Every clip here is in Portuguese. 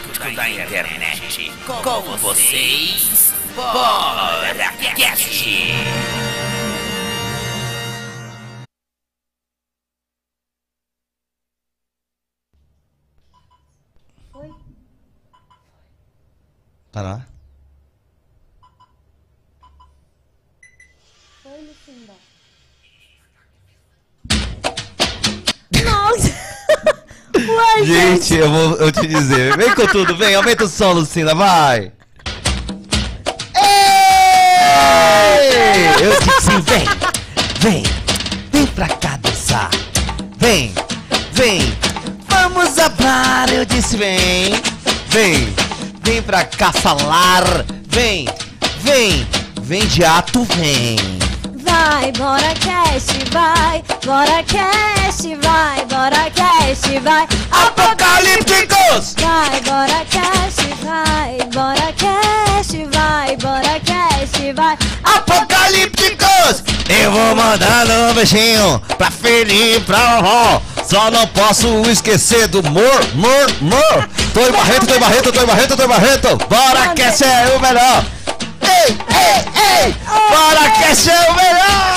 míticos da internet. Com vocês, Bora Cast! Tá lá? Ué, Gente, eu vou eu te dizer. Vem com tudo, vem, aumenta o som, Lucinda, vai! Ei! Eu disse, vem, vem, vem pra cá dançar. Vem, vem, vamos falar. Eu disse, vem, vem, vem pra cá falar. Vem, vem, vem de ato, vem. Vai, bora cast, vai, bora cast, vai, bora cast, vai, Apocalípticos! vai, bora cast, vai, bora cast, vai, bora cast, vai, Apocalípticos! Eu vou mandando um beijinho pra Felipe, pra vovó. Só não posso esquecer do mor, mor, mor. Tô em Barreto, tô em Barreto, tô em Barreto, tô em Barreto. Bora que é o melhor. Ei, ei, ei. Bora que é o melhor.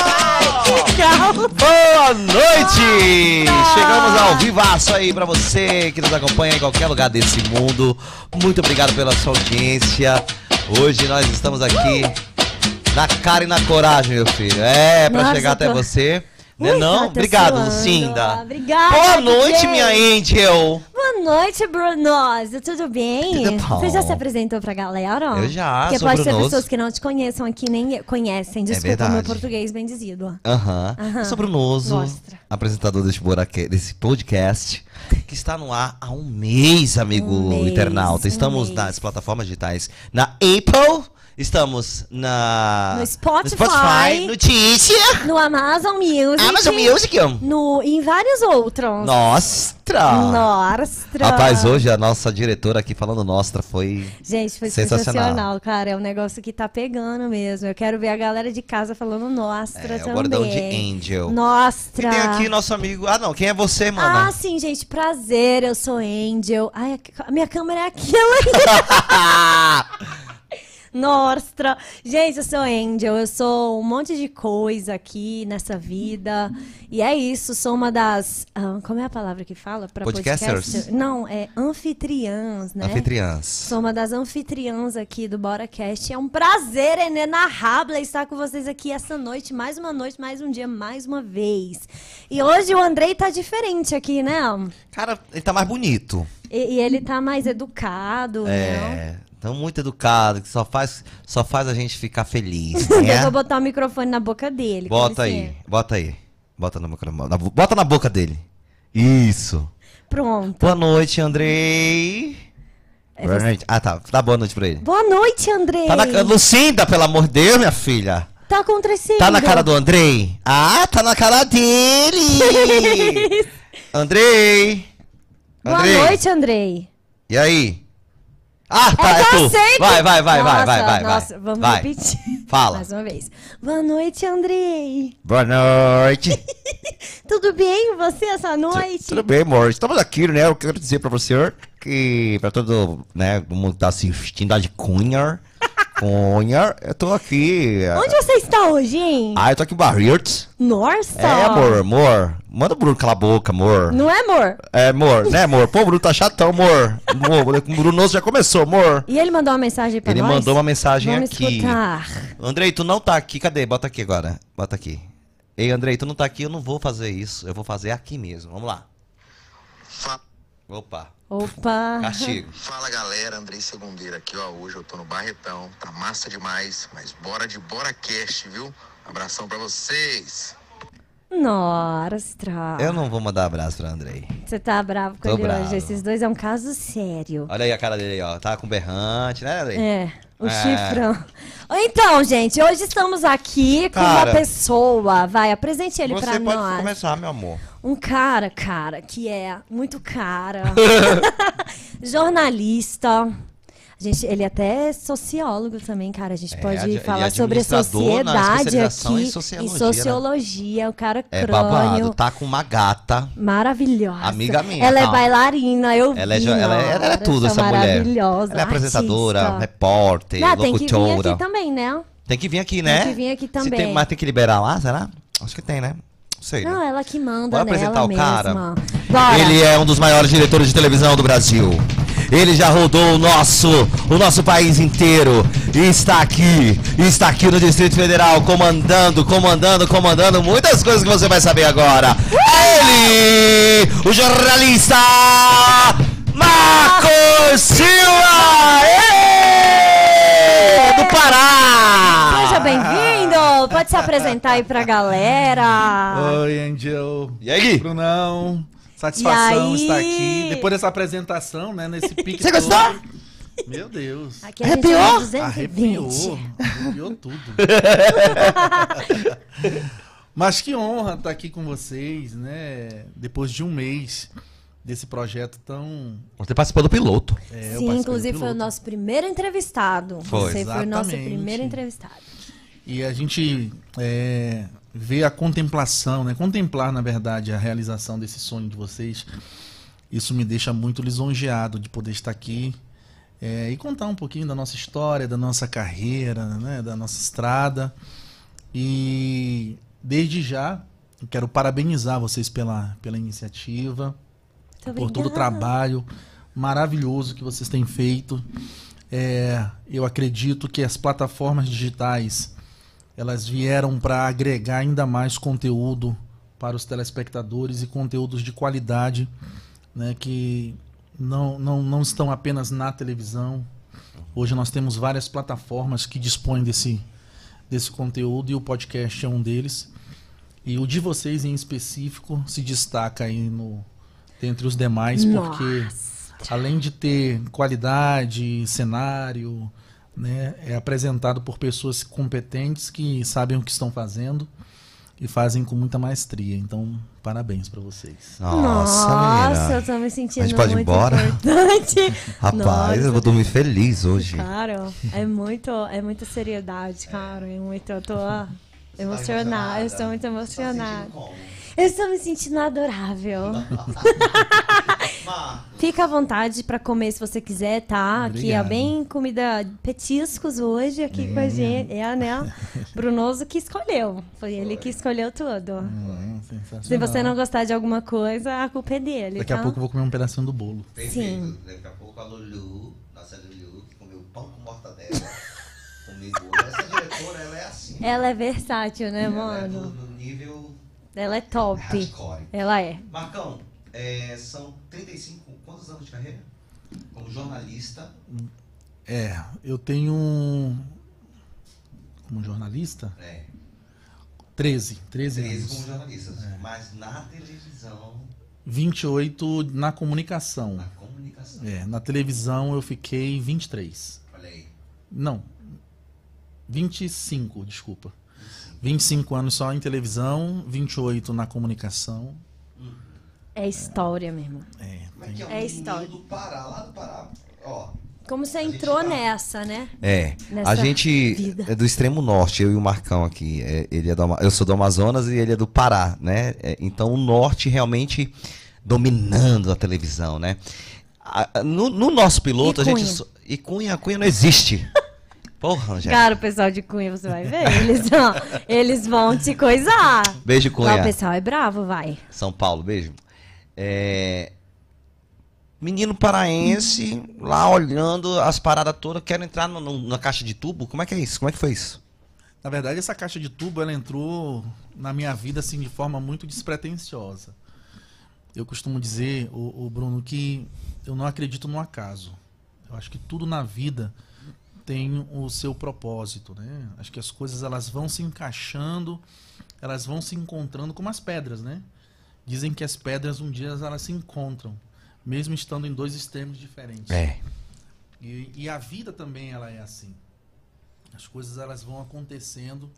Boa noite! Chegamos ao vivaço aí pra você que nos acompanha em qualquer lugar desse mundo. Muito obrigado pela sua audiência. Hoje nós estamos aqui na cara e na coragem, meu filho. É, Nossa, chegar até você. Né não? tá Obrigado, suando. Lucinda. Obrigada, Boa noite, minha angel. Boa noite, Brunoso. Tudo bem? Tudo bom. Você já se apresentou pra galera? Eu já, Porque pode ter Brunoso. pessoas que não te conheçam aqui, nem conhecem. Desculpa o verdade. meu português bem dizido. Aham. Eu sou Brunoso, Mostra. apresentador desse, buraque- desse podcast, que está no ar há um mês, amigo Um mês, internauta. um Estamos mês. nas plataformas digitais, na Apple, estamos na... No Spotify. Spotify, no Teacher, No Amazon Music. Amazon Music. No, em vários outros. Nostra! Nostra. Rapaz, hoje a nossa diretora aqui falando Nostra foi... Gente, foi Sensacional. sensacional. cara. É um negócio que tá pegando mesmo. Eu quero ver a galera de casa falando Nostra É, o também. bordão de Angel. Nostra. E tem aqui nosso amigo... Ah, não, quem é você, mana? Ah, sim, gente. Prazer, eu sou Angel. Ai, a minha câmera é aquela. Nostra. Gente, eu sou Angel. Eu sou um monte de coisa aqui nessa vida. E é isso. Sou uma das. ah, como é a palavra que fala? Pra Podcasters? podcaster? Não, é anfitriãs, né? Anfitriãs. Sou uma das anfitriãs aqui do BoraCast. É um prazer inenarrável estar com vocês aqui essa noite, mais uma noite, mais um dia, mais uma vez. E hoje o Andrei tá diferente aqui, né? Cara, ele tá mais bonito. E, e ele tá mais educado, né? É, tão muito educado, que só faz, só faz a gente ficar feliz, Eu né? vou botar o microfone na boca dele. Bota aí, bota aí. Bota na boca, na, bo- bota na boca dele. Isso. Pronto. Boa noite, Andrei. É Boa noite. Ah, tá. Dá boa noite pra ele. Boa noite, Andrei. Tá na Lucinda, pelo amor de Deus, minha filha. Tá acontecendo. Tá na cara do Andrei? Ah, tá na cara dele. Andrei. Boa Andrei. noite, Andrei. E aí? Ah, tá, é, é tu. você que- Vai, vai, vai, vai, Nossa, vai, vai. Nossa, vai. vamos Vai. repetir. Fala. Mais uma vez. Boa noite, Andrei. Boa noite. Tudo bem com você essa noite? Tudo bem, amor? Estamos aqui, né? Eu quero dizer pra você que, pra todo, né, mundo que tá assistindo lá de Cunha, Cunha, eu tô aqui. Onde você está hoje, hein? Ah, eu tô aqui em Barretos. Nossa! É, amor, amor. Manda o Bruno calar a boca, amor. Não é, amor? É, amor, né, amor? Pô, o Bruno tá chatão, amor. Amor, o Bruno já começou, amor. E ele mandou uma mensagem pra Ele nós? mandou uma mensagem Vamos aqui. escutar. Andrei, tu não tá aqui, cadê? Bota aqui agora. Bota aqui. Ei, Andrei, tu não tá aqui, eu não vou fazer isso. Eu vou fazer aqui mesmo. Vamos lá. Fa- Opa, Opa! castigo. Fala galera, Andrei Segundeira aqui, ó. Hoje eu tô no Barretão, tá massa demais, mas bora de Bora Cast, viu? Abração pra vocês. Nossa! Eu não vou mandar abraço pra Andrei. Você tá bravo com Tô ele bravo. hoje. Esses dois é um caso sério. Olha aí a cara dele aí, ó. Tá com berrante, né, Andrei? É, o É. chifrão. Então, gente, hoje estamos aqui com Cara, uma pessoa. Vai, apresente ele Você pra pode nós. começar, meu amor. Um cara, cara, que é muito cara. Jornalista. A gente, ele até é sociólogo também, cara. A gente É, pode ad- e falar sobre a administrador na sociedade aqui. em sociologia, e né? sociologia. O cara É crânio. babado, tá com uma gata. Maravilhosa. Amiga minha, Ela é calma. bailarina, eu Ela é, vi, jo- ela, é, ela é tudo, essa mulher. maravilhosa. Ela é apresentadora, artista. repórter, Ah, tem que vir locutora. aqui também, né? Tem que vir aqui, né? que vir aqui Se tem, também. mas tem que liberar lá, será? Acho que tem, né? Não sei. né? Não, ela que manda Bora nela apresentar o mesma. cara? Bora. Ele é um dos maiores diretores de televisão do Brasil. Ele já rodou o nosso, o nosso país inteiro e está aqui, está aqui no Distrito Federal comandando, comandando, comandando muitas coisas que você vai saber agora. Ele, o jornalista Marcos Silva, Ê! do Pará. Seja bem-vindo! Pode se apresentar aí pra galera. Oi, Angel. E aí? Brunão. Satisfação aí? estar aqui. Depois dessa apresentação, né? Nesse pique. Você gostou? Meu Deus. Aqui Arrepiou? é 220. Arrepiou. Arrepiou tudo. Mas que honra estar aqui com vocês, né? Depois de um mês desse projeto tão. Você participou do piloto. É, Sim, inclusive foi o piloto. nosso primeiro entrevistado. Foi. Você foi o nosso Exatamente. primeiro entrevistado. E a gente é, vê a contemplação, né? Contemplar, na verdade, a realização desse sonho de vocês. Isso me deixa muito lisonjeado de poder estar aqui é, e contar um pouquinho da nossa história, da nossa carreira, né? da nossa estrada. E desde já eu quero parabenizar vocês pela, pela iniciativa Muito por todo o obrigada. trabalho maravilhoso que vocês têm feito. É, eu acredito que as plataformas digitais elas vieram para agregar ainda mais conteúdo para os telespectadores e conteúdos de qualidade, né, que não, não, não estão apenas na televisão. Hoje nós temos várias plataformas que dispõem desse, desse conteúdo e o podcast é um deles. E o de vocês em específico se destaca aí no entre os demais porque além de ter qualidade, cenário, né, é apresentado por pessoas competentes que sabem o que estão fazendo e fazem com muita maestria. Então, parabéns para vocês. Nossa, Nossa, menina. eu tô me sentindo A gente pode ir muito embora? importante. Rapaz, Nossa. eu vou dormir feliz hoje. Cara, é muito, é muita seriedade, cara. É muito, eu tô emocionada. Eu estou muito emocionada. Eu estou me sentindo adorável. Fica à vontade pra comer se você quiser, tá? Aqui é Obrigado. bem comida petiscos hoje aqui com a gente. É, né? Brunoso que escolheu. Foi ele que escolheu tudo. Hum, sensacional. Se você não gostar de alguma coisa, a culpa é dele. Daqui a tá? pouco eu vou comer um pedacinho do bolo. Sim. Daqui a pouco a Lulu, nossa Lulu, que comeu pão com mortadela comigo. Essa diretora, ela é assim. Ela é versátil, né, Ela é mano? do, do nível Ela é top. hardcore. Ela é. Marcão, é, são 35, quantos anos de carreira? Como jornalista. É, eu tenho como jornalista É, 13, 13 13 anos. como jornalista. Mas na televisão, 28 na comunicação. na comunicação. É, na televisão eu fiquei 23. Olha aí. Não. 25, desculpa. 25 anos só em televisão, 28 na comunicação. É história mesmo. É, Como é que é um É história. do Pará, lá do Pará. Ó. Como você entrou tá- nessa, né? É, Nessa a gente vida. é do extremo norte, eu e o Marcão aqui. É, ele é do, eu sou do Amazonas e ele é do Pará, né? É, então o norte realmente dominando a televisão, né? A- no, no nosso piloto, E a gente. Só- E Cunha, Cunha não existe. Porra, Angélica. Cara, o pessoal de Cunha, você vai ver. Eles vão, eles vão te coisar. Beijo, Lá Cunha. o pessoal é bravo, vai. São Paulo, beijo. É, Menino paraense, lá olhando as paradas todas, quero entrar no- no- na caixa de tubo. Como é que é isso? Como é que foi isso? Na verdade, essa caixa de tubo ela entrou na minha vida assim de forma muito despretensiosa. Eu costumo dizer, o, Bruno, que eu não acredito no acaso. Eu acho que tudo na vida tem o seu propósito, né? Acho que as coisas elas vão se encaixando, elas vão se encontrando como as pedras, né? Dizem que as pedras um dia elas se encontram, mesmo estando em dois extremos diferentes. É. E, e a vida também ela é assim. As coisas elas vão acontecendo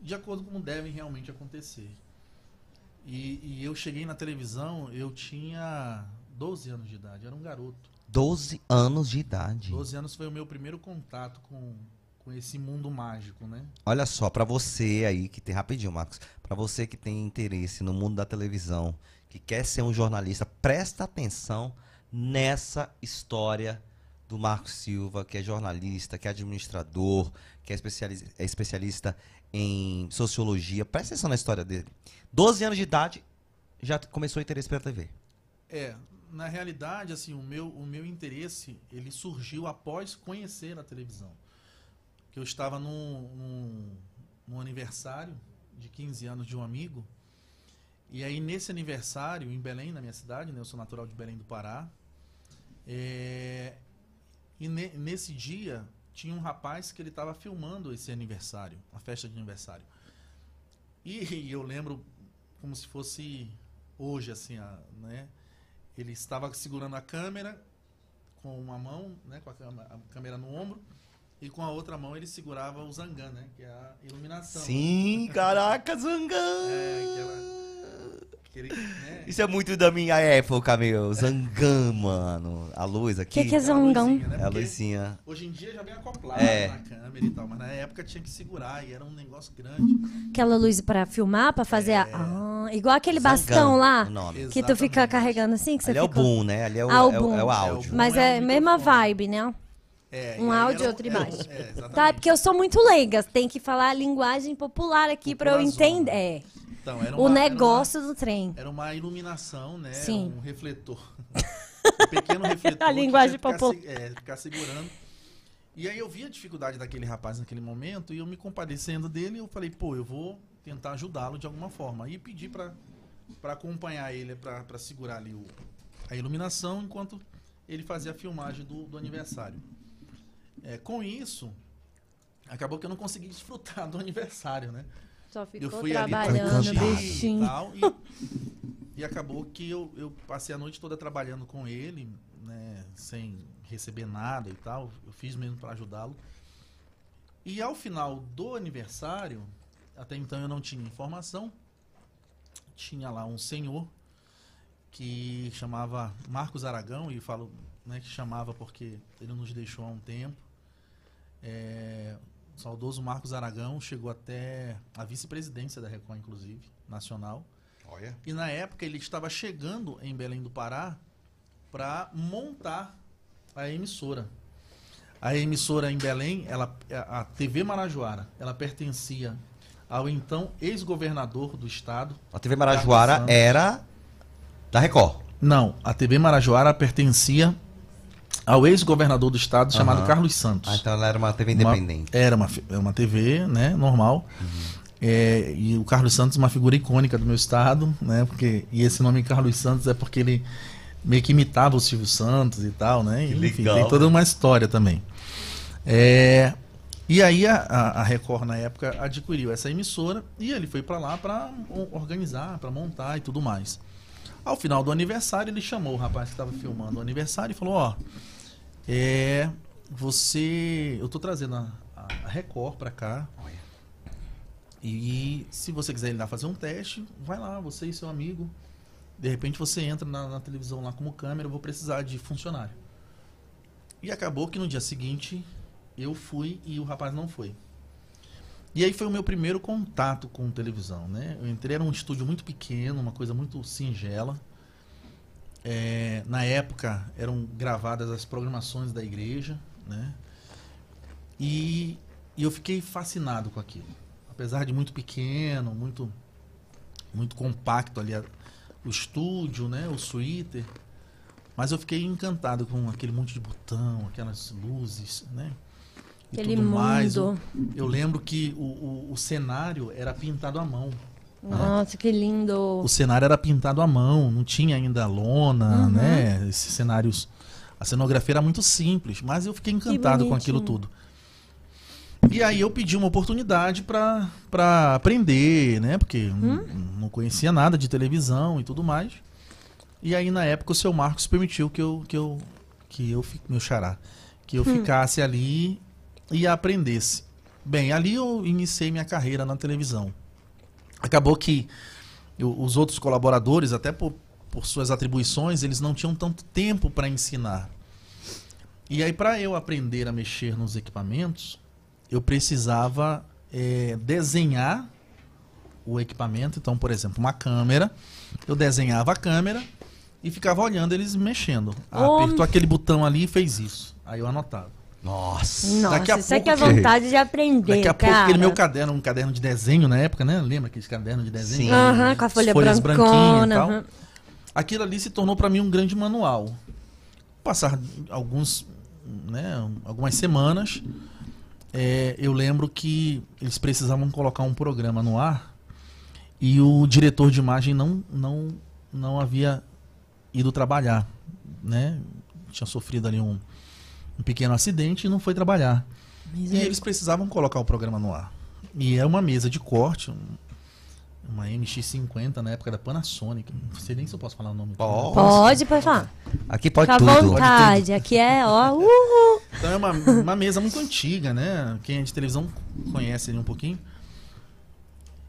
de acordo com como devem realmente acontecer. E, e eu cheguei na televisão, eu tinha 12 anos de idade, era um garoto. 12 anos de idade. 12 anos foi o meu primeiro contato com, com esse mundo mágico, né? Olha só, pra você aí que tem rapidinho, Marcos, Pra você que tem interesse no mundo da televisão, que quer ser um jornalista, presta atenção nessa história do Marcos Silva, que é jornalista, que é administrador, que é especialista, é especialista em sociologia. Presta atenção na história dele. 12 anos de idade, já começou o interesse pela TV. É, na realidade, assim, o meu, o meu interesse, ele surgiu após conhecer a televisão. Que eu estava num, num, num aniversário de 15 anos de um amigo, e aí nesse aniversário, em Belém, na minha cidade, né, eu sou natural de Belém do Pará, é, e ne, nesse dia tinha um rapaz que ele estava filmando esse aniversário, a festa de aniversário. E, e eu lembro como se fosse hoje, assim, a, né? Ele estava segurando a câmera com uma mão, né, com a, a câmera no ombro, e com a outra mão ele segurava o zangan, né, que é a iluminação. Sim, caraca, Zangan! É, aquela- aquele, né, Isso é muito da minha época, meu. Zangan, mano. A luz aqui. Que que é aquela zangão? luzinha, né, É a luzinha. Hoje em dia já vem acoplado É. na câmera e tal, mas na época tinha que segurar e era um negócio grande. Aquela luz pra filmar, pra fazer a. Ah, igual aquele Zangan, bastão lá. o. Que tu fica carregando assim, que você Ali é o fica. boom, né? Ali é o, Ah, o é o, boom. é o É, o áudio. boom. Mas é é o a mesma vibe, né? É, Um e áudio, era- outra é, imagem. É. Tá, porque eu sou muito leiga. Tem que falar a linguagem popular aqui pra eu entender. É. Então, O uma- era negócio do trem. Uma, era uma iluminação, né? Sim. Um refletor. um pequeno refletor. A linguagem popular. é, ficar segurando. E aí eu vi a dificuldade daquele rapaz naquele momento e eu me compadecendo dele, eu falei, pô, eu vou tentar ajudá-lo de alguma forma. E pedi pra pra acompanhar ele, pra pra segurar ali o, a iluminação enquanto ele fazia a filmagem do, do aniversário. É, com isso, acabou que eu não consegui desfrutar do aniversário, né? Só Eu ficou fui ali pra trabalhando, e bichinho. tal, e, e acabou que eu, eu passei a noite toda trabalhando com ele, né, sem receber nada e tal. Eu fiz mesmo para ajudá-lo. E ao final do aniversário, até então eu não tinha informação, tinha lá um senhor que chamava Marcos Aragão, e falo né, que chamava porque ele nos deixou há um tempo. É, o saudoso Marcos Aragão chegou até a vice-presidência da Record, inclusive, nacional. Olha. E na época ele estava chegando em Belém do Pará para montar a emissora. A emissora em Belém, ela, a TV Marajoara, ela pertencia ao então ex-governador do estado. A TV Marajoara era da Record. Não, a TV Marajoara pertencia ao ex-governador do estado chamado Aham. Carlos Santos. Ah, então ela era uma TV Uma- independente. era uma, é uma TV, né, normal. É, e o Carlos Santos é uma figura icônica do meu estado, né? Porque, e esse nome Carlos Santos é porque ele meio que imitava o Silvio Santos e tal, né? E, enfim, legal, tem toda uma história também. É, e aí a, a- Record na época adquiriu essa emissora e ele foi para lá para organizar, para montar e tudo mais. Ao final do aniversário ele chamou o rapaz que estava filmando o aniversário e falou: ó, é, você, eu tô trazendo a, a Record para cá. E se você quiser ir lá fazer um teste, vai lá, você e seu amigo. De repente você entra na, na televisão lá como câmera, eu vou precisar de funcionário. E acabou que no dia seguinte eu fui e o rapaz não foi. E aí foi o meu primeiro contato com televisão, né? Eu entrei era um estúdio muito pequeno, uma coisa muito singela. É, na época eram gravadas as programações da igreja, né? E, e eu fiquei fascinado com aquilo. Apesar de muito pequeno, muito muito compacto ali a- o estúdio, né, o suíte, mas eu fiquei encantado com aquele monte de botão, aquelas luzes, né? e Aquele tudo mais. mundo. Eu, eu lembro que o, o, o cenário era pintado à mão. Nossa, que lindo. O cenário era pintado à mão, não tinha ainda lona, Uhum. né? Esses cenários. A cenografia era muito simples, mas eu fiquei encantado com aquilo tudo. E aí eu pedi uma oportunidade pra aprender, né? Porque Hum? não conhecia nada de televisão e tudo mais. E aí na época o seu Marcos permitiu que eu que eu que eu meu xará, que eu ficasse ali e aprendesse. Bem, ali eu iniciei minha carreira na televisão. Acabou que os outros colaboradores, até por, por suas atribuições, eles não tinham tanto tempo para ensinar. E aí, para eu aprender a mexer nos equipamentos, eu precisava é, desenhar o equipamento. Então, por exemplo, uma câmera, eu desenhava a câmera e ficava olhando eles mexendo. Ah. Apertou aquele botão ali e fez isso. Aí eu anotava. Nossa. Nossa, Daqui a isso aqui é pouco- vontade de aprender, Daqui a cara. pouco, aquele meu caderno, um caderno de desenho na época, né? Lembra aqueles cadernos de desenho? Sim. Aham, com a folha folhas branquinhas e tal. aham. Aquilo ali se tornou para mim um grande manual. Passar alguns, né, algumas semanas, é, eu lembro que eles precisavam colocar um programa no ar e o diretor de imagem não, não, não havia ido trabalhar, né? Tinha sofrido ali um, um pequeno acidente e não foi trabalhar. E eles precisavam colocar o programa no ar. E é uma mesa de corte, um- uma MX50 na época da Panasonic. Não sei nem se eu posso falar o nome. Pode. Pode, pode falar. Aqui pode Fica à tudo. vontade. Aqui é, ó, uhul. Então é uma, uma mesa muito antiga, né? Quem é de televisão conhece ali um pouquinho.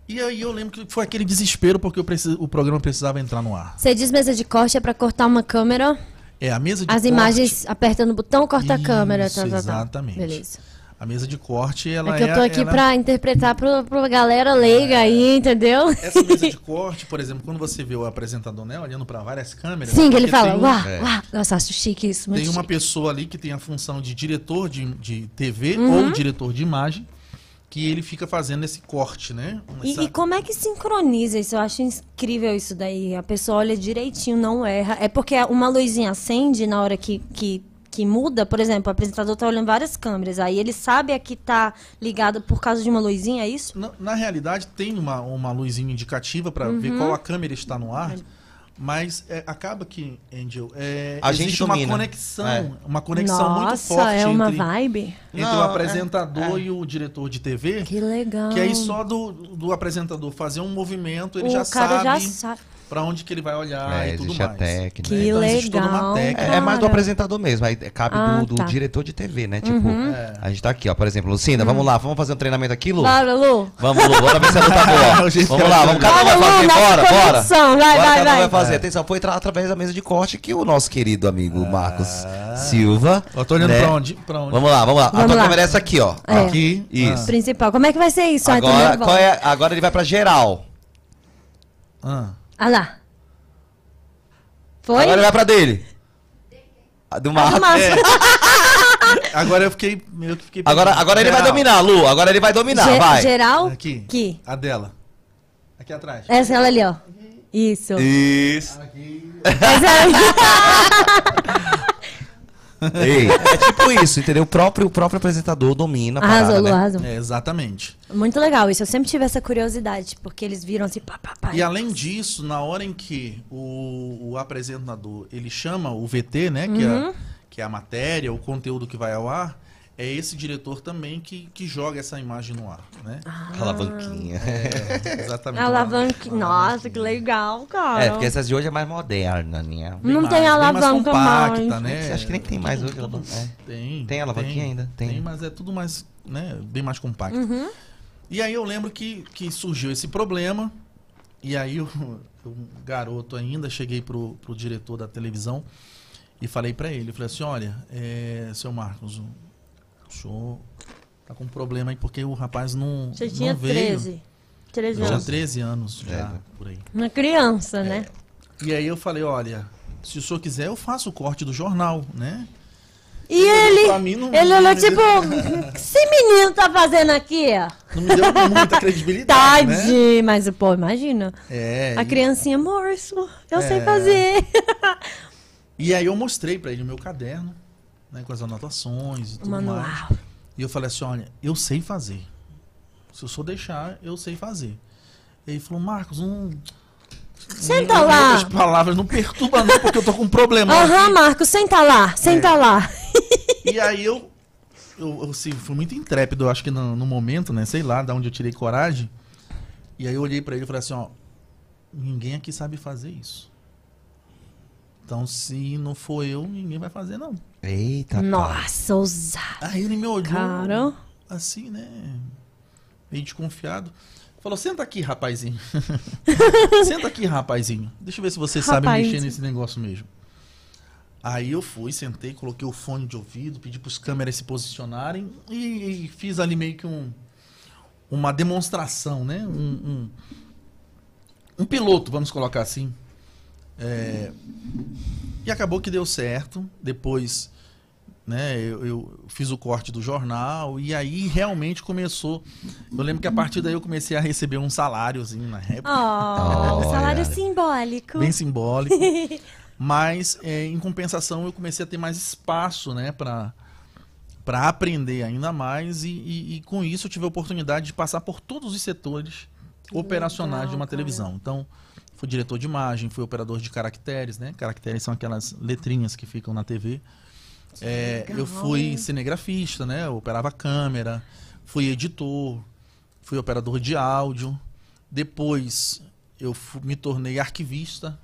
E aí eu lembro que foi aquele desespero porque eu preci- o programa precisava entrar no ar. Você diz mesa de corte é pra cortar uma câmera, É, a mesa de as corte, imagens apertando o botão, corta a câmera. Isso, Tá, tá, tá. exatamente. Beleza. A mesa de corte, ela É que eu tô aqui ela- pra interpretar pro, pro galera leiga aí, entendeu? Essa mesa de corte, por exemplo, quando você vê o apresentador, né, olhando para várias câmeras. Sim, que ele fala, um- uau, É. uau. Nossa, acho chique isso. Tem uma chique. pessoa ali que tem a função de diretor de, de TV Uhum. ou diretor de imagem, que ele fica fazendo esse corte, né? E, Essa- e como é que sincroniza isso? Eu acho incrível isso daí. A pessoa olha direitinho, não erra. É porque uma luzinha acende na hora que, que, que muda. Por exemplo, o apresentador tá olhando várias câmeras. Aí ele sabe a que tá ligada por causa de uma luzinha, é isso? Na, na realidade, tem uma, uma luzinha indicativa para ver Uhum. qual a câmera está no ar. Mas é, acaba que, Angel, é, A gente existe uma domina. conexão, É. uma conexão muito Nossa, forte é uma entre, vibe. entre Não, o é- apresentador é. e o diretor de TV. Que legal. Que aí só do, do apresentador fazer um movimento, ele o já cara sabe já sabe. Para onde que ele vai olhar É, e tudo existe a mais. técnica. Que Então, existe toda uma legal. técnica. É, é mais do apresentador mesmo, aí cabe Ah, do, do tá. diretor de TV, né? Tipo, É. a gente tá aqui, ó, por exemplo, Lucinda, vamos lá, vamos fazer um treinamento aqui, Lu? Bora, Lu. Vamos, Lu, bora ver se a Lu tá boa. Vamos lá, vamos, cada um vai Lu, fazer, bora, bora. vai, vai, cada um vai. vai fazer. Atenção, foi tra- através da mesa de corte que o nosso querido amigo Marcos Silva. Eu tô olhando né? pra onde? Pra onde? Vamos lá, vamos lá. a Vamos tua lá. câmera é essa aqui, ó. É. Aqui. Isso. Principal. Como é que vai ser isso? Agora, qual é, agora ele vai pra geral. Ah. Ah lá. Foi? Agora ele vai pra dele. A Do Ah, Marcos. do Márcio. Agora eu fiquei. Eu que fiquei Agora, agora ele vai dominar, Lu. Agora ele vai dominar, Ge- vai. Geral? Aqui. Que? A dela. Aqui atrás. Essa ela ali, ó. Isso. Isso. É- Ei, é tipo isso, entendeu? O próprio, o próprio apresentador domina a Arrasou, parada, Lu, né? arrasou. É, exatamente. Muito legal isso. Eu sempre tive essa curiosidade, porque eles viram assim, pá, pá, pá. E além disso, na hora em que o, o apresentador ele chama o VT, né? Que, Uhum. é, que é a matéria, o conteúdo que vai ao ar, é esse diretor também que, que joga essa imagem no ar, né? Alavanquinha. É, exatamente. Alavanque. Nossa, que legal, cara. É, porque essas de hoje é mais moderna, né? Bem Não mais- tem bem mais alavanca compacta, mais. né? Acho que nem tem mais hoje. alavan- É. Tem. Tem alavanquinha ainda? Tem. Tem. mas é tudo mais, né, bem mais compacto. Uhum. E aí eu lembro que, que surgiu esse problema, e aí eu, eu, garoto ainda, cheguei pro, pro diretor da televisão e falei pra ele, eu falei assim, olha, é, seu Marcos, o senhor tá com um problema aí porque o rapaz não, Você não tinha veio. 13. 13 Eu tinha anos. 13 anos já, É. por aí. Uma criança, né? E aí eu falei, olha, se o senhor quiser, eu faço o corte do jornal, né? E ele, não- ele não olhou tipo, o que esse menino tá fazendo aqui? Não me deu muita credibilidade, né? Tadinho, mas pô, imagina. É, A e- criancinha, morso, eu sei É. fazer. E aí eu mostrei pra ele o meu caderno, né, com as anotações e tudo mais. Manual. E eu falei assim, olha, eu sei fazer. Se eu só deixar, eu sei fazer. E ele falou, Marcos, não... Senta lá. outras palavras, não perturba não, porque eu tô com um problema Aham, aqui. Marcos, senta lá, senta É. lá. E aí eu, eu, eu assim, fui muito intrépido, eu acho que no, no momento, né, sei lá, da onde eu tirei coragem. E aí eu olhei pra ele e falei assim, ó, ninguém aqui sabe fazer isso. Então, se não for eu, ninguém vai fazer, não. Eita, pai. Nossa, ousado. Aí ele me olhou Cara. assim, né? Meio desconfiado. Falou, senta aqui, rapazinho. senta aqui, rapazinho. Deixa eu ver se você sabe Rapazinho. mexer nesse negócio mesmo. Aí eu fui, sentei, coloquei o fone de ouvido, pedi para os câmeras se posicionarem e, e fiz ali meio que um, uma demonstração, né? Um, um, um piloto, vamos colocar assim. É, e acabou que deu certo. Depois, né, eu, eu fiz o corte do jornal e aí realmente começou. Eu lembro que a partir daí eu comecei a receber um saláriozinho na época, Oh, um salário simbólico. bem simbólico. Mas é, em compensação eu comecei a ter mais espaço, né, para para aprender ainda mais e, e- e com isso eu tive a oportunidade de passar por todos os setores operacionais de uma legal, cara. televisão. Então, fui diretor de imagem, fui operador de caracteres, né? Caracteres são aquelas letrinhas que ficam na TV. É, eu fui cinegrafista, né? Eu operava câmera, fui editor, fui operador de áudio. Depois eu fu- me tornei arquivista.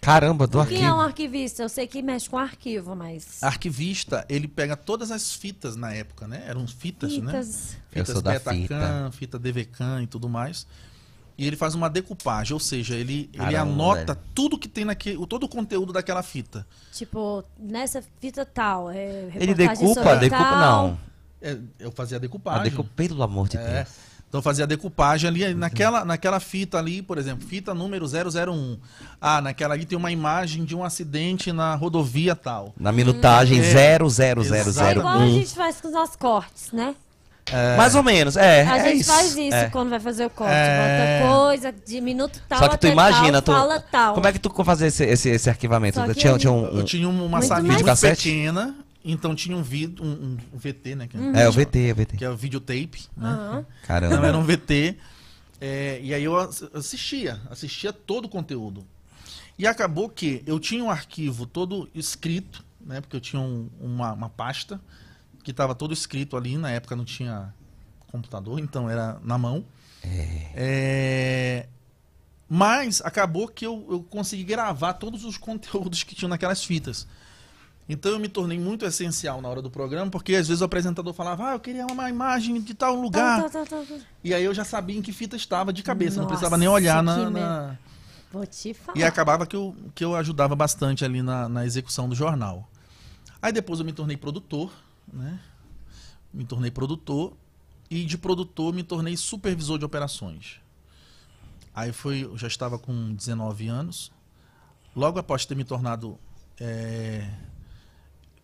Caramba, do Quem é um arquivo. arquivista? Eu sei que mexe com arquivo, mas. Arquivista, ele pega todas as fitas na época, né? Eram fitas, né? Fitas. Eu Fitas sou da Betacam, fita DVCam e tudo mais. E ele faz uma decupagem, ou seja, ele, ele Caramba, anota velho. tudo que tem naquele, todo o conteúdo daquela fita. Tipo, nessa fita tal. É, Ele decupa, sobre decupa tal. não. É, eu fazia a Ah, decupagem. decupa, pelo amor de É. Deus. Então eu fazia a decupagem ali, naquela, naquela fita ali, por exemplo, fita número 001. Ah, naquela ali tem uma imagem de um acidente na rodovia tal. Na minutagem É. 00001. É igual a gente faz com os nossos cortes, né? Mais ou menos, é. A é gente isso. faz isso é. quando vai fazer o corte. É. Bota coisa de minuto tal Só que tu até imagina, tal, tu, fala tal. como é que tu fazia esse, esse, esse arquivamento? Que Tinha, tinha um, Eu tinha uma salinha pequena, então tinha um vídeo, um, um VT, né? Que, É, o VT, o VT. que é o videotape, né? Caramba. Então era um VT. é, e aí eu ass- assistia, assistia todo o conteúdo. E acabou que eu tinha um arquivo todo escrito, né? Porque eu tinha um- uma, uma pasta que estava todo escrito ali. Na época não tinha computador, então era na mão. É, mas acabou que eu, eu consegui gravar todos os conteúdos que tinham naquelas fitas. Então eu me tornei muito essencial na hora do programa, porque às vezes o apresentador falava, ah, eu queria uma imagem de tal lugar. Tá, tá, tá, tá. E aí eu já sabia em que fita estava de cabeça, não Nossa, precisava nem olhar na. na- Vou te falar. E acabava que eu, que eu ajudava bastante ali na, na execução do jornal. Aí depois eu me tornei produtor, né? Me tornei produtor e de produtor me tornei supervisor de operações. Aí foi, eu já estava com 19 anos. Logo após ter me tornado é,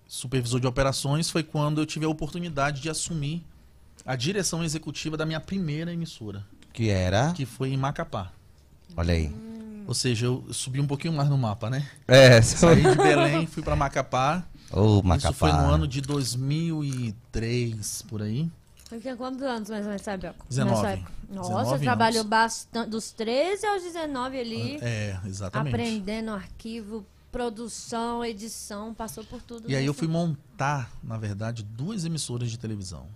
supervisor de operações, foi quando eu tive a oportunidade de assumir a direção executiva da minha primeira emissora, Que era. que foi em Macapá. Olha aí. Ou seja, eu subi um pouquinho mais no mapa, né? É, Saí de Belém, fui pra Macapá. Ô, Macapá. Isso foi no ano de 2003, por aí. Tinha quantos anos mais ou menos, sabe? 19. Nessa época? Nossa, 19 trabalhou anos. bastante. Dos 13 aos 19 ali. É, exatamente. aprendendo arquivo, produção, edição, passou por tudo. E aí eu fui montar, na verdade, duas emissoras de televisão.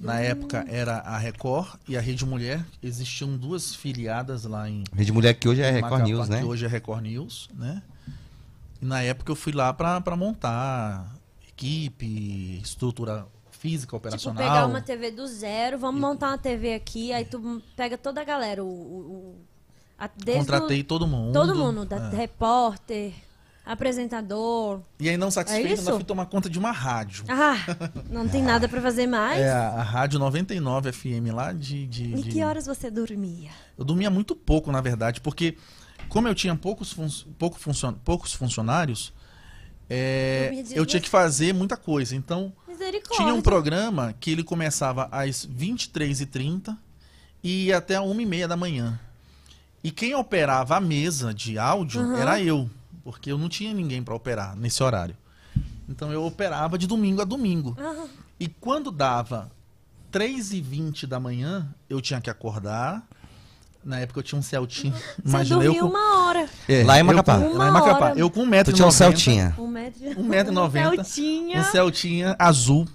Na época era a Record e a Rede Mulher. Existiam duas filiadas lá em Rede Mulher que hoje é Record Macapá, News, né? que hoje é Record News, né? E na época eu fui lá pra pra montar equipe, estrutura física, Tipo, operacional. pegar uma TV do zero, vamos montar uma TV aqui, aí tu pega toda a galera, o... o- a- Contratei o, todo mundo. todo mundo, da, é. repórter, apresentador. E aí, não satisfeito, É isso? fui tomar conta de uma rádio. Ah, não tem nada pra fazer mais. É, a, Rádio 99 FM lá de. de, E que horas você dormia? Eu dormia muito pouco, na verdade, porque como eu tinha poucos, fun pouco funcion poucos funcionários, é, eu tinha que fazer muita coisa. Então, tinha um programa que ele começava às 23h30 e ia até 1h30 da manhã. E quem operava a mesa de áudio Uhum. era eu, porque eu não tinha ninguém para operar nesse horário. Então eu operava de domingo a domingo. Ah, E quando dava 3h20 da manhã, eu tinha que acordar. Na época eu tinha um Celtinha. você Imagina eu com... uma hora. É, Lá em eu Macapá. lá em Macapá. hora. Eu com Tu 1,90m. tinha um Celtinha. Um metro. Um metro e noventa. Celtinha. Um Celtinha azul.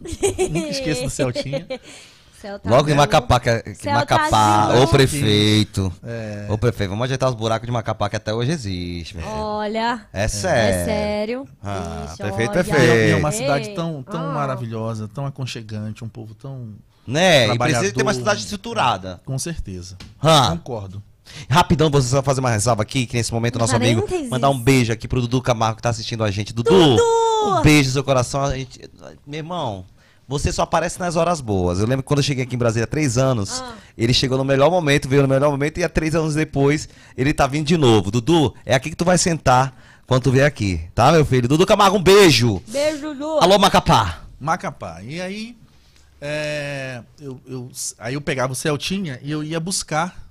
Nunca esqueço do Celtinha. Tá Logo em. Macapá, que, que Céu Macapá, tá ô azul. prefeito. É. Ô prefeito, vamos ajeitar os buracos de Macapá que até hoje existe. Olha, É é sério. sério. Ah, Ixi, perfeito, olha. perfeito. E é uma cidade tão, tão Ah. maravilhosa, tão aconchegante, um povo tão. Né? E precisa ter uma cidade estruturada. Com certeza. Ah. Concordo. Rapidão, você vai fazer uma ressalva aqui, que nesse momento o nosso amigo mandar um beijo aqui pro Dudu Camargo que tá assistindo a gente. Dudu, Dudu! um beijo no seu coração. A gente, meu irmão, você só aparece nas horas boas. Eu lembro que quando eu cheguei aqui em Brasília há três anos, Ah. ele chegou no melhor momento, veio no melhor momento, e há três anos depois ele tá vindo de novo. Dudu, é aqui que tu vai sentar quando tu vier aqui, tá, meu filho? Dudu Camargo, um beijo. Beijo, Lu. Alô, Macapá. Macapá. E aí, é, eu, eu- aí eu pegava o Celtinha e eu ia buscar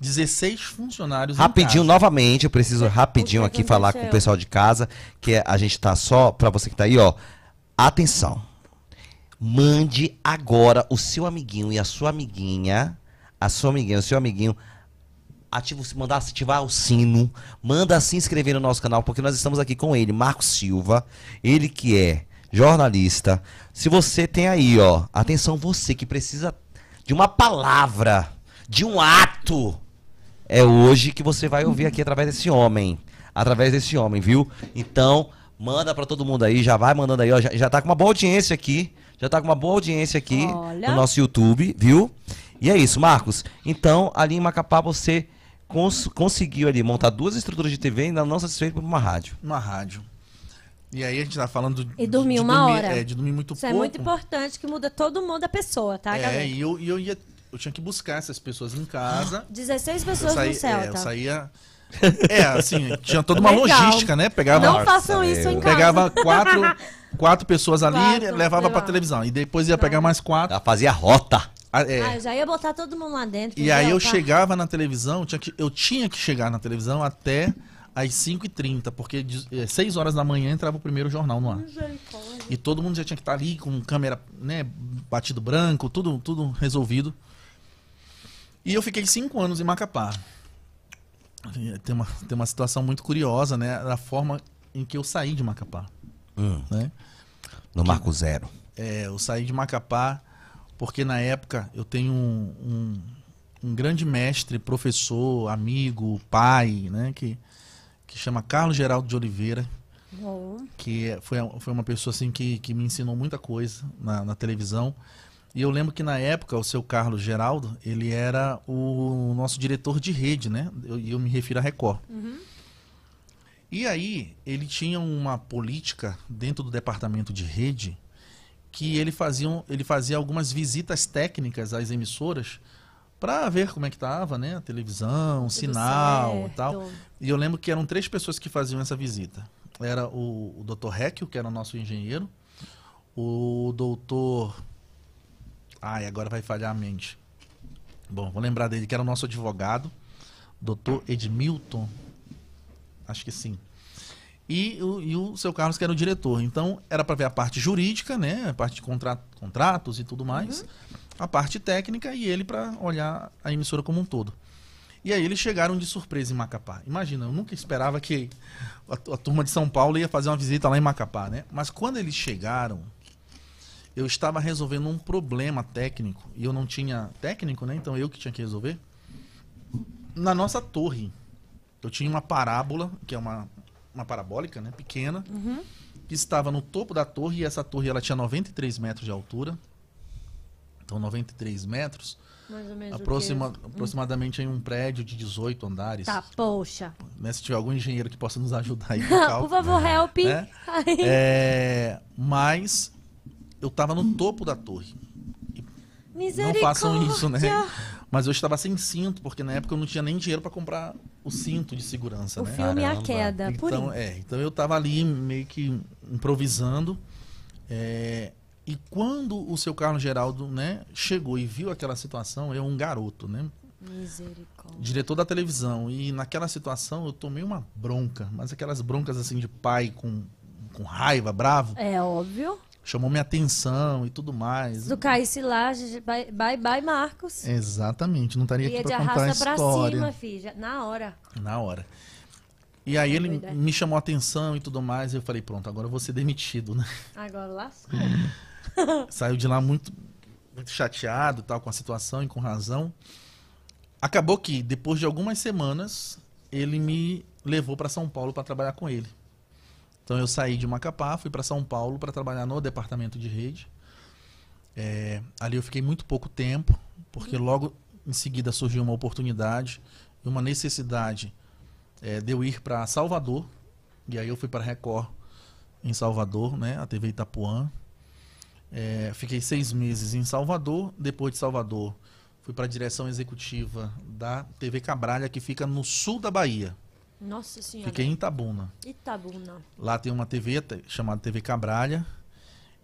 16 funcionários em Rapidinho, casa. novamente, eu preciso rapidinho aqui falar com o pessoal de casa, que é- a gente tá só, pra você que tá aí, ó. Atenção. Mande agora o seu amiguinho e a sua amiguinha, a sua amiguinha, o seu amiguinho, ativa, mandar ativar o sino, manda se inscrever no nosso canal, porque nós estamos aqui com ele, Marcos Silva, ele que é jornalista. Se você tem aí, ó, atenção, você que precisa de uma palavra, de um ato, é hoje que você vai ouvir aqui através desse homem. Através desse homem, viu? Então, manda pra todo mundo aí, já vai mandando aí, ó. Já, já tá com uma boa audiência aqui. Já tá com uma boa audiência aqui Olha. no nosso YouTube, viu? E é isso, Marcos. Então, ali em Macapá, você cons- conseguiu ali montar duas estruturas de TV e ainda não satisfeito por uma rádio. Numa rádio. E aí a gente tá falando de, E dormir de uma dormir, hora. É, de dormir muito Isso é pouco. muito importante, que muda todo mundo a pessoa, tá, É, galera? e eu, e eu ia. Eu tinha que buscar essas pessoas em casa. 16 Eu pessoas saí- no Celta. é, eu saía. É, assim, tinha toda uma Legal. logística, né? Pegava, Não façam isso em casa. pegava quatro, quatro pessoas ali, Quatro, levava pra televisão. E depois ia pegar mais quatro. Ela fazia rota. Ah, é. Ah, eu já ia botar todo mundo lá dentro. E aí entendeu? eu Tá. chegava na televisão, tinha que, eu tinha que chegar na televisão até às 5h30, porque de- eh, 6 horas da manhã entrava o primeiro jornal no ar. E todo mundo já tinha que estar ali com câmera, né, batido branco, tudo, tudo resolvido. E eu fiquei cinco anos em Macapá. E Tem uma, tem uma situação muito curiosa, né, da forma em que eu saí de Macapá, Hum, né? no Marco Zero. É, eu saí de Macapá porque na época eu tenho um, um, um grande mestre, professor, amigo, pai, né? Que, que chama Carlos Geraldo de Oliveira, que é- foi, foi uma pessoa assim que, que me ensinou muita coisa na, na televisão. E eu lembro que na época o seu Carlos Geraldo, ele era o nosso diretor de rede, né? E eu, eu me refiro a Record. E aí, ele tinha uma política dentro do departamento de rede que ele fazia, ele fazia algumas visitas técnicas às emissoras para ver como é que tava, né? A televisão, sinal e certo. tal. E eu lembro que eram três pessoas que faziam essa visita. Era o, o Dr. Heckel, que era o nosso engenheiro, o doutor. Ai, agora vai falhar a mente. Bom, vou lembrar dele, que era o nosso advogado, doutor Edmilton. Acho que sim. E o, e o seu Carlos, que era o diretor. Então, era para ver a parte jurídica, né? A parte de contra- contratos e tudo mais. A parte técnica e ele para olhar a emissora como um todo. E aí eles chegaram de surpresa em Macapá. Imagina, eu nunca esperava que a, a turma de São Paulo ia fazer uma visita lá em Macapá, né? Mas quando eles chegaram, eu estava resolvendo um problema técnico e eu não tinha técnico, né? Então eu que tinha que resolver. Na nossa torre, eu tinha uma parábola, que é uma, uma parabólica, né? Pequena, que estava no topo da torre e essa torre ela tinha 93 metros de altura. Então 93 metros, Mais ou menos. aproxima, quê? aproximadamente em um prédio de 18 andares. Tá, poxa. Né? Se tiver algum engenheiro que possa nos ajudar aí. Por favor, help. Né? É, mas eu estava no topo da torre. Não façam isso, né? Mas eu estava sem cinto, porque na época eu não tinha nem dinheiro para comprar o cinto de segurança, O né? filme A Caramba. Queda. Por Então, é, então eu estava ali meio que improvisando. é, e quando o seu Carlos Geraldo, né, chegou e viu aquela situação, eu um garoto, né? Misericórdia. diretor da televisão. E naquela situação eu tomei uma bronca, mas aquelas broncas assim de pai com, com raiva, bravo, É óbvio. Chamou minha atenção e tudo mais. Se tu caísse lá, bye, bye, bye, Marcos. Exatamente, não estaria Ia aqui pra contar a arrasta pra história cima, filha. Na hora. na hora. E aí ele me chamou a atenção e tudo mais, e eu falei, pronto, agora eu vou ser demitido, né? Agora lascou. Saiu de lá muito, muito chateado tal com a situação e com razão. Acabou que depois de algumas semanas ele me levou para São Paulo para trabalhar com ele. Então eu saí de Macapá, fui para São Paulo para trabalhar no departamento de rede. É, ali eu fiquei muito pouco tempo, porque logo em seguida surgiu uma oportunidade e uma necessidade é, de eu ir para Salvador. E aí eu fui para Record em Salvador, né? A TV Itapuã. É, fiquei seis meses em Salvador. Depois de Salvador, fui para a direção executiva da TV Cabralha, que fica no sul da Bahia. Nossa senhora. Fiquei em Itabuna. Itabuna. Lá tem uma TV chamada TV Cabralha.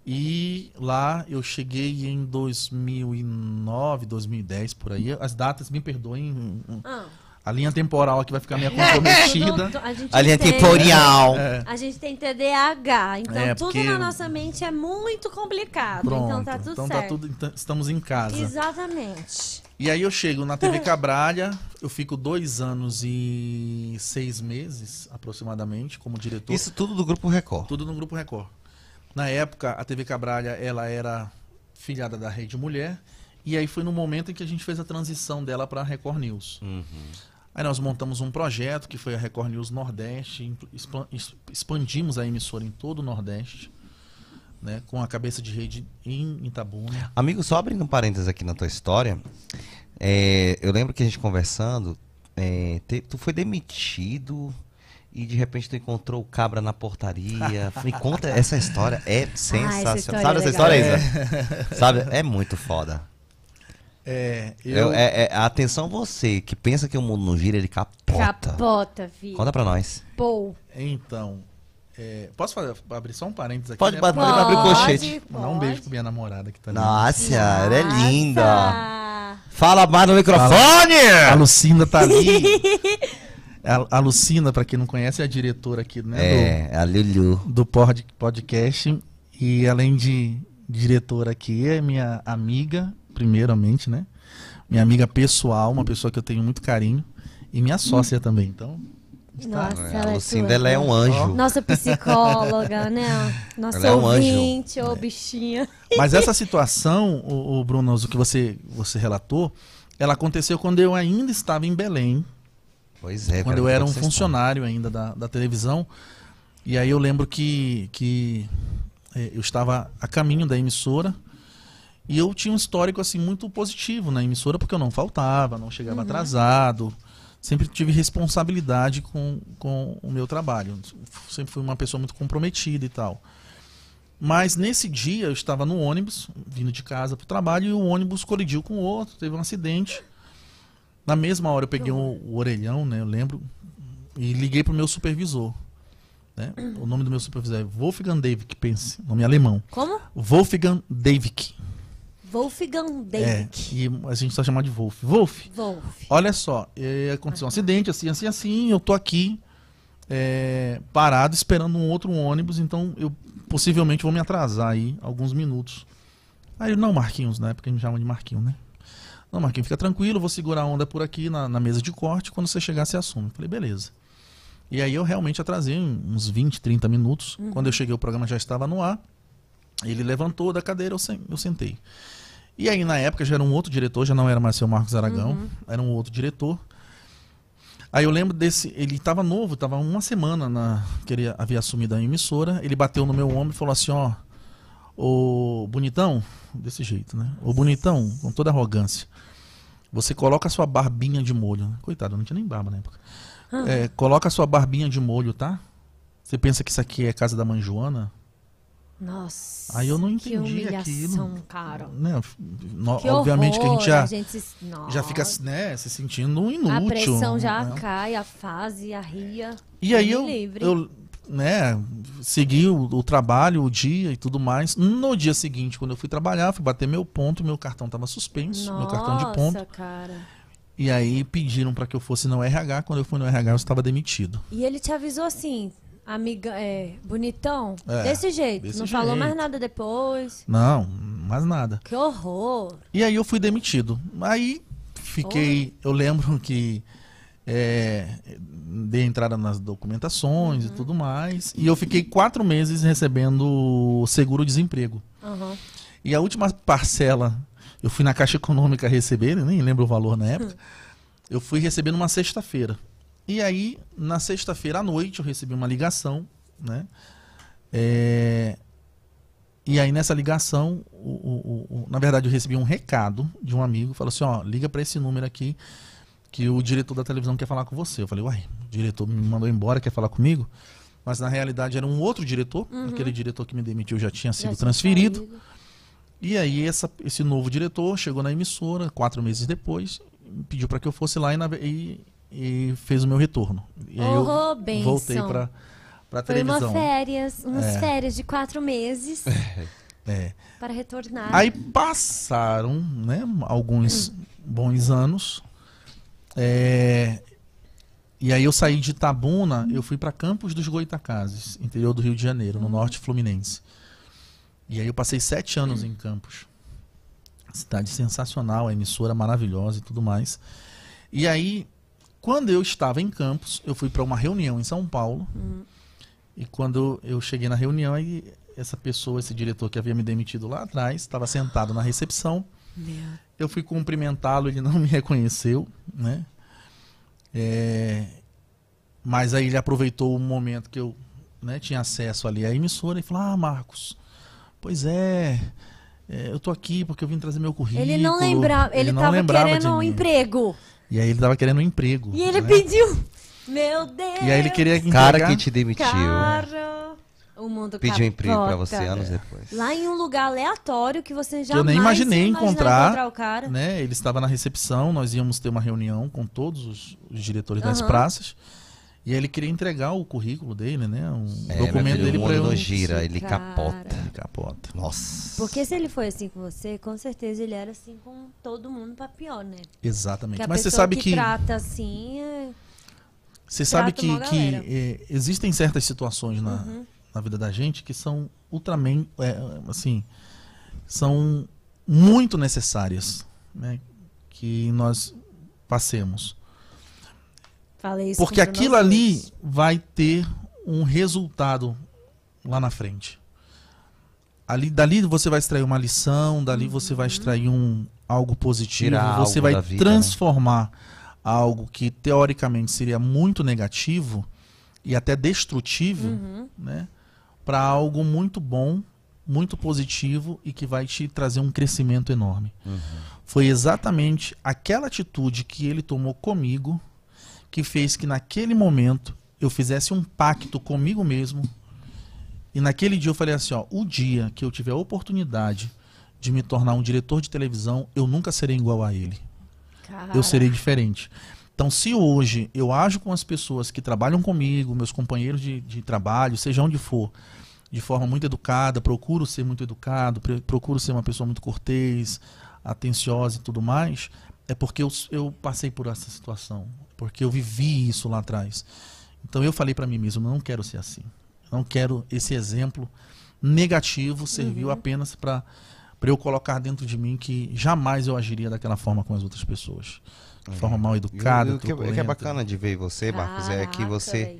E lá eu cheguei em 2009, 2010, por aí. As datas, me perdoem. Ah, A linha temporal aqui vai ficar meio comprometida. a gente A linha entende. temporal. É, A gente tem TDAH, então É, tudo na nossa mente é muito complicado. pronto. Então tá tudo então certo. tá tudo. então estamos em casa. Exatamente. E aí eu chego na TV Cabralha, eu fico dois anos e seis meses, aproximadamente, como diretor. Isso tudo do Grupo Record. Tudo no Grupo Record. Na época, a TV Cabralha, ela era filiada da Rede Mulher. E aí foi no momento em que a gente fez a transição dela para a Record News. Uhum. Aí nós montamos um projeto que foi a Record News Nordeste, expandimos a emissora em todo o Nordeste, né, com a cabeça de rede em Itabuna. Amigo, só abrindo um parênteses aqui na tua história, é, eu lembro que a gente conversando, é, te- tu foi demitido e de repente tu encontrou o cabra na portaria. Me conta essa história, é sensacional. história Sabe é essa história, Isa? Sabe? É muito foda. É, Eu, eu, é, é- atenção você que pensa que o mundo não gira, ele capota. Capota, filho. Conta pra nós. Pô. Então, é, posso fazer, abrir só um parênteses aqui? Pode né? bater, abrir o colchete. Mandar um beijo pra minha namorada que tá ali. Nossa, ela é linda. Fala mais no microfone! A Lucinda tá ali. A, a Lucinda, pra quem não conhece, é a diretora aqui, né? É, a Lulu. Do, do pod- podcast. E além de diretora aqui, é minha amiga, primeiramente, né? Minha amiga pessoal, uma pessoa que eu tenho muito carinho. E minha sócia também, então. Nossa, É, ela a é Lucinda, tua, ela é um anjo. Nossa psicóloga, né? Nossa Ela é um anjo. ouvinte, ô bichinha. Mas essa situação, o, o Bruno, o que você, você relatou, ela aconteceu quando eu ainda estava em Belém. Pois é. quando eu era um funcionário ainda da, da televisão. E aí eu lembro que, que eh, eu estava a caminho da emissora e eu tinha um histórico assim muito positivo na emissora porque eu não faltava, não chegava atrasado, sempre tive responsabilidade com, com o meu trabalho, sempre fui uma pessoa muito comprometida e tal. Mas nesse dia eu estava no ônibus, vindo de casa para o trabalho, e o ônibus colidiu com o outro, teve um acidente. Na mesma hora eu peguei o, o orelhão, né? Eu lembro, e liguei pro meu supervisor. Né? O nome do meu supervisor é Wolfgang Davik, pense, nome alemão. Como? Wolfgang Davik. Wolfgang É, David. e a gente só chamar de Wolf. Wolf, Wolf. olha só, é, aconteceu um acidente, assim, assim, assim, eu tô aqui é, parado esperando um outro ônibus, então eu possivelmente vou me atrasar aí alguns minutos. Aí, não, Marquinhos, na época me chamam de Marquinhos, né? Não, Marquinhos, fica tranquilo, vou segurar a onda por aqui na, na mesa de corte, quando você chegar, você assume. Eu falei, beleza. E aí eu realmente atrasei uns 20, 30 minutos. Quando eu cheguei, o programa já estava no ar. Ele levantou da cadeira, eu, sen- eu sentei. E aí, na época, já era um outro diretor, já não era mais seu Marcos Aragão, era um outro diretor. Aí eu lembro desse. Ele estava novo, estava uma semana na, que ele havia assumido a emissora. Ele bateu no meu ombro e falou assim: Ó, ô bonitão, desse jeito, né? Ô bonitão, com toda arrogância, você coloca a sua barbinha de molho. Coitado, eu não tinha nem barba na época. É, coloca a sua barbinha de molho, tá? Você pensa que isso aqui é casa da mãe Joana? Nossa. Aí eu não que entendi humilhação, aquilo. cara. Né? No- Que obviamente que a gente já, horror, gente já fica Nossa. né, se sentindo um inútil. A pressão já né? cai, a fase, a ria. E aí eu, livre. eu né, segui o, o trabalho, o dia e tudo mais. No dia seguinte, quando eu fui trabalhar, fui bater meu ponto, meu cartão estava suspenso, meu cartão de ponto. Nossa, cara. E aí pediram para que eu fosse no RH. Quando eu fui no RH, eu estava demitido. E ele te avisou assim, amiga, é, bonitão, É, desse jeito. desse não falou mais jeito. nada depois. Não, mais nada. Que horror. E aí eu fui demitido. Aí fiquei. Eu lembro que é, dei entrada nas documentações e tudo mais. E eu fiquei quatro meses recebendo seguro-desemprego. Aham. E a última parcela, eu fui na Caixa Econômica receber, nem lembro o valor na época. Eu fui receber numa sexta-feira. E aí, na sexta-feira à noite, eu recebi uma ligação, né? É, E aí, nessa ligação, o- o- o- na verdade, eu recebi um recado de um amigo, falou assim, ó, liga para esse número aqui, que o diretor da televisão quer falar com você. Eu falei, uai, o diretor me mandou embora, quer falar comigo? Mas na realidade era um outro diretor, aquele diretor que me demitiu já tinha sido Já tinha transferido. saído. E aí essa- esse novo diretor chegou na emissora quatro meses depois, pediu para que eu fosse lá e, na- e- e fez o meu retorno. E aí Oh, eu voltei para para Foi uma televisão. férias, umas É. férias de quatro meses É. para retornar. Aí passaram, né, alguns bons anos. é, e aí eu saí de Itabuna, eu fui para Campos dos Goitacazes, interior do Rio de Janeiro, no norte fluminense. E aí eu passei sete anos em Campos. Cidade sensacional, a emissora maravilhosa e tudo mais. E aí, quando eu estava em Campos, eu fui para uma reunião em São Paulo. E quando eu cheguei na reunião, aí essa pessoa, esse diretor que havia me demitido lá atrás, estava sentado na recepção. Eu fui cumprimentá-lo, ele não me reconheceu, né? É, Mas aí ele aproveitou o momento que eu né, tinha acesso ali à emissora e falou: Ah, Marcos, pois é, é, eu tô aqui porque eu vim trazer meu currículo. Ele não lembrava, ele, não tava lembrava querendo um emprego. E aí ele tava querendo um emprego. E ele né? pediu. Meu Deus. E aí ele queria entregar... Cara que te demitiu. Cara, o mundo Pediu emprego pra você anos depois. Lá em um lugar aleatório que você jamais eu nem imaginei imaginar encontrar, o cara. né? Ele estava na recepção, nós íamos ter uma reunião com todos os, os diretores das Aham. praças. E aí ele queria entregar o currículo dele, né? Um É, documento dele para eu não gira, ele Cara. capota. Ele capota. Nossa. Porque se ele foi assim com você, com certeza ele era assim com todo mundo pra pior, né? Exatamente. Mas você sabe que, que trata assim é... você sabe que, que. Uhum. é, existem certas situações na, na vida da gente que são ultramen, é, assim, são muito necessárias, né? Que nós passemos. Falei isso Porque aquilo ali vai ter um resultado lá na frente. Ali, dali você vai extrair uma lição, dali você vai extrair um algo positivo, Tirar você algo vai da vida, né? transformar algo que teoricamente seria muito negativo e até destrutivo, Uhum. né, para algo muito bom, muito positivo e que vai te trazer um crescimento enorme. Foi exatamente aquela atitude que ele tomou comigo que fez que naquele momento eu fizesse um pacto comigo mesmo. E naquele dia eu falei assim, ó, o dia que eu tiver a oportunidade de me tornar um diretor de televisão, eu nunca serei igual a ele. Eu serei diferente. Então, se hoje eu ajo com as pessoas que trabalham comigo, meus companheiros de, de trabalho, seja onde for, de forma muito educada, procuro ser muito educado, procuro ser uma pessoa muito cortês, atenciosa e tudo mais, é porque eu, eu passei por essa situação, porque eu vivi isso lá atrás. Então eu falei para mim mesmo, não quero ser assim. Não quero esse exemplo negativo serviu apenas para para eu colocar dentro de mim que jamais eu agiria daquela forma com as outras pessoas. De forma mal E o- educada. o que, o que é bacana de ver você, Marcos, é que você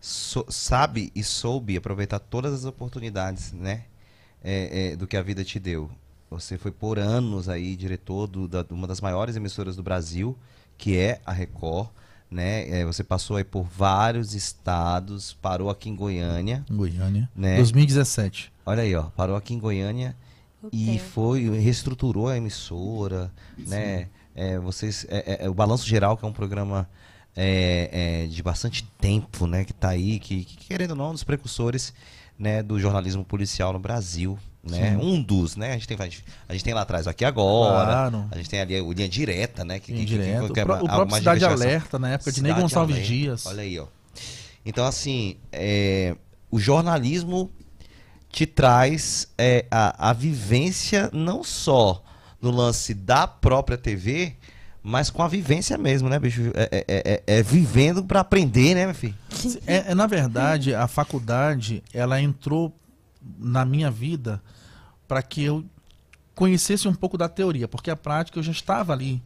so- sabe e soube aproveitar todas as oportunidades, né? é, é, do que a vida te deu. Você foi por anos aí diretor do- da- de uma das maiores emissoras do Brasil, que é a Record, né? É, você passou aí por vários estados, parou aqui em Goiânia, Em Goiânia. Né? 2017. olha aí, ó, parou aqui em Goiânia O e foi reestruturou a emissora, né? É, vocês, é, é, é, o Balanço Geral, que é um programa é, é, de bastante tempo, né? Que tá aí, que, que, querendo ou não, um dos precursores né, do jornalismo policial no Brasil, né? Sim. Um dos, né? A gente tem, a gente, tem lá atrás aqui agora, Claro. a gente tem ali o linha direta, né? Que, Linha que- que- Direto. que é O pró- o algo próprio Cidade. Alerta, na época de Ney Gonçalves Alerta. Dias. Olha aí, ó. Então, assim, é, o jornalismo te traz é, a, a vivência não só no lance da própria TV, mas com a vivência mesmo, né, bicho? É, é- é- é vivendo pra aprender, né, meu filho? É, é, na verdade, a faculdade, ela entrou na minha vida para que eu conhecesse um pouco da teoria, porque a prática eu já estava ali,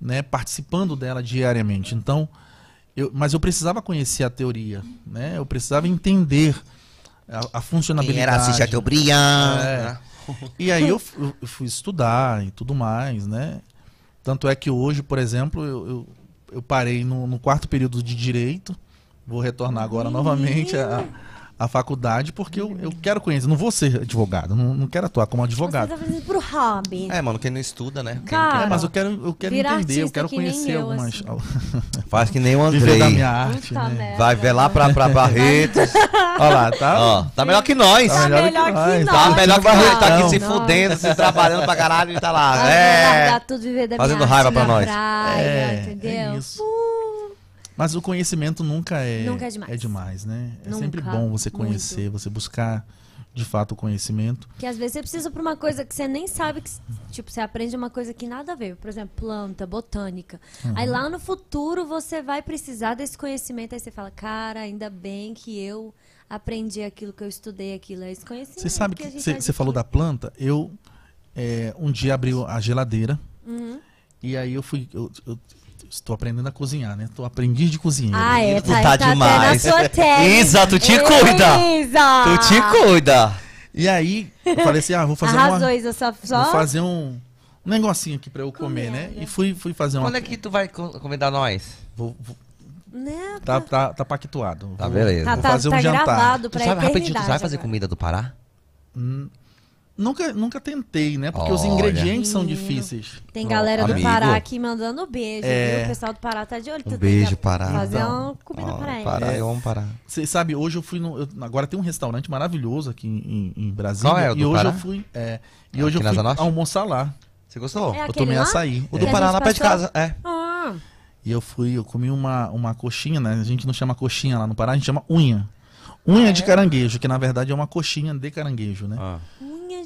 né, participando dela diariamente. Então, eu, mas eu precisava conhecer a teoria, né? Eu precisava entender a, a funcionalidade. Chateaubriand, É. né? E aí eu- eu fui estudar e tudo mais, né? Tanto é que hoje, por exemplo, eu, eu, eu parei no, no quarto período de direito. Vou retornar agora novamente a, a faculdade porque eu, eu quero conhecer. Não vou ser advogado, não, não quero atuar como Você advogado. tá fazendo pro hobby. É, mano, quem não estuda, né? Quem Cara, É, mas eu quero, eu quero entender, eu quero que conhecer eu, algumas. assim. quer- Faz que nem o Viver da Andrei. minha arte, né? Vai ver lá pra, pra Barretos. Olha lá, tá? Ó, tá melhor que nós. Tá Tá melhor melhor que que nós. Tá melhor que nós. Tá aqui se Não. fudendo, se trabalhando pra caralho e tá lá. Vai É. largar tudo, viver da Fazendo minha raiva arte pra nós. Praia, É, entendeu? é isso. Uh, Mas o conhecimento nunca é, Nunca é demais. né? É Nunca. sempre bom você conhecer, você buscar de fato o conhecimento. que às vezes você precisa pra uma coisa que você nem sabe que. Tipo, você aprende uma coisa que nada a ver. Por exemplo, planta, botânica. Aí Uhum. lá no futuro você vai precisar desse conhecimento. Aí você fala, cara, ainda bem que eu aprendi aquilo que eu estudei aquilo. É esse conhecimento. Você sabe que você falou da planta, eu é, um dia abri a geladeira Uhum. e aí eu fui. Eu, eu estou aprendendo a cozinhar, né? Tô aprendiz de cozinheiro. Ah, é, Tu tá, tá tá até demais. na sua tela. Isa, tu te cuida. Isa! Tu te cuida. E aí eu falei assim, ah, vou fazer Arrasou, uma, Isa, só... só... vou fazer um, um negocinho aqui pra eu comer, Comer, né? né? E fui, fui fazer uma. Quando é que tu vai co- convidar nós? vou- vou- Né? tá, tá, tá pactuado. Tá, beleza. Tá, Vou tá, fazer um tá jantar. gravado Tu pra sabe, rapidinho, tu sabe fazer agora. comida do Pará? Nunca, nunca tentei, né? Porque os Olha. ingredientes são difíceis. Tem galera do amigo. Pará aqui mandando beijo, É. viu? O pessoal do Pará tá de olho. Um Tu beijo, que Pará. Fazer Então, uma comida pra eles. Pará, eu amo Pará. Você sabe, hoje eu fui no. eu- agora tem um restaurante maravilhoso aqui em, em Brasília. Qual é, o e do hoje Pará? eu fui. É, e É hoje aqui eu na fui Asa Norte? almoçar lá. Você gostou? É eu aquele tomei lá? açaí. O que do a Pará gente lá perto de passou? casa. É. Ah, E eu fui, eu comi uma, uma coxinha, né? A gente não chama coxinha lá no Pará, a gente chama unha. Unha Ah, de é? caranguejo, que na verdade é uma coxinha de caranguejo, né?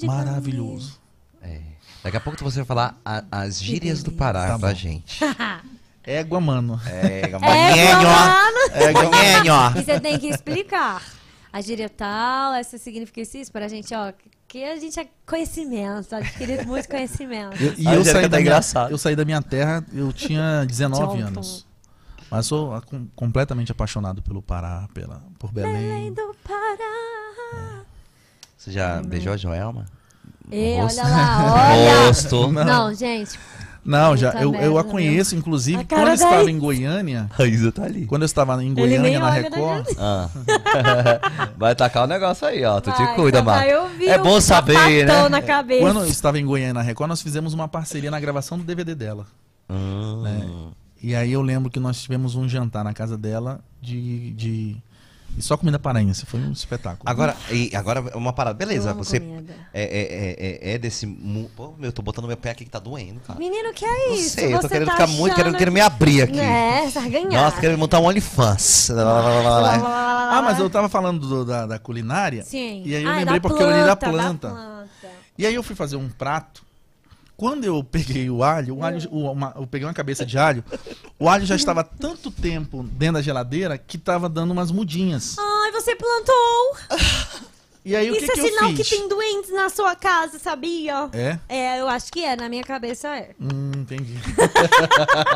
Maravilhoso. é. Daqui a pouco você vai falar a- as gírias do Pará Tá pra bom. gente. Égua, mano. É. E você tem que explicar. A gíria tal, essa significa isso, isso, pra gente, ó. Que a gente é conhecimento, adquirido muito conhecimento. Eu- e A eu Angélica saí, tá da minha, engraçada. eu saí da minha terra, eu tinha 19 Tchau, anos. Mas sou ah, com- completamente apaixonado pelo Pará, pela, por Belém Belém. do Pará. Você já beijou a Joelma? E olha lá, olha. Rosto. Não, gente. Não, já, Puta eu, eu a conheço, inclusive, quando eu estava em Goiânia. A Isa tá ali. Quando eu estava em Goiânia, na Record. Ah. Vai tacar o negócio aí, ó. Tu te Vai, cuida, só vai Marco. ouvir É bom saber, né? na cabeça. Quando eu estava em Goiânia na Record, nós fizemos uma parceria na gravação do DVD dela. Hum. né? E aí eu lembro que nós tivemos um jantar na casa dela de. de e só comida paraense. Foi um espetáculo. Agora, e agora uma parada. Beleza, você é, é, é, é- é desse. mu- Pô, meu, eu tô botando meu pé aqui que tá doendo, cara. Menino, que é Não isso? sei, eu tô Você querendo tá ficar muito, querendo, querendo me abrir aqui. É, sarganhar. Nossa, querendo montar um OnlyFans. Ah, mas eu tava falando do- da, da culinária. Sim. E aí eu Ah, é lembrei da porque eu olhei da planta, planta. planta. E aí eu fui fazer um prato. Quando eu peguei o alho, o alho o- uma- eu peguei uma cabeça de alho, o alho já estava tanto tempo dentro da geladeira que tava dando umas mudinhas. Ai, você plantou. E aí o Isso que, é que eu sinal fiz? que tem doentes na sua casa, sabia? É? É, eu acho que é. Na minha cabeça é. Hum, entendi.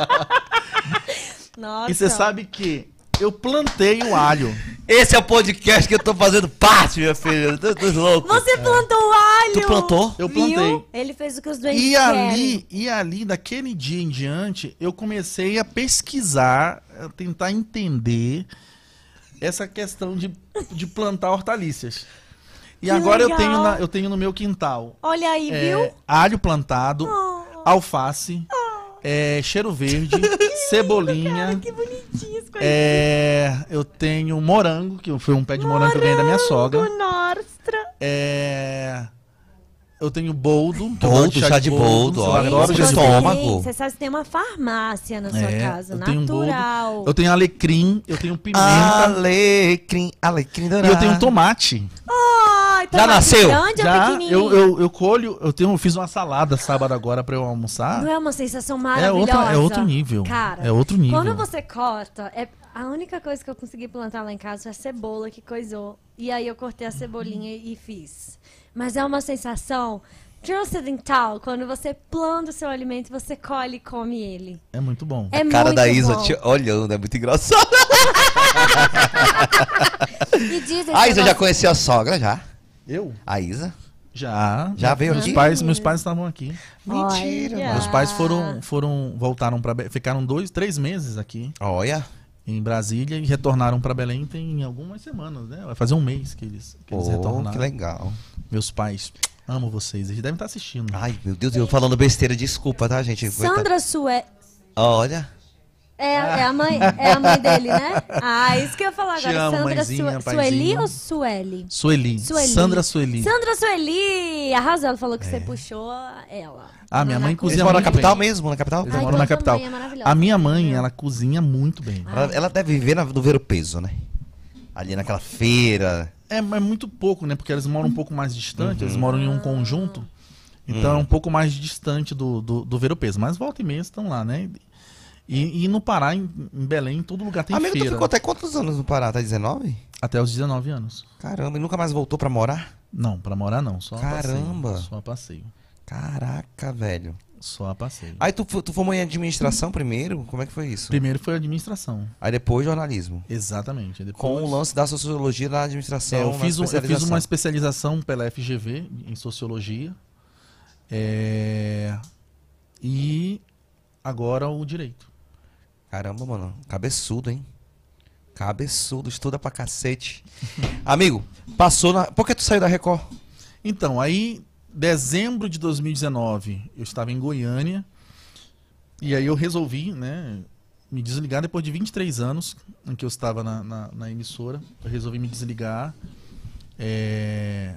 Nossa. E você sabe que eu plantei o alho. Esse é o podcast que eu tô fazendo parte, minha filha. Tô, tô louco. Você plantou alho! Tu plantou? Eu Viu? plantei. Ele fez o que os doentes E querem. ali, e ali, daquele dia em diante, eu comecei a pesquisar, a tentar entender essa questão de, de plantar hortaliças. E Que agora eu tenho, na- eu tenho no meu quintal Olha aí, é, viu? alho plantado, Oh, alface, é, cheiro verde, cebolinha. que bonitinho É, eu tenho morango, que foi um pé de morango que eu ganhei da minha sogra. Morango, Nostra. É, eu tenho boldo. Boldo, chá de boldo, ó, adoro de estômago. Você sabe que tem uma farmácia na sua É, casa, eu tenho um boldo, natural. Eu tenho alecrim, eu tenho pimenta Alecrim, alecrim e dourado. eu tenho tomate. Ai, Já nasceu? Grande ou Já pequenininho? eu, eu, eu colho, eu tenho, eu fiz uma salada sábado agora pra eu almoçar. Não é uma sensação É, maravilhosa? outra, é outro nível. Cara, é outro nível. Quando você corta, é a única coisa que eu consegui plantar lá em casa foi a cebola que coisou. E aí eu cortei a cebolinha e fiz. Mas é uma sensação transcendental quando você planta o seu alimento, você colhe e come ele. É muito bom. É A cara muito da Isa bom. te olhando, é muito engraçado. E dizem A Isa já conheceu a sogra, já? Eu? A Isa? Já. Já veio meus aqui? Pais, meus pais estavam aqui. Mentira, Olha. mano. Meus pais foram, foram voltaram para ficaram dois, três meses aqui. Olha. em Brasília e retornaram para Belém tem algumas semanas, né? Vai fazer um mês que eles, que eles Pô, retornaram. que legal. Meus pais, amo vocês. Eles devem estar assistindo. Ai, meu Deus, eu falando besteira, desculpa, tá, gente? Sandra Sué. Olha. É, é a mãe, é a mãe dele, né? Ah, isso que eu ia falar Te agora. amo, Sandra mãezinha, paizinho. Sueli ou Sueli? Sueli. Sueli. Sandra Sueli. Sandra Sueli! Arrasou, ela falou que você puxou ela. Ah, minha mãe cozinha. cozinha Eles moram na capital bem. mesmo, na capital? Eles Ai, moram na capital. mãe é a minha mãe, ela cozinha muito bem. Ela, ela deve viver no Ver o Peso, né? Ali naquela feira. É, é muito pouco, né? Porque eles moram um pouco mais distante, eles moram em um conjunto. Então é um pouco mais distante do, do, do Ver o Peso. Mas volta e meia estão lá, né? E, e no Pará, em, em Belém, em todo lugar tem Amigo, tu feira. ficou até quantos anos no Pará? Tá 19? Até os 19 anos. Caramba, e nunca mais voltou pra morar? Não, pra morar não, só Caramba. passeio. Só passeio. Caraca, velho. Só a passeio. Aí tu, tu formou em administração primeiro? Como é que foi isso? Primeiro foi administração. Aí depois jornalismo. Exatamente. Depois, Com o lance da sociologia da administração. É, eu, fiz um- eu fiz uma especialização pela FGV em sociologia. É, e agora o direito. Caramba, mano. Cabeçudo, hein? Cabeçudo, estuda pra cacete. Amigo, passou na. Por que tu saiu da Record? Então, aí, dezembro de 2019, eu estava em Goiânia. E aí eu resolvi, né, me desligar depois de 23 anos em que eu estava na, na, na emissora. Eu resolvi me desligar. É,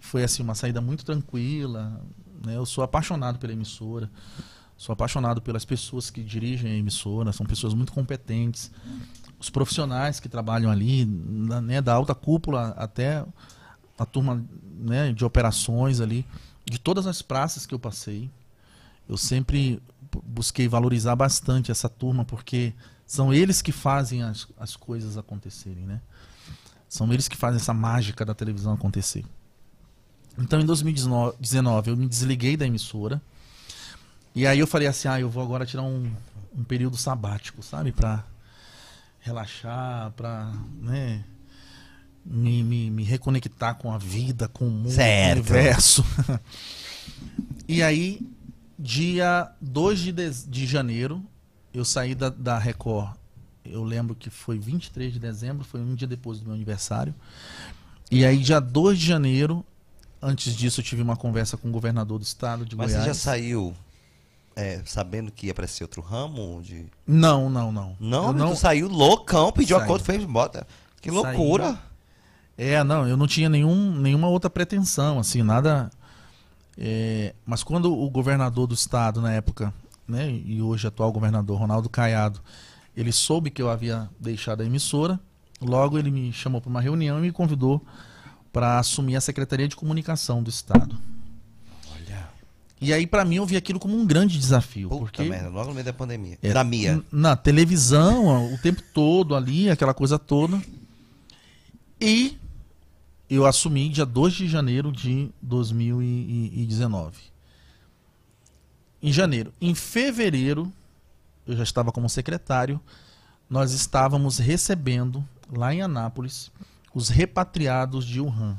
foi assim, uma saída muito tranquila. Né? Eu sou apaixonado pela emissora. Sou apaixonado pelas pessoas que dirigem a emissora. São pessoas muito competentes. Os profissionais que trabalham ali, né, da alta cúpula até a turma né, de operações ali, de todas as praças que eu passei, eu sempre bu- busquei valorizar bastante essa turma, porque são eles que fazem as, as coisas acontecerem, né? São eles que fazem essa mágica da televisão acontecer. Então, em 2019, eu me desliguei da emissora, e aí eu falei assim, ah, eu vou agora tirar um, um período sabático, sabe? Pra relaxar, pra, né, me, me, me reconectar com a vida, com o mundo, Certo. com o universo. e aí, dia 2 de, dez- de janeiro, eu saí da, da Record. Eu lembro que foi 23 de dezembro, foi um dia depois do meu aniversário. E aí, dia 2 de janeiro, antes disso, eu tive uma conversa com o governador do estado de Mas Goiás. você já saiu é, sabendo que ia aparecer outro ramo? De... Não, não, não. Não, Eu tu saiu loucão, pediu Saí. acordo, fez bota. Que Saí. É, não, eu não tinha nenhum, nenhuma outra pretensão, assim, nada. é, mas quando o governador do estado na época, né, e hoje atual governador Ronaldo Caiado, ele soube que eu havia deixado a emissora, logo ele me chamou para uma reunião e me convidou para assumir a secretaria de comunicação do estado. Olha. E aí para mim eu vi aquilo como um grande desafio, Puta porque merda, logo no meio da pandemia. é, da n- Na televisão, o tempo todo ali, aquela coisa toda. E eu assumi dia 2 de janeiro de 2019. Em janeiro. Em fevereiro, eu já estava como secretário, nós estávamos recebendo, lá em Anápolis, os repatriados de Wuhan.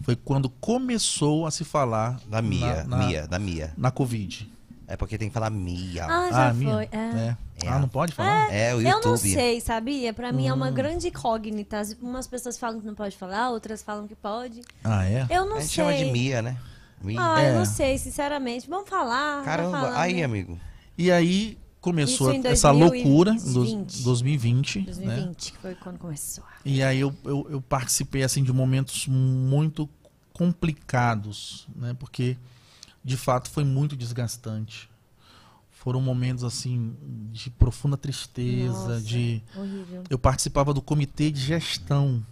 Foi quando começou a se falar Da Mia, na, na, Mia, da Mia. na Covid. É porque tem que falar Mia. Ah, já Ah, foi. É. É. É. Ah, não pode falar? É, o Eu YouTube. não sei, sabia? Pra mim é Hum. uma grande incógnita. As- Umas pessoas falam que não pode falar, outras falam que pode. Ah, é? Eu não A gente sei. chama de Mia, né? Mia. Ah, É. eu não sei, sinceramente. Vamos falar. Caramba, falando. aí, amigo. E aí começou essa loucura em 2020. 2020, né? 2020, que foi quando começou. E aí eu, eu, eu participei assim de momentos muito complicados, né? Porque de fato foi muito desgastante. Foram momentos assim de profunda tristeza, Nossa. de Horrível. eu participava do comitê de gestão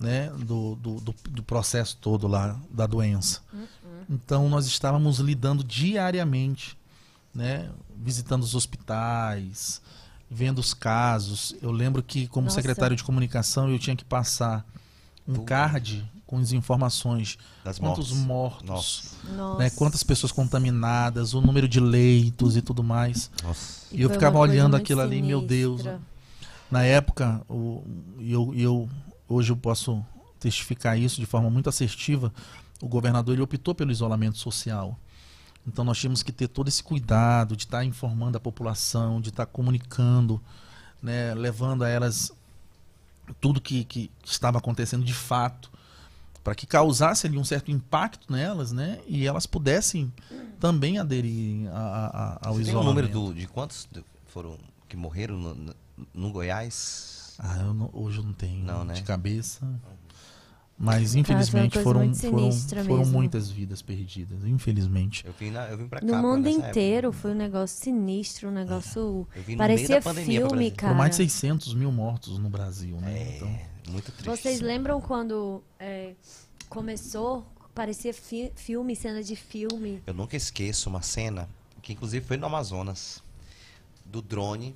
né, do, do, do, do processo todo lá da doença. Então nós estávamos lidando diariamente, né, visitando os hospitais, vendo os casos. Eu lembro que como Nossa. secretário de comunicação eu tinha que passar um card com as informações, Das quantos mortes. mortos, Nossa. né, quantas pessoas contaminadas, o número de leitos e tudo mais. Nossa. E eu ficava olhando aquilo ali, meu Deus, sinistra. na época, o, e eu, eu, hoje eu posso testificar isso de forma muito assertiva, o governador ele optou pelo isolamento social. Então nós tínhamos que ter todo esse cuidado de estar informando a população, de estar comunicando né, levando a elas tudo que, que estava acontecendo de fato, para que causasse ali um certo impacto nelas, né? E elas pudessem também aderir a, a, ao Você tem o isolamento. número do- de quantos foram que morreram no, no- no Goiás? Ah, eu não- hoje eu não tenho Não, né? de cabeça. Mas uma infelizmente coisa foram, muito foram, foram muitas vidas perdidas. Infelizmente. Eu vim, na, eu vim pra cá. No mundo nessa época. inteiro foi um negócio sinistro, um negócio. Eu vim no meio Parecia da pandemia pro filme, cara. Foram mais de 600 mil mortos no Brasil, né? Então, É, muito triste. Vocês lembram quando é, começou? Parecia fi- filme, cena de filme. Eu nunca esqueço uma cena, que inclusive foi no Amazonas, do drone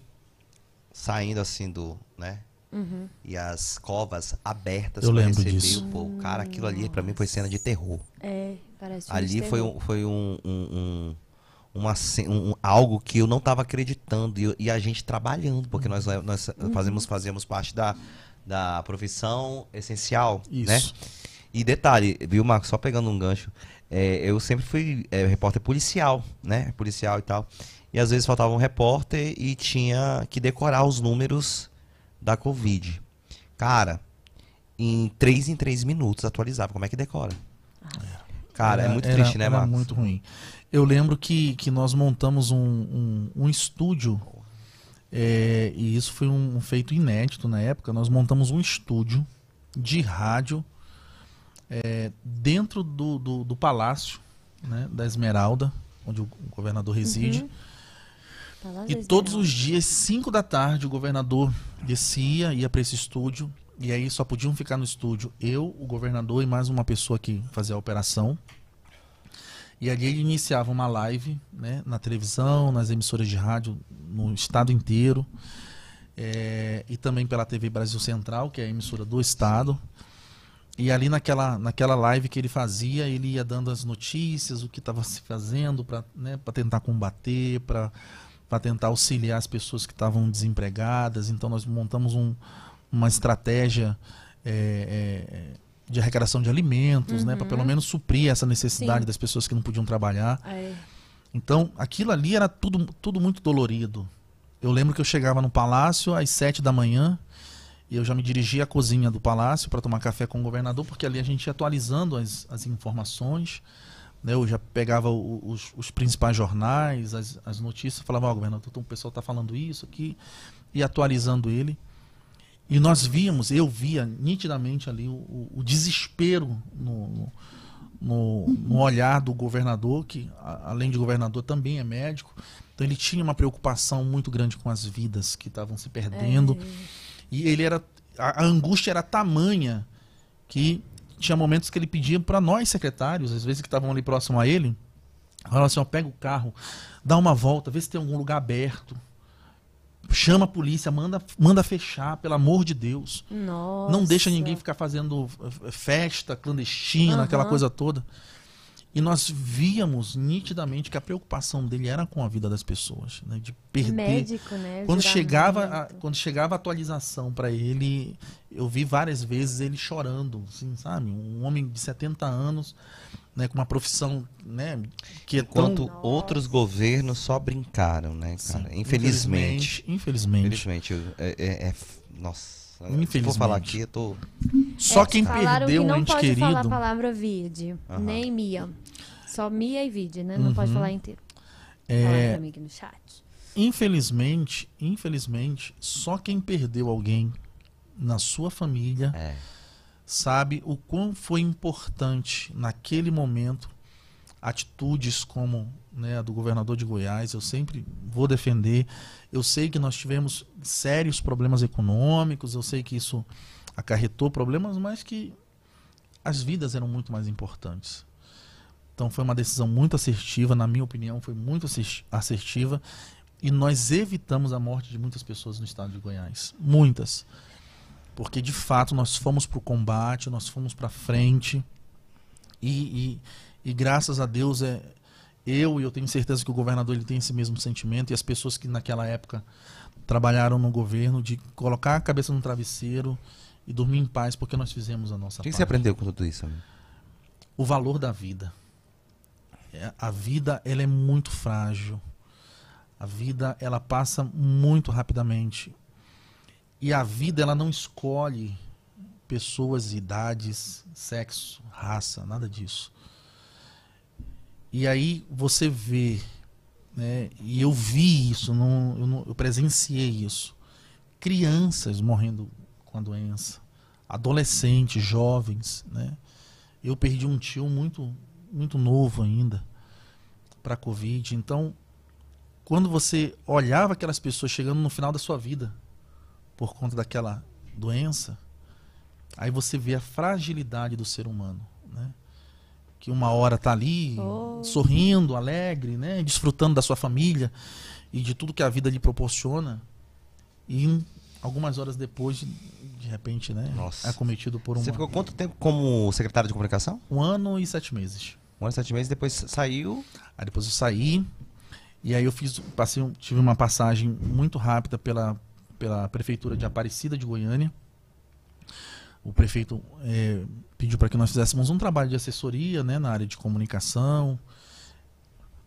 saindo assim do, né? Uhum. E as covas abertas lembro receber disso. o povo. Cara, aquilo ali pra mim foi cena de terror. É, parece filme Ali foi, um, foi um, um, um- uma, um- um- algo que eu não estava acreditando e, e a gente trabalhando, porque nós, nós Uhum. fazemos, fazemos parte da, da profissão essencial, Isso. né? E detalhe, viu, Marcos, só pegando um gancho, é, eu sempre fui é, repórter policial, né? Policial e tal. E às vezes faltava um repórter e tinha que decorar os números da Covid. Cara, em três em três minutos atualizava. Como é que decora? Cara, é era- muito era- triste, né, era Marcos? muito ruim. Eu lembro que, que nós montamos um, um, um estúdio, é, e isso foi um feito inédito na época. Nós montamos um estúdio de rádio é, dentro do, do, do palácio né, da Esmeralda, onde o governador reside. Uhum. E todos os dias, 5 da tarde, o governador descia, ia para esse estúdio. E aí só podiam ficar no estúdio eu, o governador e mais uma pessoa que fazia a operação. E ali ele iniciava uma live né, na televisão, nas emissoras de rádio no estado inteiro. é, e também pela TV Brasil Central, que é a emissora do estado. E ali naquela, naquela live que ele fazia, ele ia dando as notícias, o que estava se fazendo para né, tentar combater, para para tentar auxiliar as pessoas que estavam desempregadas. Então nós montamos um- uma estratégia é, é, de arrecadação de alimentos, né, para pelo menos suprir essa necessidade Sim. das pessoas que não podiam trabalhar. É. Então aquilo ali era tudo, tudo muito dolorido. Eu lembro que eu chegava no palácio às sete da manhã e eu já me dirigia à cozinha do palácio para tomar café com o governador, porque ali a gente ia atualizando as, as informações. né? Eu já pegava o- os, os principais jornais, as, as notícias, falava, ó, governador, então o pessoal está falando isso aqui, e atualizando ele. E nós víamos, eu via nitidamente ali o, o- desespero no, no, no olhar do governador, que além de governador também é médico. Então ele tinha uma preocupação muito grande com as vidas que estavam se perdendo. E ele era. A, a angústia era tamanha que tinha momentos que ele pedia para nós, secretários, às vezes que estavam ali próximo a ele, falava assim: ó, pega o carro, dá uma volta, vê se tem algum lugar aberto. Chama a polícia, manda, manda fechar, pelo amor de Deus. Nossa. Não deixa ninguém ficar fazendo eh, festa clandestina, aquela Aham. coisa toda. E nós víamos nitidamente que a preocupação dele era com a vida das pessoas, né? de perder. Médico, né? Quando chegava, a, quando chegava a atualização para ele, eu vi várias vezes ele chorando, assim, sabe? Um homem de 70 anos, né, com uma profissão, né, que é Enquanto tão outros governos só brincaram, né, cara? Sim, Infelizmente. infelizmente, Infelizmente. é, é- é- nossa. Se for Infelizmente. falar aqui, eu tô. Só É, quem perdeu que um não ente pode querido. falar a palavra vide, Aham. nem Mia. Só Mia e vide, né? Não pode Uhum. falar inteiro. É, aqui no chat. Infelizmente, infelizmente, só quem perdeu alguém na sua família É. sabe o quão foi importante naquele momento atitudes como né, a do governador de Goiás. Eu sempre vou defender. Eu sei que nós tivemos sérios problemas econômicos, eu sei que isso acarretou problemas, mas que as vidas eram muito mais importantes. Então foi uma decisão muito assertiva, na minha opinião, foi muito assertiva. E nós evitamos a morte de muitas pessoas no estado de Goiás. Muitas. Porque de fato nós fomos para o combate, nós fomos para frente. E, e, e graças a Deus é eu e eu tenho certeza que o governador ele tem esse mesmo sentimento e as pessoas que naquela época trabalharam no governo de colocar a cabeça no travesseiro e dormir em paz porque nós fizemos a nossa O que parte você aprendeu com tudo isso, amigo? o valor da vida. É, A vida ela é muito frágil. A vida ela passa muito rapidamente. E a vida, ela não escolhe pessoas, idades, sexo, raça, nada disso. E aí você vê, né, e eu vi isso, não, eu, não- eu presenciei isso. Crianças morrendo com a doença, adolescentes, jovens, né? Eu perdi um tio muito, muito novo ainda para a Covid. Então, quando você olhava aquelas pessoas chegando no final da sua vida por conta daquela doença, aí você vê a fragilidade do ser humano, né? Que uma hora tá ali Oh. sorrindo, alegre, né, desfrutando da sua família e de tudo que a vida lhe proporciona, e algumas horas depois, de, repente, né, Nossa. é acometido por Você uma, ficou quanto tempo como secretário de comunicação? um ano e sete meses. Um ano e sete meses, depois saiu. Aí depois eu saí e aí eu fiz, passei, um- tive uma passagem muito rápida pela, pela prefeitura de Aparecida de Goiânia. O prefeito eh, pediu para que nós fizéssemos um trabalho de assessoria, né, na área de comunicação.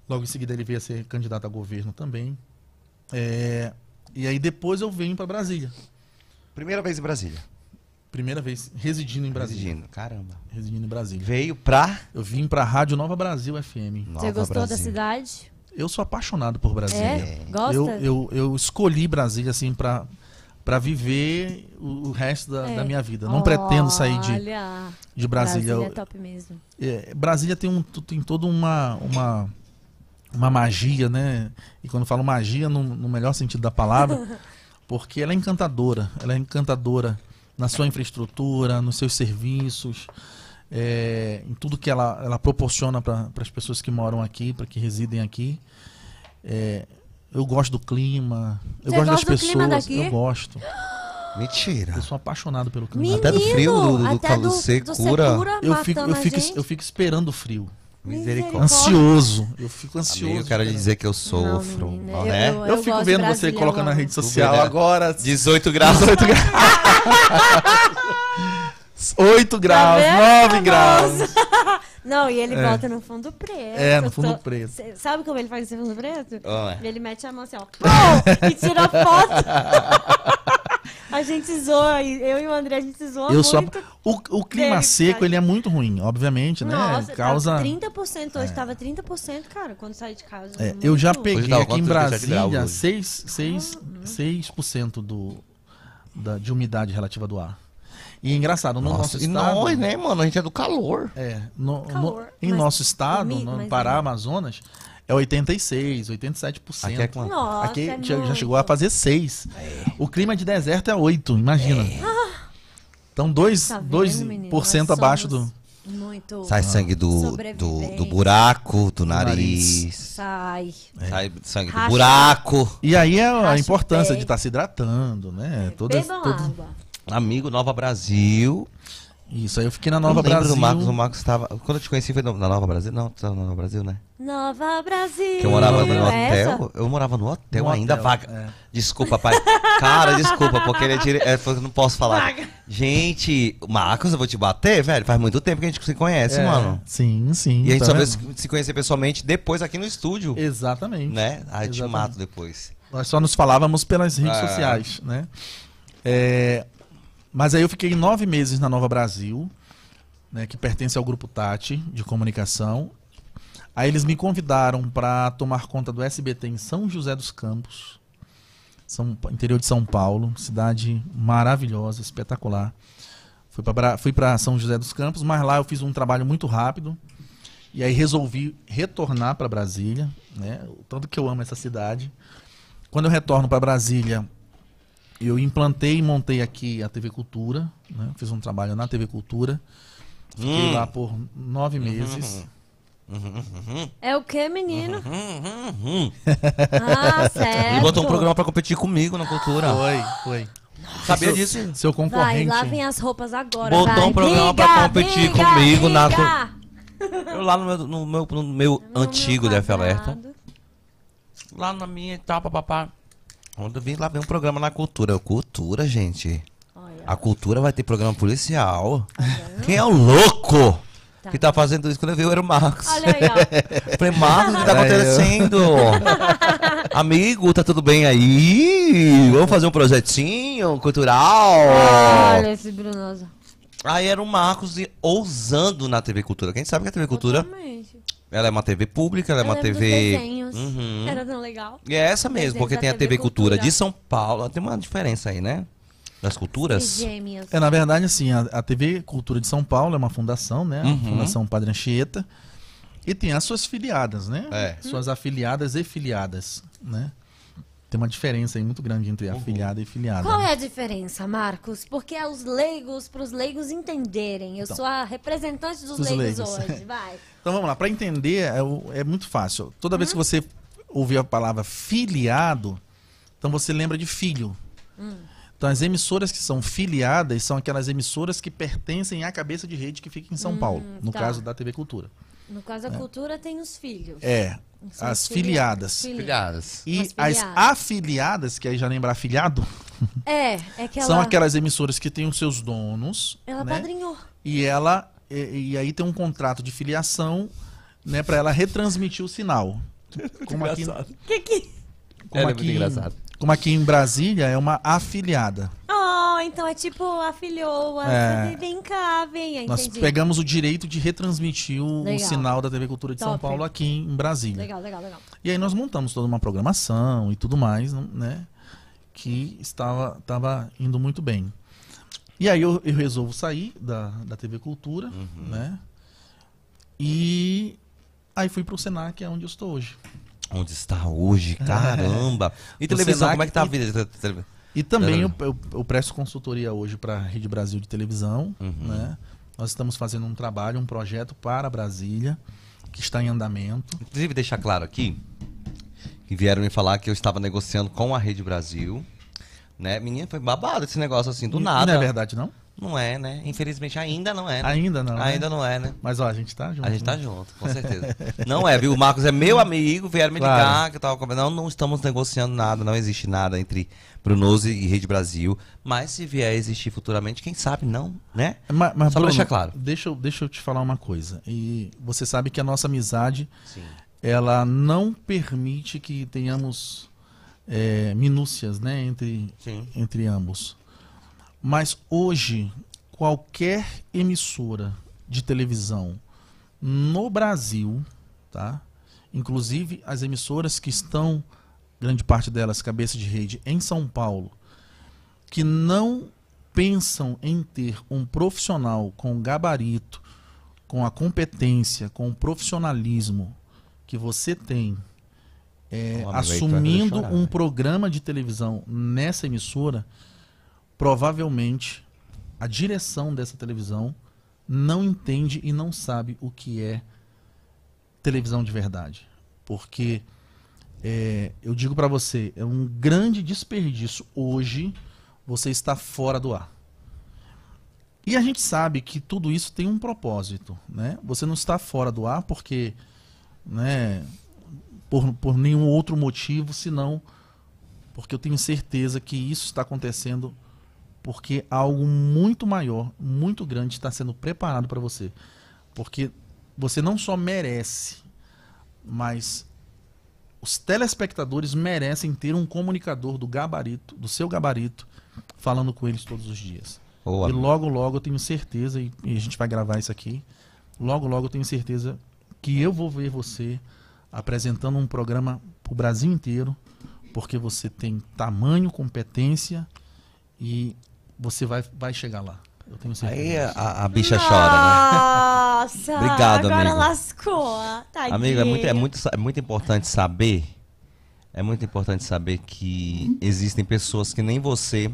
Logo em seguida ele veio a ser candidato a governo também. Eh, e aí depois eu venho para Brasília. Primeira vez em Brasília. Primeira vez residindo em Brasília. Residindo. Caramba. Residindo em Brasília. Veio pra. Eu vim para a Rádio Nova Brasil FM. Nova Você gostou da Brasília. cidade? Eu sou apaixonado por Brasília. É? Gosta? Eu, eu, eu escolhi Brasília assim para para viver o, o resto da, É. da minha vida. Não pretendo sair de, Olha, de Brasília. Brasília é top mesmo. é, Brasília tem, um, tem toda uma, uma, uma magia, né? E quando falo magia, no, no melhor sentido da palavra, porque ela é encantadora. Ela é encantadora na sua infraestrutura, nos seus serviços, é, em tudo que ela, ela proporciona para as pessoas que moram aqui, para que residem aqui. É, eu gosto do clima, eu Você gosto das pessoas, eu gosto. Mentira. Eu sou apaixonado pelo clima. Menino, Até do frio, do- do- do calor secura. Eu matando fico, eu, fico, eu fico esperando o frio. Misericórdia. Ansioso. Eu fico ansioso. Amigo, eu quero lhe dizer que eu Não, sofro. menina, ó, eu- né? eu- Eu, fico vendo você Brasília, colocando eu na rede social né? agora. 18 graus. 18 graus. 8 graus, Tá vendo, 9 graus. Não, e ele É. bota no fundo preto. É, no fundo Só- preto. Cê- Sabe como ele faz esse fundo preto? É. Ele mete a mão assim, ó, pum, e tira foto. a gente zoa, eu e o André, a gente zoa Eu muito. o, o clima dele, seco, cara. ele é muito ruim, obviamente, né? Nossa, Causa tava 30%, hoje tava 30%, cara, quando saí de casa. É, eu já peguei dá aqui em Brasília hoje? 6, 6, 6% do, da, de umidade relativa do ar. E é engraçado, no nosso Nossa, e estado. nós, né, mano? A gente é do calor. É, no, no- Calor, em mas nosso estado, umi- no Pará, é. Amazonas, é 86, 87%. Aqui é quanto? Nossa, Aqui é já, já chegou a fazer 6. O clima de deserto é 8, imagina. Então 2%, Tá vendo, 2 menino? por cento Nós abaixo do. Muito. Sai sangue do, do, do buraco, do nariz. nariz. Sai. Sai sangue do Racha. buraco. E aí é a Racha importância de estar se hidratando, né? Todas, Bebam todas- água. Amigo Nova Brasil. Isso, aí eu fiquei na Nova Brasil. do Marcos. O Marcos estava. Quando eu te conheci foi na Nova Brasil? Não, tu tava na Nova Brasil, né? Nova Brasil. Que eu morava no hotel. Eu morava no hotel No ainda, hotel, vaga. é. Desculpa, pai. Cara, desculpa, porque ele é dire... é, eu não posso falar. Gente, Marcos, eu vou te bater, velho. Faz muito tempo que a gente se conhece, É, mano. Sim, sim. E a gente tá só veio se conhecer pessoalmente depois aqui no estúdio. Exatamente. Né? Aí eu te Exatamente. mato depois. Nós só nos falávamos pelas redes É. sociais, né? É, mas aí eu fiquei nove meses na Nova Brasil, né, que pertence ao grupo Tati de comunicação. Aí eles me convidaram para tomar conta do SBT em São José dos Campos, São, interior de São Paulo, cidade maravilhosa, espetacular. Fui para São José dos Campos, mas lá eu fiz um trabalho muito rápido. E aí resolvi retornar para Brasília, né? O tanto que eu amo essa cidade. Quando eu retorno para Brasília, eu implantei e montei aqui a TV Cultura, né? Fiz um trabalho na TV Cultura. Fiquei Hum. lá por nove meses. É o que, menino? Hum, Ah, certo. Ele botou um programa pra competir comigo na cultura. Foi, foi. Sabia disso? Seu Vai, concorrente. lá vem as roupas agora. Botou vai. um programa Briga, pra competir comigo na briga. Eu lá no meu, no meu, no meu No antigo meu DF Alerta. Lá na minha etapa, papá. Quando eu vim lá ver um programa na cultura. Eu, Cultura, gente. Olha, A cultura vai ter programa policial. Quem é o louco Tá. que tá fazendo isso? Quando eu vi, eu era o Marcos. olha aí, ó. Falei, Marcos, o que tá acontecendo? Amigo, tá tudo bem aí? Vamos fazer um projetinho cultural? Olha esse Brunoso. Aí era o Marcos e- ousando na TV Cultura. Quem sabe que a TV Cultura, Totalmente. Ela é uma TV pública, ela é uma dos TV... desenhos. Uhum. Era tão legal. E é essa mesmo, porque tem a TV TV Cultura Cultura. de São Paulo. Tem uma diferença aí, né? Das culturas. É, na verdade, assim, a, a TV Cultura de São Paulo é uma fundação, né? A Uhum. Fundação Padre Anchieta. E tem as suas filiadas, né? É. Suas afiliadas e filiadas, né? Tem uma diferença aí muito grande entre afiliada e filiada. Qual é a diferença, Marcos? Porque é os leigos, para os leigos entenderem. Eu Então. sou a representante dos, Dos leigos, leigos. hoje. Vai. Então vamos lá, para entender é, é muito fácil. Toda vez que você ouvir a palavra filiado, então você lembra de filho. Então as emissoras que são filiadas são aquelas emissoras que pertencem à cabeça de rede que fica em São Paulo, no tá. caso da TV Cultura. No caso da cultura, tem os filhos. É, São as filiadas. Fili- Filhadas. E As as filiadas. afiliadas, que aí já lembra afiliado, É, é que ela, são aquelas emissoras que têm os seus donos, ela né? padrinhou. E ela e, e aí tem um contrato de filiação, né, para ela retransmitir o sinal. Como aqui, Que que... como Era aqui, muito engraçado. Como aqui em Brasília é uma afiliada. Oh, então é tipo afilhou. É. É. Vem cá, Nós entendi. pegamos o direito de retransmitir o, o sinal da TV Cultura de São Top. Paulo aqui em Brasília. Legal, legal, legal. E aí nós montamos toda uma programação e tudo mais, né? Que estava, estava indo muito bem. E aí eu, eu resolvo sair da, da TV Cultura, né? E aí fui pro Senac, é onde eu estou hoje. Onde está hoje? Caramba! E televisão, como é que tá a vida de te- televisão? E também eu, eu, eu presto consultoria hoje para a Rede Brasil de televisão, Uhum. né? Nós estamos fazendo um trabalho, um projeto para Brasília, que está em andamento. Inclusive, deixar claro aqui que vieram me falar que eu estava negociando com a Rede Brasil. Né? Menina, foi babado esse negócio assim, do e nada. Não é verdade, não? Não é, né? Infelizmente ainda não é. Né? Ainda não. né? Ainda não é, né? Mas ó, a gente tá junto. A gente tá né? junto, com certeza. Não é, viu? O Marcos é meu amigo, vieram me Claro. ligar, que eu tava. Não, não estamos negociando nada, não existe nada entre Brunose e Rede Brasil. Mas se vier a existir futuramente, quem sabe não, né? Ma- Mas, Só pra Bruno, deixar claro. Deixa eu, deixa eu te falar uma coisa. E você sabe que a nossa amizade, Sim. ela não permite que tenhamos é, minúcias, né, entre, Sim. entre ambos. Mas hoje, qualquer emissora de televisão no Brasil, tá? Inclusive as emissoras que estão, grande parte delas, cabeça de rede, em São Paulo, que não pensam em ter um profissional com gabarito, com a competência, com o profissionalismo que você tem, é, Um assumindo chorar, um né? programa de televisão nessa emissora, provavelmente a direção dessa televisão não entende e não sabe o que é televisão de verdade. Porque é, eu digo pra você, é um grande desperdício hoje você estar fora do ar. E a gente sabe que tudo isso tem um propósito, né? Você não está fora do ar porque, né, por, por nenhum outro motivo, senão porque eu tenho certeza que isso está acontecendo porque algo muito maior, muito grande está sendo preparado para você. Porque você não só merece, mas os telespectadores merecem ter um comunicador do gabarito, do seu gabarito, falando com eles todos os dias. Boa. E logo, logo eu tenho certeza, e, e a gente vai gravar isso aqui, logo, logo eu tenho certeza que eu vou ver você apresentando um programa pro Brasil inteiro, porque você tem tamanho, competência e você vai, vai chegar lá. Eu tenho certeza. Aí a, a bicha chora, né? Nossa! Obrigado, agora amigo. lascou. Tadinho. Amigo, é muito, é, muito, é muito importante saber. É muito importante saber que existem pessoas que nem você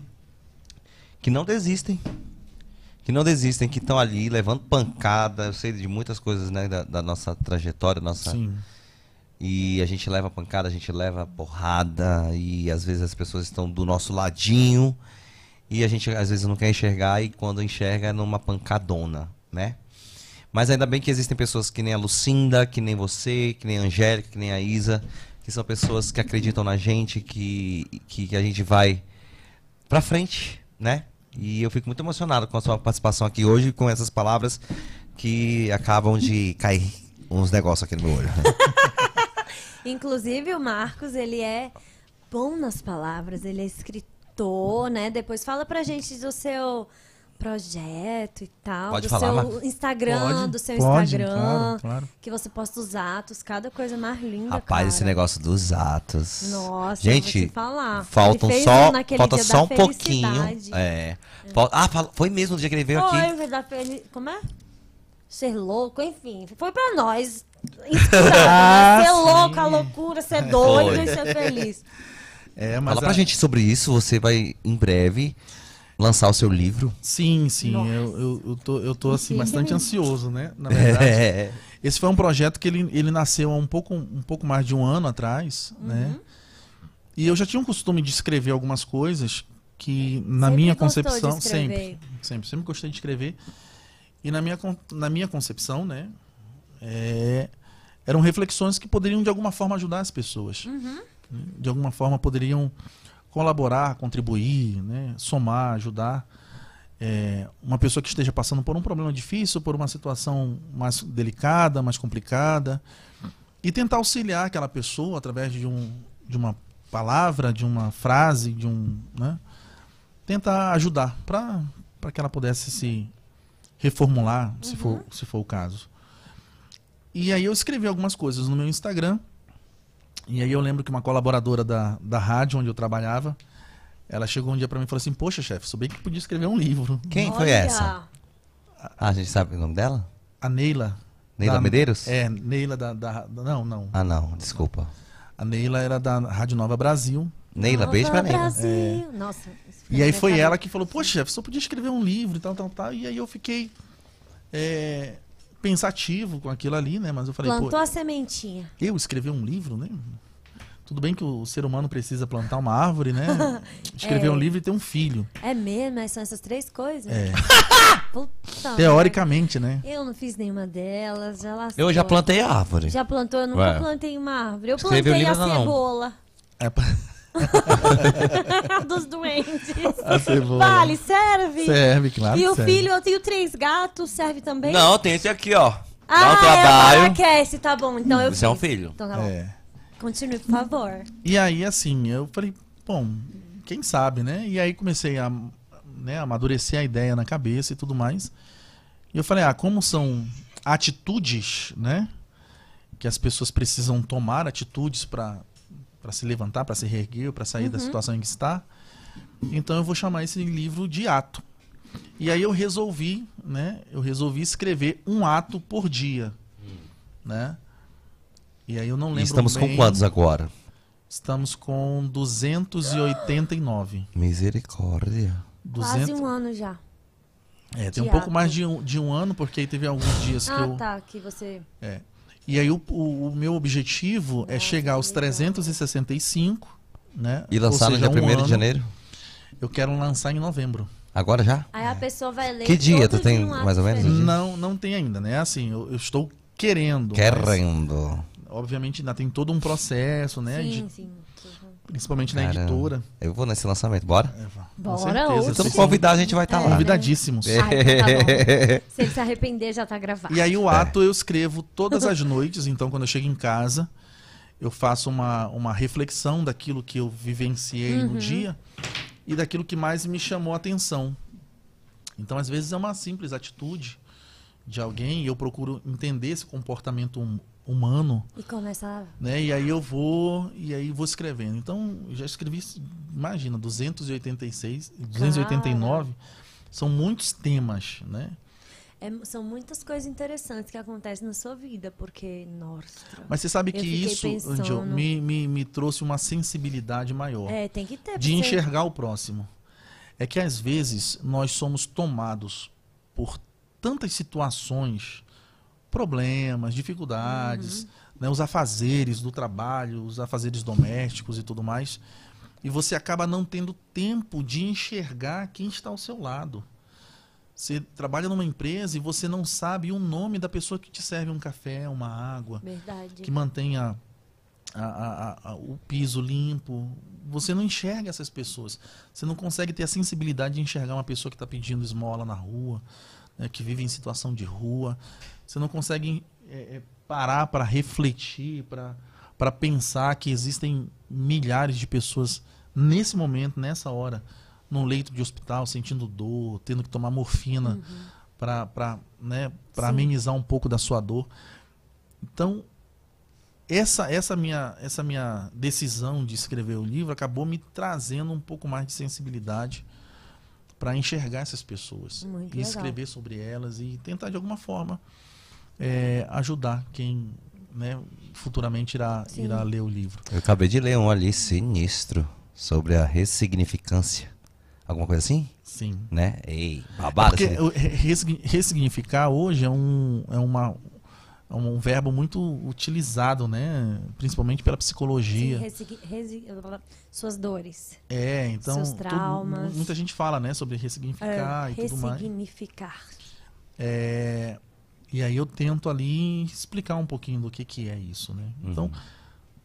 que não desistem. Que não desistem, que estão ali levando pancada. Eu sei de muitas coisas, né, da, da nossa trajetória, nossa. Sim. E a gente leva pancada, a gente leva porrada. E às vezes as pessoas estão do nosso ladinho. E a gente às vezes não quer enxergar. E quando enxerga é numa pancadona, né? Mas ainda bem que existem pessoas que nem a Lucinda, que nem você, que nem a Angélica, que nem a Isa. Que são pessoas que acreditam na gente, que, que, que a gente vai pra frente, né? E eu fico muito emocionado com a sua participação aqui hoje, com essas palavras que acabam de cair uns negócios aqui no meu olho. Inclusive, o Marcos, ele é bom nas palavras, ele é escritor, né? Depois fala pra gente do seu projeto e tal, Pode do falar, seu? Instagram, Pode, do seu pode, Instagram, claro, claro. que você posta os atos, cada coisa mais linda, Rapaz, cara. esse negócio dos atos. Nossa, Gente, eu vou te falar. faltam Ele fez só, um falta dia só da um pouquinho. É. Ah, foi mesmo no dia que ele veio Foi, aqui. foi da feli- Como é? Ser louco, enfim. Foi pra nós. Né? Ser Ah, louco, sim. a loucura, ser doido Foi. e ser feliz. É, mas Fala pra a- gente sobre isso. Você vai, em breve, lançar o seu livro. Sim, sim. Eu, eu, eu tô, eu tô assim, Sim. bastante ansioso, né? Na verdade. É. Esse foi um projeto que ele, ele nasceu há um pouco, um pouco mais de um ano atrás, Uhum. né? E eu já tinha um costume de escrever algumas coisas que, na Sempre minha concepção, sempre, sempre, sempre gostei de escrever. E na minha, na minha concepção, né? é, eram reflexões que poderiam de alguma forma ajudar as pessoas. Uhum. Né? De alguma forma poderiam colaborar, contribuir, né? somar, ajudar. É, uma pessoa que esteja passando por um problema difícil, por uma situação mais delicada, mais complicada, e tentar auxiliar aquela pessoa através de, um, de uma palavra, de uma frase, de um, né? tentar ajudar para que ela pudesse se reformular, se for se for o caso. E aí eu escrevi algumas coisas no meu Instagram. E aí eu lembro que uma colaboradora da, da rádio onde eu trabalhava, ela chegou um dia para mim e falou assim: "Poxa, chefe, soube que podia escrever um livro". Quem foi Olha, essa? Ah, a gente sabe o nome dela? A Neila. Neila da- Medeiros? É, Neila da, da- Não, não. Ah, não, desculpa. A Neila era da Rádio Nova Brasil. Neila, Nova beijo pra Neila. Brasil. Nossa. isso E aí foi ela que falou, poxa, chefe, só podia escrever um livro e tal, tal, tal. E aí eu fiquei é, pensativo com aquilo ali, né? Mas eu falei, Plantou pô, a sementinha. eu escrever um livro, né? Tudo bem que o ser humano precisa plantar uma árvore, né? Escrever É. um livro e ter um filho. É mesmo? Mas são essas três coisas? É. Puta Teoricamente, né? Eu não fiz nenhuma delas, já lascou. Eu já plantei a árvore. Já plantou? Eu nunca Ué. plantei uma árvore. Eu Escreveu plantei a não. cebola É dos doentes. A cebola. Vale, serve? Serve, claro. e o serve. filho, eu tenho três gatos, serve também? Não, tem esse aqui, ó. Ah, Dá um é trabalho. Marrakech, tá bom. Então eu Você é um filho. Então tá bom. É. Continue, por favor. E aí, assim, eu falei, bom, quem sabe, né? E aí comecei a né, amadurecer a ideia na cabeça e tudo mais. E eu falei, ah, como são atitudes, né? Que as pessoas precisam tomar atitudes para se levantar, para se reerguer, para sair da situação em que está. Então eu vou chamar esse livro de ato. E aí eu resolvi, né? Eu resolvi escrever um ato por dia, né? E aí eu não E lembro estamos com bem- quantos agora? Estamos com 289. Misericórdia. Quase 200... um ano já. É, tem um pouco mais de um, de um ano, porque aí teve alguns dias que Ah, eu. tá. Que você. E aí o, o, o meu objetivo é chegar aos que legal. 365, né? E lançar Ou no seja, dia um 1 de janeiro? Eu quero lançar em novembro. Agora já? Aí a pessoa vai ler. Que dia? Tu tem mais ou menos? Não, não tem ainda, né? Assim, eu, eu estou querendo. mas, Querendo. obviamente ainda tem todo um processo, né? Sim, de- sim. Principalmente na Caramba. editora. Eu vou nesse lançamento, bora? É, com Bora, certeza. ou Se tu me convidar, a gente vai estar É. lá. Convidadíssimos. Ah, então tá. Se ele se arrepender, já tá gravado. E aí o ato eu escrevo todas as noites, então quando eu chego em casa, eu faço uma, uma reflexão daquilo que eu vivenciei Uhum. no dia e daquilo que mais me chamou a atenção. Então, às vezes é uma simples atitude de alguém e eu procuro entender esse comportamento humano, E começa a. né? E aí eu vou e aí vou escrevendo. Então, eu já escrevi, imagina, 286, 289 são muitos temas, né? É, são muitas coisas interessantes que acontecem na sua vida, porque, nossa. Mas você sabe que isso, pensando- Angel, me, me, me trouxe uma sensibilidade maior É, tem que ter. de você- enxergar o próximo. É que às vezes nós somos tomados por tantas situações, problemas, dificuldades, né, os afazeres do trabalho, os afazeres domésticos e tudo mais, e você acaba não tendo tempo de enxergar quem está ao seu lado. Você trabalha numa empresa e você não sabe o nome da pessoa que te serve um café, uma água, Verdade. que mantenha a- a- a- a- o piso limpo. Você não enxerga essas pessoas. Você não consegue ter a sensibilidade de enxergar uma pessoa que está pedindo esmola na rua, né, que vive em situação de rua. Você não consegue é, é, parar para refletir, para pensar que existem milhares de pessoas nesse momento, nessa hora, num leito de hospital, sentindo dor, tendo que tomar morfina para né, pra amenizar um pouco da sua dor. Então, essa, essa, minha, essa minha decisão de escrever o livro acabou me trazendo um pouco mais de sensibilidade para enxergar essas pessoas Muito e legal. escrever sobre elas e tentar de alguma forma é, ajudar quem né, futuramente irá, Sim. irá ler o livro. Eu acabei de ler um ali sinistro sobre a ressignificância. Alguma coisa assim? Sim. Né? Ei, babado. Porque assim. ressignificar hoje é um, é uma, é um verbo muito utilizado, né? Principalmente pela psicologia. Sim, resi- suas dores. É, então Seus todo- traumas. muita gente fala, né, sobre ressignificar É, e tudo mais. ressignificar. É, e aí eu tento ali explicar um pouquinho do que, que é isso, né? Então,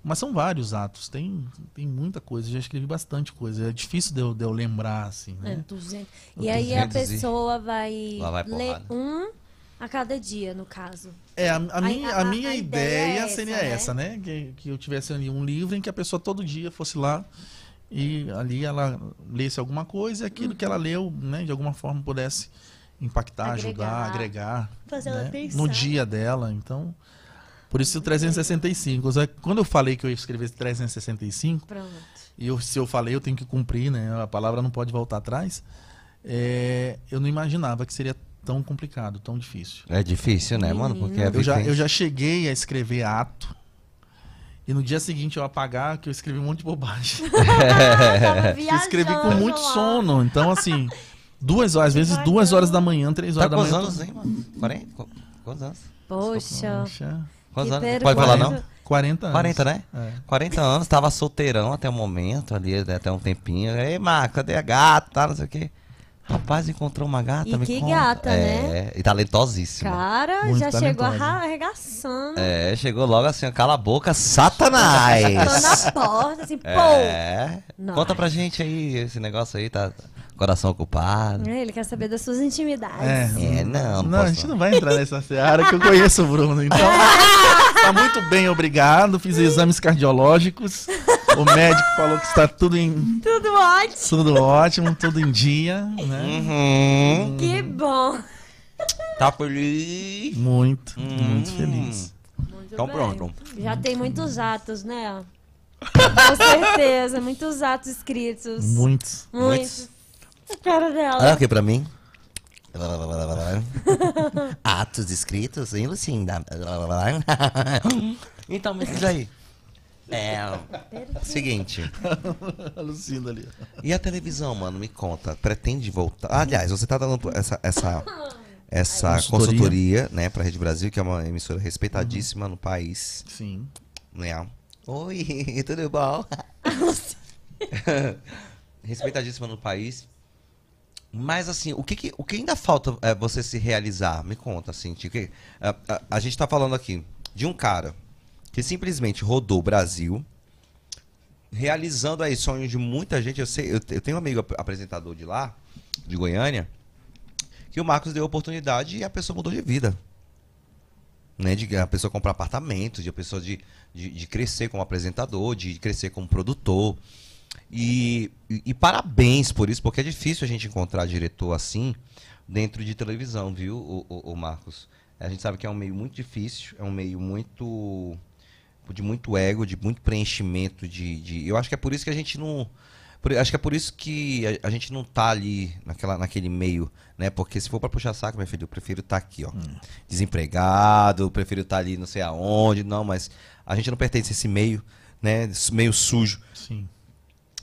mas são vários atos, tem, tem muita coisa, já escrevi bastante coisa. É difícil de eu, de eu lembrar, assim, É, né? 200. E aí a 200 pessoa vai, vai ler um a cada dia, no caso. É, a, a minha, a- a minha a ideia ideia, é essa, seria né? essa, né? Que, que eu tivesse ali um livro em que a pessoa todo dia fosse lá e ali ela lesse alguma coisa e aquilo que ela leu, né, de alguma forma pudesse impactar, Agregar. ajudar, agregar Fazer ela né, pensar. no dia dela. Então, por isso o 365. Só que Quando eu falei que eu ia escrever 365, Pronto. e eu, se eu falei, eu tenho que cumprir, né? A palavra não pode voltar atrás. é, eu não imaginava que seria tão complicado, tão difícil. É difícil, né, mano? Porque é Eu já, eu já cheguei a escrever ato. E no dia seguinte eu apagar, que eu escrevi um monte de bobagem. Eu escrevi com muito sono. Então, assim, duas horas, às vezes duas horas da manhã, três Tá horas da quantos manhã. anos, hein, mano? 40? Qu- Quantos anos? Poxa. Poxa, Quantos anos? Pode falar, não? pergunta. 40 anos. 40, né? É. 40 anos, tava solteirão até o momento, ali até um tempinho. Ei, Marco, cadê a gata? Tá, Não sei o quê. Rapaz, encontrou uma gata, E me que conta. gata, é, né? E talentosíssima. Cara, Muito já chegou arregaçando. É, chegou logo assim, ó, cala a boca, Tô satanás! na porta, assim, pô. É. Conta pra gente aí, esse negócio aí, tá coração ocupado. Ele quer saber das suas intimidades. É. É, não, não, Não, a gente não vai entrar nessa seara que eu conheço o Bruno. Então, tá muito bem, obrigado. Fiz exames cardiológicos. O médico falou que está tudo em Tudo ótimo. tudo ótimo, tudo em dia, né? Uhum. Que bom. Tá feliz? Muito, Hum. muito feliz. Muito Então bem. pronto. Já tem muitos atos, né? Com certeza, muitos atos escritos. Muitos. Muitos. A cara dela. Ah, o que pra mim? Atos escritos em Lucinda. então, me diz aí. É. Seguinte. Lucinda ali. E a televisão, mano? Me conta. Pretende voltar? Aliás, você tá dando essa, essa, essa Consultoria. consultoria, né, pra Rede Brasil, que é uma emissora respeitadíssima no país. Sim. Né? Oi, tudo bom? respeitadíssima no país. Mas assim, o que, que- o que ainda falta é, você se realizar? Me conta, assim, que, a, a- a gente tá falando aqui de um cara que simplesmente rodou o Brasil, realizando aí sonhos de muita gente. Eu sei, eu, eu tenho um amigo ap- apresentador de lá, de Goiânia, que o Marcos deu oportunidade e a pessoa mudou de vida. Né, de a pessoa comprar apartamento, de a pessoa de, de, de crescer como apresentador, de crescer como produtor. E, e- e parabéns por isso, porque é difícil a gente encontrar diretor assim dentro de televisão, viu, o, o- o Marcos? A gente sabe que é um meio muito difícil, é um meio muito. de muito ego, de muito preenchimento de. de- eu acho que é por isso que a gente não. por- acho que é por isso que a, a gente não tá ali naquela, naquele meio, né? Porque se for pra puxar saco, meu filho, eu prefiro estar aqui, ó. Desempregado, eu prefiro estar ali não sei aonde, não, mas a gente não pertence a esse meio, né? esse Meio sujo. Sim.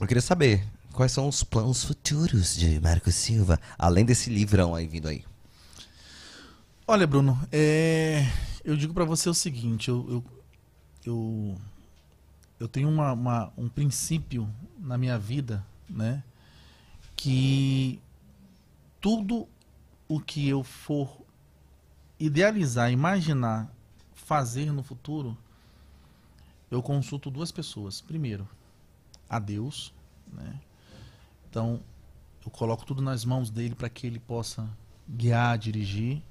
Eu queria saber quais são os planos futuros de Marco Silva, além desse livrão aí vindo aí. Olha, Bruno, é, eu digo pra você o seguinte, eu, eu, eu, eu tenho uma, uma- um princípio na minha vida, né? Que tudo o que eu for idealizar, imaginar, fazer no futuro, eu consulto duas pessoas. Primeiro, a Deus, né? Então, eu coloco tudo nas mãos dele para que ele possa guiar, dirigir.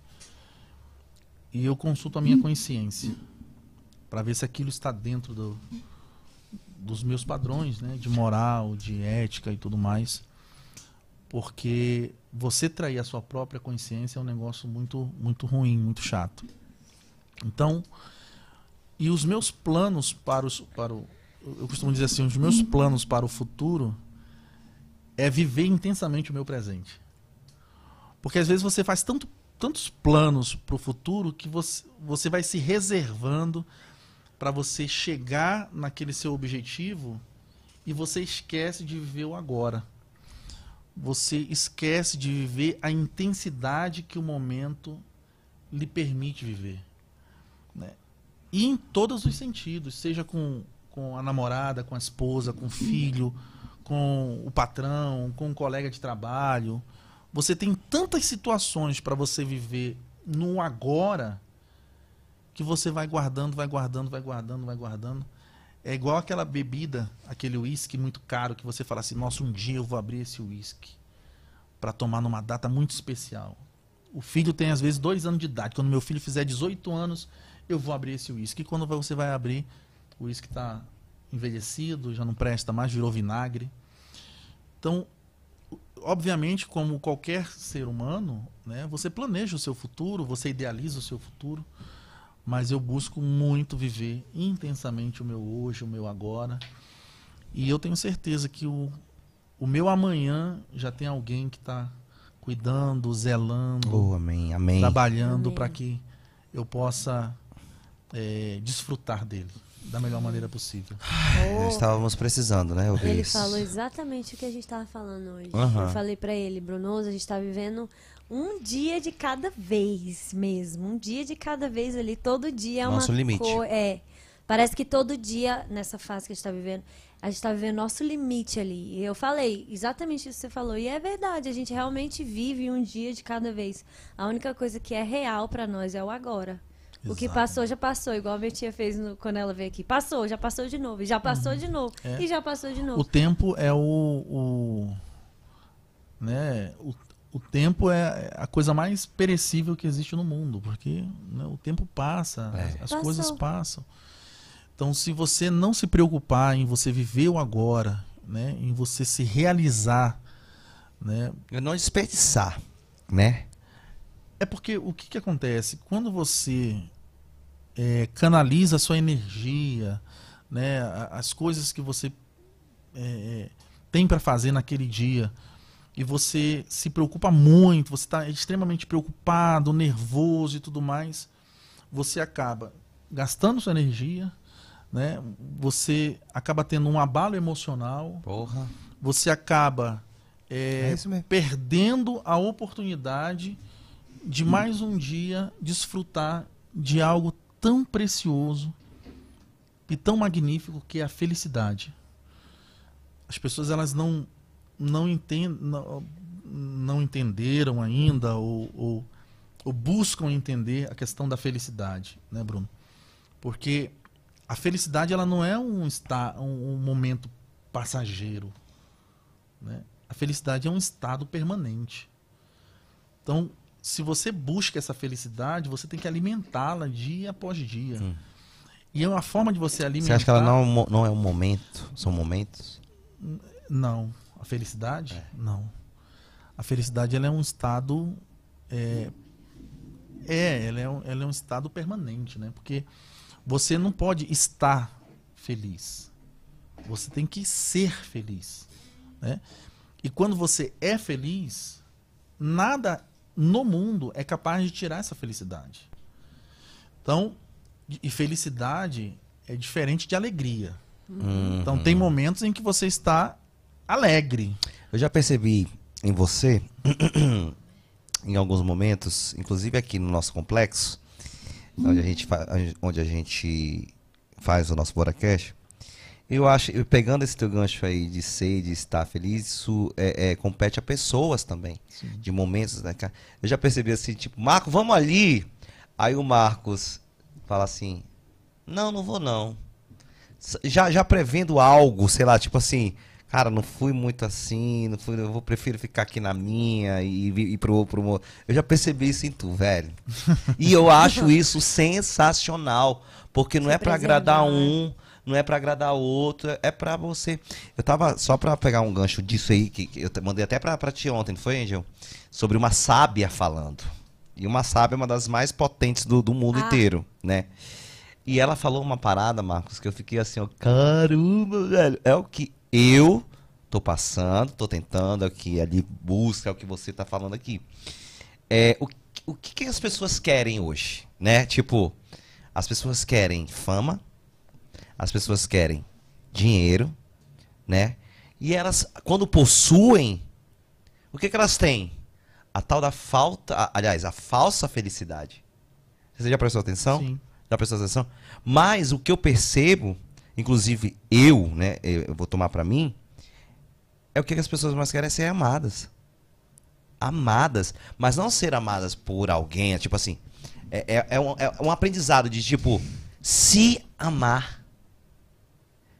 E eu consulto a minha consciência para ver se aquilo está dentro do, dos meus padrões, né, de moral, de ética e tudo mais. Porque você trair a sua própria consciência é um negócio muito muito ruim, muito chato. Então, e os meus planos para os para o eu costumo dizer assim, os meus planos para o futuro é viver intensamente o meu presente. Porque às vezes você faz tanto, tantos planos para o futuro que você, você vai se reservando para você chegar naquele seu objetivo e você esquece de viver o agora. Você esquece de viver a intensidade que o momento lhe permite viver. Né? E em todos os sentidos, seja com com a namorada, com a esposa, com o filho, com o patrão, com um colega de trabalho. Você tem tantas situações para você viver no agora que você vai guardando, vai guardando, vai guardando, vai guardando. É igual aquela bebida, aquele uísque muito caro que você fala assim: "Nossa, um dia eu vou abrir esse uísque para tomar numa data muito especial". O filho tem às vezes dois anos de idade. Quando meu filho fizer 18 anos, eu vou abrir esse uísque. E quando você vai abrir, o uísque está envelhecido, já não presta mais, virou vinagre. Então, obviamente, como qualquer ser humano, né, você planeja o seu futuro, você idealiza o seu futuro, mas eu busco muito viver intensamente o meu hoje, o meu agora. E eu tenho certeza que o, o meu amanhã já tem alguém que está cuidando, zelando, Oh, amém, amém. trabalhando para que eu possa é, desfrutar dele da melhor maneira possível. Nós Estávamos precisando, né, ouvir Ele isso. falou exatamente o que a gente tava falando hoje. Aham. Eu falei pra ele, Brunoso, a gente tá vivendo um dia de cada vez mesmo. Um dia de cada vez ali. Todo dia é uma Nosso limite. co- É. Parece que todo dia, nessa fase que a gente tá vivendo, a gente tá vivendo nosso limite ali. E eu falei exatamente isso que você falou. E é verdade, a gente realmente vive um dia de cada vez. A única coisa que é real pra nós é o agora. O que Exato. passou, já passou. Igual a minha tia fez no- quando ela veio aqui. Passou, já passou de novo. E já passou de novo. É. E já passou de novo. O tempo é o, o né, o, o tempo é a coisa mais perecível que existe no mundo, porque né, o tempo passa, É. as, as Passou. coisas passam. Então, se você não se preocupar em você viver o agora, né, em você se realizar, né, Eu não desperdiçar, né? É porque o que, que acontece? Quando você é, canaliza a sua energia, né, as coisas que você é, tem para fazer naquele dia, e você se preocupa muito, você está extremamente preocupado, nervoso e tudo mais, você acaba gastando sua energia, né, você acaba tendo um abalo emocional, Porra. você acaba é, É perdendo a oportunidade de mais um dia desfrutar de algo tão precioso e tão magnífico que é a felicidade. As pessoas elas não não, entendem, não, não entenderam ainda ou, ou, ou buscam entender a questão da felicidade, né, Bruno? Porque a felicidade ela não é um, esta, um, um momento passageiro. Né? A felicidade é um estado permanente. Então, se você busca essa felicidade, você tem que alimentá-la dia após dia. E é uma forma de você alimentar. Você acha que ela não, é um não é um momento? São momentos? Não. A felicidade? É. Não. A felicidade ela é um estado. É, é, ela é, um, ela é um estado permanente, né? Porque você não pode estar feliz. Você tem que ser feliz. Né? E quando você é feliz, nada no mundo é capaz de tirar essa felicidade. Então, e felicidade é diferente de alegria. Então tem momentos em que você está alegre. Eu já percebi em você, em alguns momentos, inclusive aqui no nosso complexo, onde a gente, onde a gente faz o nosso Boracast, eu acho, pegando esse teu gancho aí de ser, de estar feliz, isso é, é, compete a pessoas também, de momentos, né, cara? Eu já percebi assim, tipo, Marco, vamos ali. Aí o Marcos fala assim, não, não vou não. Já, já prevendo algo, sei lá, tipo assim, Cara, não fui muito assim, não fui, eu vou, prefiro ficar aqui na minha e ir pro, pro. Eu já percebi isso em tu, velho. E eu acho isso sensacional, porque não é pra agradar um, não é pra agradar o outro, é pra você. Eu tava só pra pegar um gancho disso aí que, que eu mandei até pra, pra ti ontem, não foi, Angel? Sobre uma sábia falando. E uma sábia é uma das mais potentes do, do mundo Ah. inteiro, né? E ela falou uma parada, Marcos, que eu fiquei assim, ó, caramba, velho. É o que eu tô passando, tô tentando, o que ali busca, é o que você tá falando aqui. É, o, o que, que as pessoas querem hoje, né? Tipo, as pessoas querem fama, as pessoas querem dinheiro, né? E elas, quando possuem, o que, que elas têm? A tal da falta, a- aliás, a falsa felicidade. Você já prestou atenção? Sim. Já prestou atenção? Mas o que eu percebo, inclusive eu, né, eu vou tomar pra mim, é o que as pessoas mais querem é ser amadas. Amadas, mas não ser amadas por alguém, é tipo assim, é, é, é um, é um aprendizado de tipo, se amar.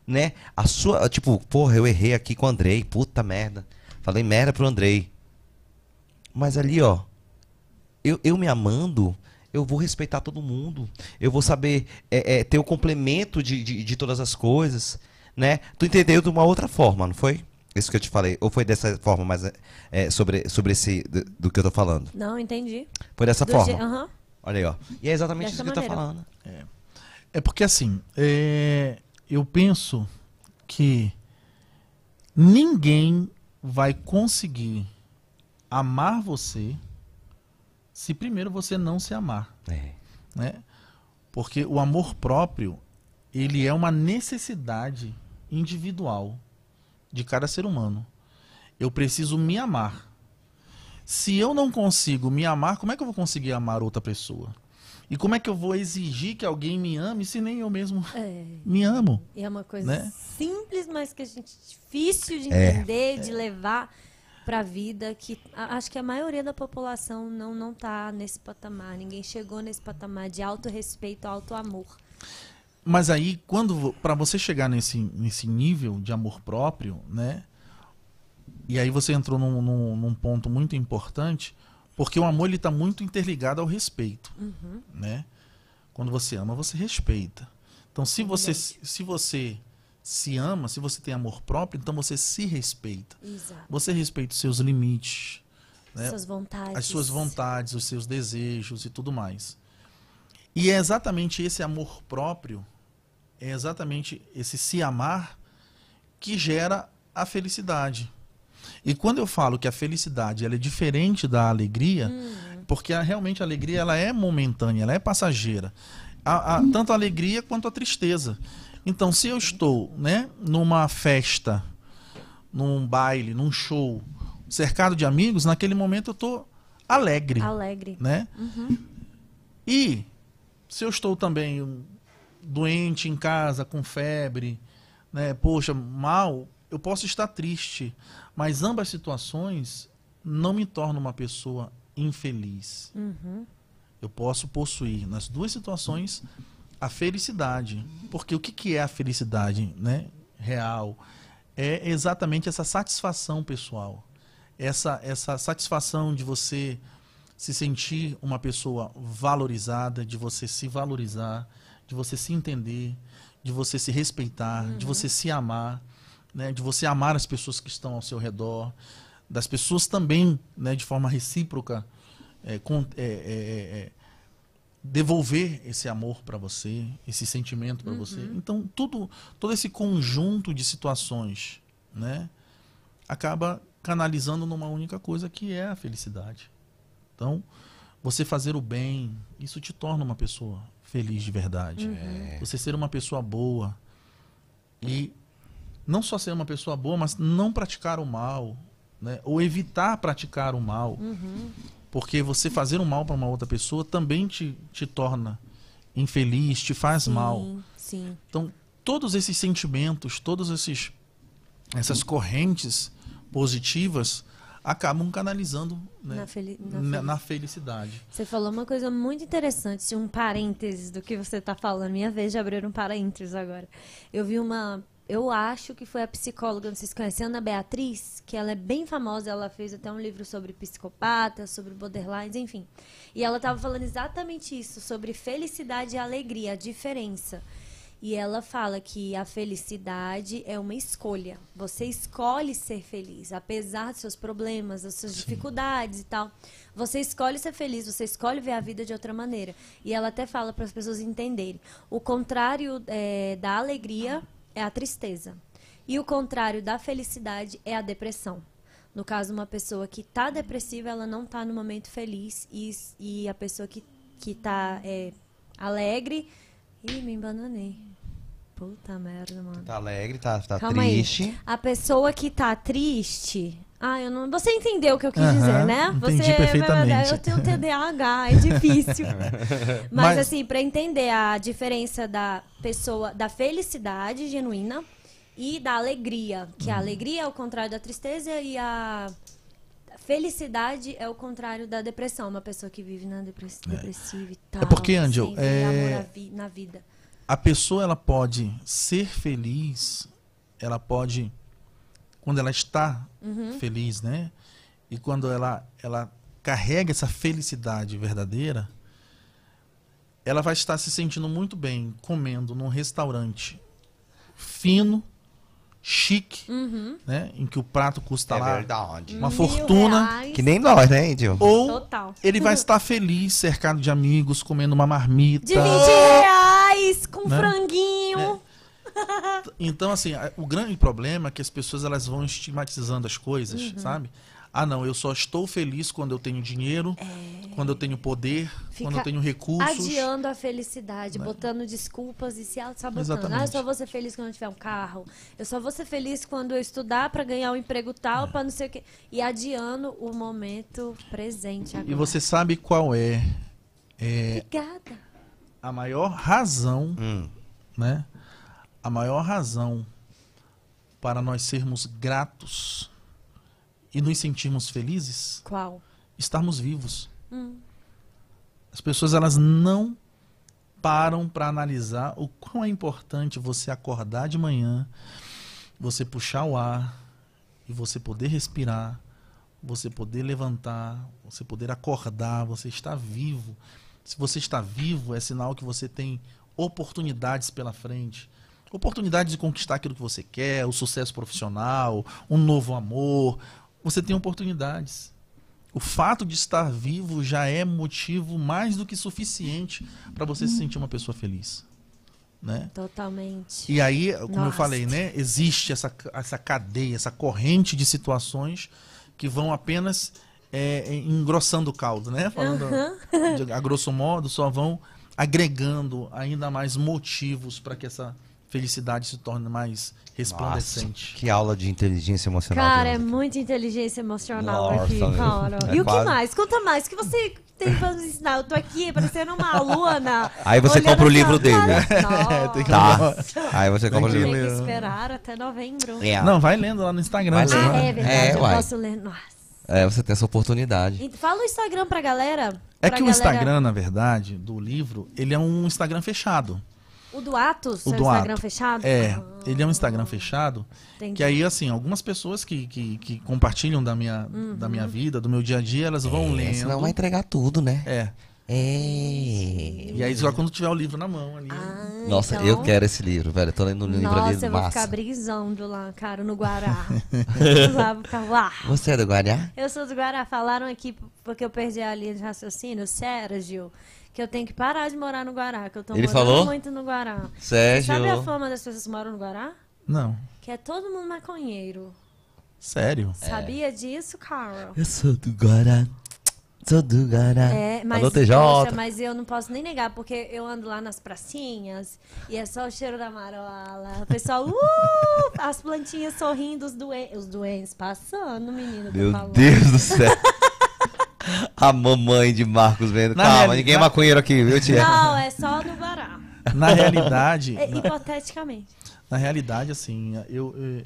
Né? A sua, tipo, porra, eu errei aqui com o Andrei, puta merda. Falei merda pro Andrei. Mas ali, ó, eu, eu me amando, eu vou respeitar todo mundo. Eu vou saber é, é, ter o complemento de, de, de todas as coisas, né? Tu entendeu de uma outra forma, não foi? Isso que eu te falei. Ou foi dessa forma, mas é, é, sobre, sobre esse do, do que eu tô falando? Não, entendi. Foi dessa Do forma. Aham. Olha aí, ó. E é exatamente Dessa isso que eu tô maneira. falando. É porque assim, é, eu penso que ninguém vai conseguir amar você se primeiro você não se amar, É. né? Porque o amor próprio, ele é uma necessidade individual de cada ser humano. Eu preciso me amar. Se eu não consigo me amar, como é que eu vou conseguir amar outra pessoa? E como é que eu vou exigir que alguém me ame se nem eu mesmo É, me amo? e é uma coisa Né? simples, mas que a gente difícil de É. entender, de levar pra vida, que a- acho que a maioria da população não não tá nesse patamar. Ninguém chegou nesse patamar de autorrespeito, autoamor. Mas aí, quando para você chegar nesse, nesse nível de amor próprio, né? E aí você entrou num, num, num ponto muito importante, porque o amor está muito interligado ao respeito, né? Quando você ama, você respeita. Então, se você se você se ama, se você tem amor próprio, então você se respeita. Exato. Você respeita os seus limites, né? Suas vontades. as suas vontades, os seus desejos e tudo mais. E é exatamente esse amor próprio, é exatamente esse se amar que gera a felicidade. E quando eu falo que a felicidade ela é diferente da alegria, porque a- realmente a alegria ela é momentânea, ela é passageira. A- a- tanto a alegria quanto a tristeza. Então, se eu estou né, numa festa, num baile, num show, cercado de amigos, naquele momento eu estou alegre, Alegre. né? E se eu estou também doente em casa, com febre, né? Poxa, mal, eu posso estar triste, mas ambas situações não me tornam uma pessoa infeliz. Eu posso possuir nas duas situações a felicidade, porque o que, que é a felicidade, né? Real é exatamente essa satisfação pessoal, essa essa satisfação de você se sentir uma pessoa valorizada, de você se valorizar, de você se entender, de você se respeitar, de você se amar, né, de você amar as pessoas que estão ao seu redor, das pessoas também, né, de forma recíproca, é, com- é, é, é, devolver esse amor para você, esse sentimento para você. Então tudo, todo esse conjunto de situações, né, acaba canalizando numa única coisa que é a felicidade. Então, você fazer o bem, isso te torna uma pessoa feliz de verdade. Você ser uma pessoa boa e não só ser uma pessoa boa, mas não praticar o mal, né? Ou evitar praticar o mal. Porque você fazer o mal para uma outra pessoa também te, te torna infeliz, te faz sim, mal. Sim. Então, todos esses sentimentos, todos esses essas correntes positivas acabam canalizando né, Na na na, fel- na felicidade. Você falou uma coisa muito interessante, um parênteses do que você está falando. Minha vez de abrir um parênteses agora. Eu vi uma eu acho que foi a psicóloga, não sei se conhece, Ana Beatriz, que ela é bem famosa, ela fez até um livro sobre psicopatas, sobre borderlines, enfim. E ela estava falando exatamente isso, sobre felicidade e alegria, a diferença. E ela fala que a felicidade é uma escolha. Você escolhe ser feliz, apesar dos seus problemas, das suas dificuldades e tal. Você escolhe ser feliz, você escolhe ver a vida de outra maneira. E ela até fala para as pessoas entenderem. O contrário é, da alegria é a tristeza. E o contrário da felicidade é a depressão. No caso, uma pessoa que está depressiva, ela não está no momento feliz. E, e a pessoa que, que tá é, alegre. Ih, me embananei. Puta merda, mano. Tá alegre, tá, tá Calma triste. aí. A pessoa que tá triste. Ah, eu não. Você entendeu o que eu quis Aham, dizer, né? entendi Você perfeitamente. Eu tenho TDAH, é difícil. Mas, Mas- assim, pra entender a diferença da pessoa, da felicidade genuína e da alegria, que Uhum. a alegria é o contrário da tristeza e a felicidade é o contrário da depressão, uma pessoa que vive na depress... depressiva e tal. porque, Angel, é- vi- na vida. A pessoa ela pode ser feliz, ela pode quando ela está Uhum. feliz, né? E quando ela ela carrega essa felicidade verdadeira, ela vai estar se sentindo muito bem comendo num restaurante fino, chique, Uhum. né? Em que o prato custa É lá verdade. uma Mil fortuna. reais. Que nem nós, né, Índio? Ou Total. ele vai estar feliz, cercado de amigos, comendo uma marmita. De 20 reais com Né? franguinho. Então, assim, o grande problema é que as pessoas elas vão estigmatizando as coisas, Uhum. sabe? Ah, não, eu só estou feliz quando eu tenho dinheiro, quando eu tenho poder, É. Fica quando eu tenho recursos. Adiando a felicidade, botando desculpas e se auto-sabotando. Exatamente. Ah, eu só vou ser feliz quando eu tiver um carro. Eu só vou ser feliz quando eu estudar pra ganhar um emprego É. tal, pra não sei o quê. E adiando o momento presente agora. E você sabe qual é, é Obrigada. a maior razão, Hum. né? A maior razão para nós sermos gratos e nos sentirmos felizes, Qual? estarmos vivos. Hum. As pessoas elas não param para analisar o quão é importante você acordar de manhã, você puxar o ar e você poder respirar, você poder levantar, você poder acordar, você está vivo. Se você está vivo, é sinal que você tem oportunidades pela frente. Oportunidades de conquistar aquilo que você quer, o sucesso profissional, um novo amor. Você tem oportunidades. O fato de estar vivo já é motivo mais do que suficiente para você se sentir uma pessoa feliz. Né? Totalmente. E aí, como eu Nossa. falei, né, existe essa, essa cadeia, essa corrente de situações que vão apenas é, engrossando o caldo, né? Falando de- a grosso modo, só vão agregando ainda mais motivos para que essa felicidade se torne mais resplandecente. Que aula de inteligência emocional. Cara, é muita inteligência emocional Nossa, aqui, cara. É e o que quase. mais? Conta mais. O que você tem pra nos ensinar? Eu tô aqui parecendo uma aluna. Aí você compra o livro dele. Nossa. Tem que- Tá. Aí você compra o Tem que livro. Tem que esperar até novembro. É. Não, vai lendo lá no Instagram. Vai lendo. Ah, é verdade. É, eu uai. posso ler. Nossa. É, você tem essa oportunidade. Fala o Instagram pra galera. É pra que o galera- Instagram, na verdade, do livro, ele é um Instagram fechado. O do Atos, O seu do Instagram Ato. fechado? É, Ah, ele é um Instagram fechado. entendi. Que aí, assim, algumas pessoas que, que, que compartilham da minha, da Uhum. minha vida, do meu dia a dia, elas vão É, lendo. senão vai entregar tudo, né? É. É. E aí só quando tiver o livro na mão ali. Ah, Nossa, então- eu quero esse livro, velho. Eu tô lendo um livro Nossa, ali eu vou ficar massa. brisando lá, cara, no Guará. lá, vou ficar lá. Você é do Guará? Eu sou do Guará. Falaram aqui, porque eu perdi a linha de raciocínio, Sérgio, que eu tenho que parar de morar no Guará, que eu tô Ele morando falou? muito no Guará. Sérgio. Sabe a fama das pessoas que moram no Guará? Não. Que é todo mundo maconheiro. Sério? Sabia disso, Carol? Eu sou do Guará. Sou do Guará. É, mas, Alô, TJ. poxa, mas eu não posso nem negar, porque eu ando lá nas pracinhas e é só o cheiro da marola. O pessoal, uh, as plantinhas sorrindo, os, doen os doentes passando, menino. Meu. Deus do céu. A mamãe de Marcos vendo. Na Calma, reali- ninguém é maconheiro aqui, viu, tia? Não, é só no Guará. Na realidade, É, na, hipoteticamente. na realidade, assim, eu, eu-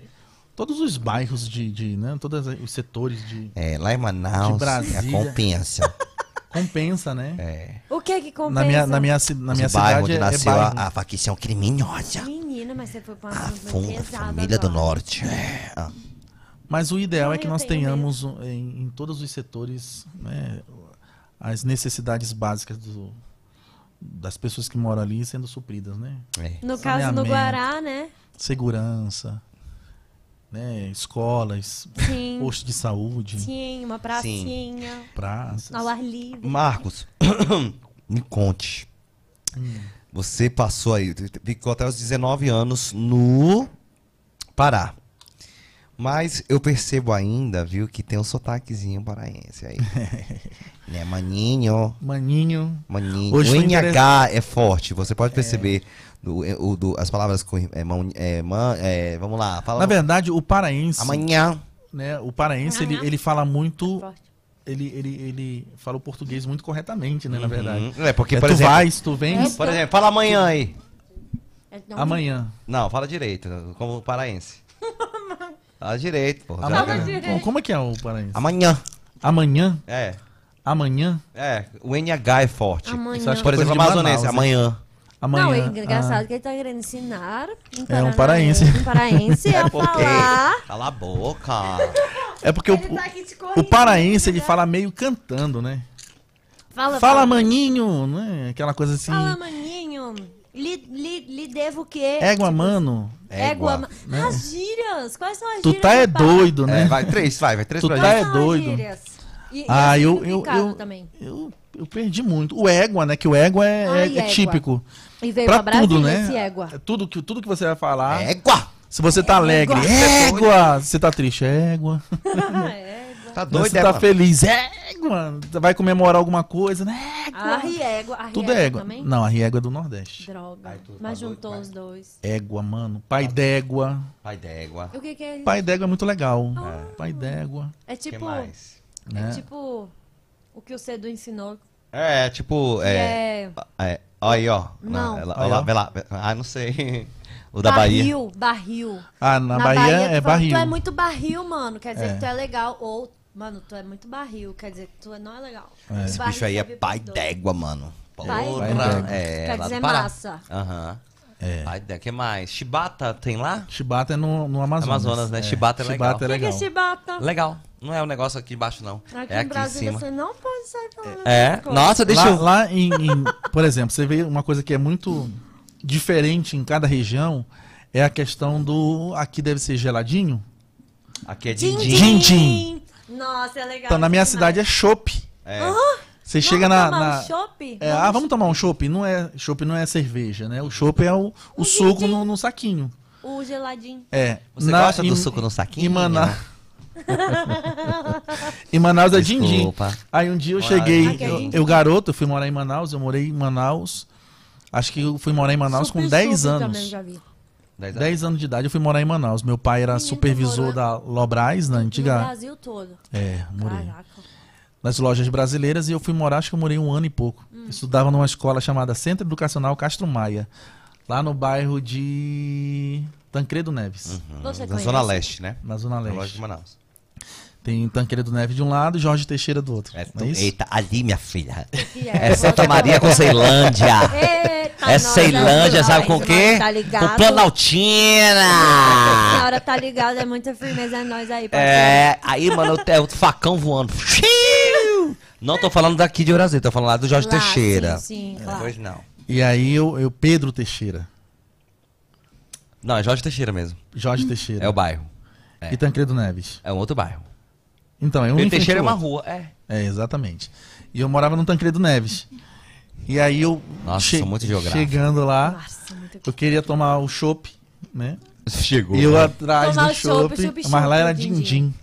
todos os bairros de, de né, todos os setores de É, lá em Manaus, De Brasília. é compensa. compensa, né? É. O que que compensa? Na minha, na minha, na minha cidade onde é, é nasceu bairro. a, a facção criminosa. Menino, pena, mas você foi pra um A família do agora. norte. É. Mas o ideal Ai, é que nós tenhamos em, em todos os setores né, as necessidades básicas do- das pessoas que moram ali sendo supridas, né? É. No caso, Saneamento. Guará, né? Segurança, né? escolas, Sim. posto de saúde, Sim, uma pracinha. praças. Ao ar livre. Marcos, me conte. Você passou aí, ficou até os 19 anos no Pará. Mas eu percebo ainda, viu, que tem um sotaquezinho paraense aí. né, maninho, Maninho, maninho. Hoje o NH é forte, você pode perceber do- o- do- as palavras com é, mão- é, man- é, vamos lá, fala na verdade, o paraense, amanhã. né? O paraense ele, ele fala muito, Forte. ele, ele, ele fala o português muito corretamente, né? Na verdade. Uhum. É, porque, É, por tu exemplo, vais, tu vens, por exemplo, fala amanhã aí. É, não, amanhã. Não, fala direito, como paraense. Fala direito, pô. Amanhã. Fala direito. Como, é que é o paraense? Amanhã. Amanhã? É. Amanhã? É, o NH é forte. Amanhã. Isso acho Por exemplo, amazonense, Manaus, amanhã. Amanhã. Não, é engraçado Ah, que ele tá querendo ensinar um, É, um paraense. um paraense a falar. Cala a boca. é porque o, Ele tá aqui te corrigindo, o paraense ele né? fala meio cantando, né? Fala, Fala, maninho, né? Aquela coisa assim. Fala, maninho. Lhe, lhe, lhe devo o quê? Égua, Tipo, mano. Égua. Égua. ma- As gírias. Quais são as Tu gírias? tá é doido, né? É, vai, três, vai, vai, três Tu pra tá é doido. gírias? E, e Ah, as eu, eu, significado eu, também. eu, eu perdi muito. O égua, né? Que o égua é, Ai, é- é égua. típico. E veio Pra pra Brasília tudo, né? esse égua. É Tudo que, tudo que você vai falar. Égua. Se você tá alegre, égua. Se você tá triste, égua. égua. Tá doido, você tá égua? feliz, égua. Você vai comemorar alguma coisa, né? A Égua. riégua. A Tudo é égua. também? Não, a riégua é do Nordeste. Droga. Ai, tu tá Mas doido, juntou os dois. Égua, mano. Pai d'égua. Pai d'égua. O que que é isso? Pai d'égua é muito legal. Pai d'égua. É O que tipo... mais? É Né? tipo... O que o Cedo ensinou. É, tipo, que é... é... é aí, ó. Não. ela, ó. vai lá. Ah, não sei. O da Bahia. barril, barril. Ah, na, Na Bahia, Bahia, é barril. Tu é muito barril, mano. Quer dizer É. que tu é legal. Ou, mano, tu é muito barril. Quer dizer que tu não é legal. É. Esse Barril bicho aí é serve pros pai d'égua, mano. Pai Porra, d'égua. É, Quer dizer massa. Aham. É. O que mais? Chibata tem lá? Chibata é no, no Amazonas. Amazonas, né? Chibata é legal. Chibata é O que, que é legal. chibata? Legal. Não é o negócio aqui embaixo, não. Aqui é em aqui em cima. você não pode sair falando. É? coisas. Nossa, deixa lá, eu... lá em, em- por exemplo, você vê uma coisa que é muito diferente em cada região, é a questão do aqui deve ser geladinho. Aqui é Din, din-din. Nossa, é legal. Então na minha demais. cidade é chopp. É. Você chega na, tomar na- um chopp? é, ah, vamos tomar um chopp? Não é, chopp não é cerveja, né? O chopp é o, o suco no, no saquinho. O geladinho. É. Você na- gosta do em- suco no saquinho? Em Manaus. em Manaus é din-din. Aí um dia eu Ah, cheguei, é eu, eu garoto, eu fui morar em Manaus, eu morei em Manaus. Acho que eu fui morar em Manaus com Sup, 10 sup anos. Também já vi. Dez anos. 10 anos de idade eu fui morar em Manaus. Meu pai era Menino, supervisor da Lobras, na No antiga. Brasil todo. É, morei. Caraca. Nas lojas brasileiras e eu fui morar, acho que eu morei um ano e pouco. Hum. Estudava numa escola chamada Centro Educacional Castro Maia, lá no bairro de Tancredo Neves, Você Na conhece? Zona Leste, né? na Zona Na loja Leste. de Manaus. Tem Tancredo Neves de um lado e Jorge Teixeira do outro. É, é isso? eita, ali, minha filha. Que É Santa Maria com Ceilândia. Eita, É Ceilândia, sabe com o quê? Tá ligado? Com Planaltina. A senhora tá ligada, é muita firmeza é nós aí, parceiro. É, aí, mano, é o facão voando. Não tô falando daqui de Brasil, tô falando lá do Jorge Lá, Teixeira. Sim, sim, claro. Pois não. E aí eu, eu Pedro Teixeira, Não, é Jorge Teixeira mesmo. Jorge Teixeira É o bairro. e Tancredo Neves. É um outro bairro. Então, é um Pedro Teixeira é ao uma rua, é. É, exatamente. E eu morava no Tancredo Neves. E aí eu Nossa, sou muito geográfico. chegando lá, Nossa, muito eu queria tomar o chopp, né? Chegou. E eu atrás Tomar do o chopp, mas lá era din-din.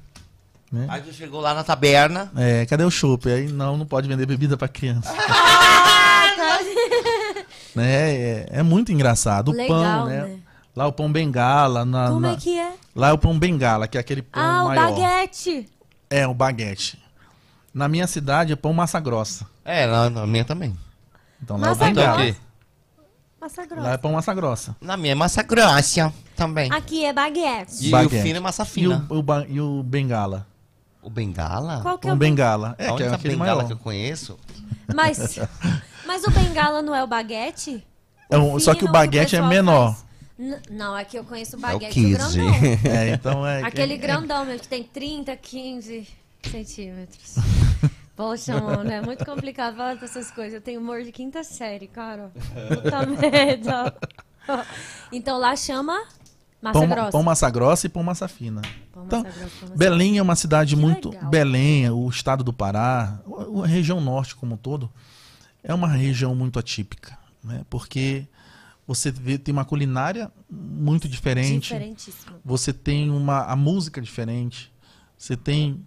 din-din. Aí tu chegou lá na taberna. É, cadê o chopp? Aí não, não pode vender bebida pra criança. né? É, é muito engraçado. O Legal, pão, né? né? Lá o pão bengala. Na, Como na- é que é? Lá é o pão bengala, que é aquele pão Ah, o maior. baguete. É, o baguete. Na minha cidade é pão massa grossa. É, na, na minha também. Então lá Massa é o Então bengala. aqui. Massa Lá é grossa. pão massa grossa. Na minha é massa grossa também. Aqui é baguete. E Baguete. o fino é massa E fina. o, o ba- e o bengala? O bengala? Qual que é o bengala. É, a que é única aquele bengala maior. que eu conheço. Mas, mas o bengala não é o baguete? É um- só que o Fino baguete é pessoal menor. faz. N- não, aqui eu conheço o É o baguete Kids, grandão. É, então é. Aquele é- grandão mesmo, que tem 30, 15 centímetros. Poxa, mano, é muito complicado falar dessas coisas. Eu tenho humor de quinta série, cara. Puta merda. Então lá chama massa Pão, grossa. pão massa grossa e pão massa fina. Pão Então, massa grossa, pão massa Belém é uma cidade Que muito. legal. Belém, o estado do Pará, a região norte como um todo, é uma região muito atípica, né? Porque você vê, tem uma culinária muito diferente. Diferentíssimo. Você tem uma a música diferente. Você tem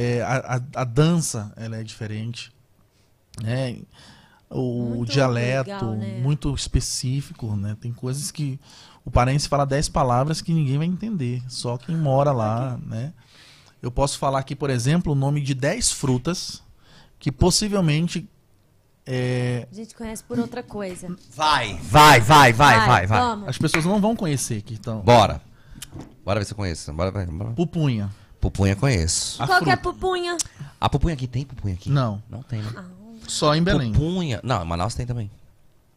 é, a, a, a dança, ela é diferente. né? O Muito dialeto legal, né? muito específico, né? Tem coisas que o paraense fala 10 palavras que ninguém vai entender, só quem mora lá, né? Eu posso falar aqui, por exemplo, o nome de 10 frutas que possivelmente é, A gente conhece por outra coisa. Vai, vai, vai, vai, vai, vai. Vamos. as pessoas não vão conhecer que estão. Bora. Bora ver se eu conheço. Bora, bora. Pupunha. Pupunha conheço. A Qual que é fruta. pupunha? A pupunha aqui tem pupunha aqui? Não, Não tem, né? só em Belém. Pupunha. Não, em Manaus tem também.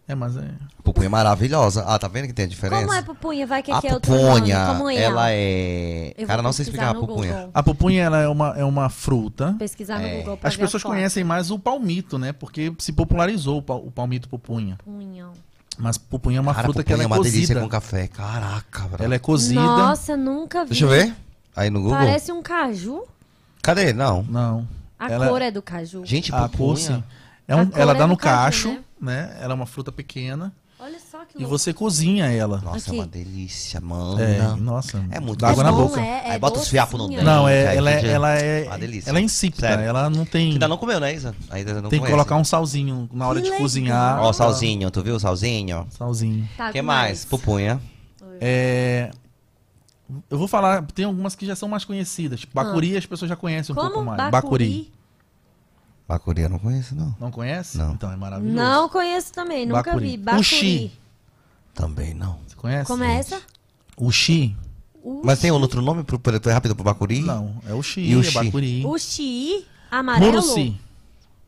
É, mas é. Pupunha maravilhosa. Ah, tá vendo que tem a diferença? Como é pupunha? Vai que a aqui é outro nome. pupunha, Como é? ela é. Eu vou Cara, não sei pesquisar explicar a no pupunha. Google. A pupunha ela é uma, é uma fruta. Pesquisar no É. Google pra As ver a pessoas foto. conhecem mais o palmito, né? Porque se popularizou o, pal- o palmito pupunha. Pupunha. Mas pupunha é uma Cara, fruta que pupunha ela é é uma delícia cozida. com café. Caraca, bro. Ela é cozida. Nossa, nunca vi. Deixa eu ver. Aí no Google. Parece um caju. Cadê? Não. Não. A Ela- cor é do caju. Gente, A pupunha. cor, sim. É A um- cor ela é dá do no caju, cacho, né? né? Ela é uma fruta pequena. Olha só que E louco. você cozinha ela. Nossa, Aqui. é uma delícia, mano. É, nossa. É muito dá água na bom, boca. é, é Aí bota os fiapos no docinha. dente. Não, é, Aí ela, é, fica- ela é. Uma delícia. Ela é insípida. Sério. Ela não tem. Ainda não comeu, né, Isa? Ainda não Tem que conhece. colocar um salzinho na hora Que de legal. cozinhar. Ó, o salzinho, tu viu o salzinho? Salzinho. Tá, O que mais? Pupunha. É, Eu vou falar, tem algumas que já são mais conhecidas. Tipo, Bacuri as pessoas já conhecem um Como? pouco mais. Bacuri? Bacuri eu não conheço, não. Não conhece? Não. Então é maravilhoso. Não conheço também, nunca Bacuri. vi. Bacuri. Uxi. Também não. Você conhece? Como é essa? O Xi? Mas tem um outro nome pro, pro, pro- rápido pro Bacuri? Não, é o Xi, E o é Xi? Bacuri. Uxi amarelo. Muruci.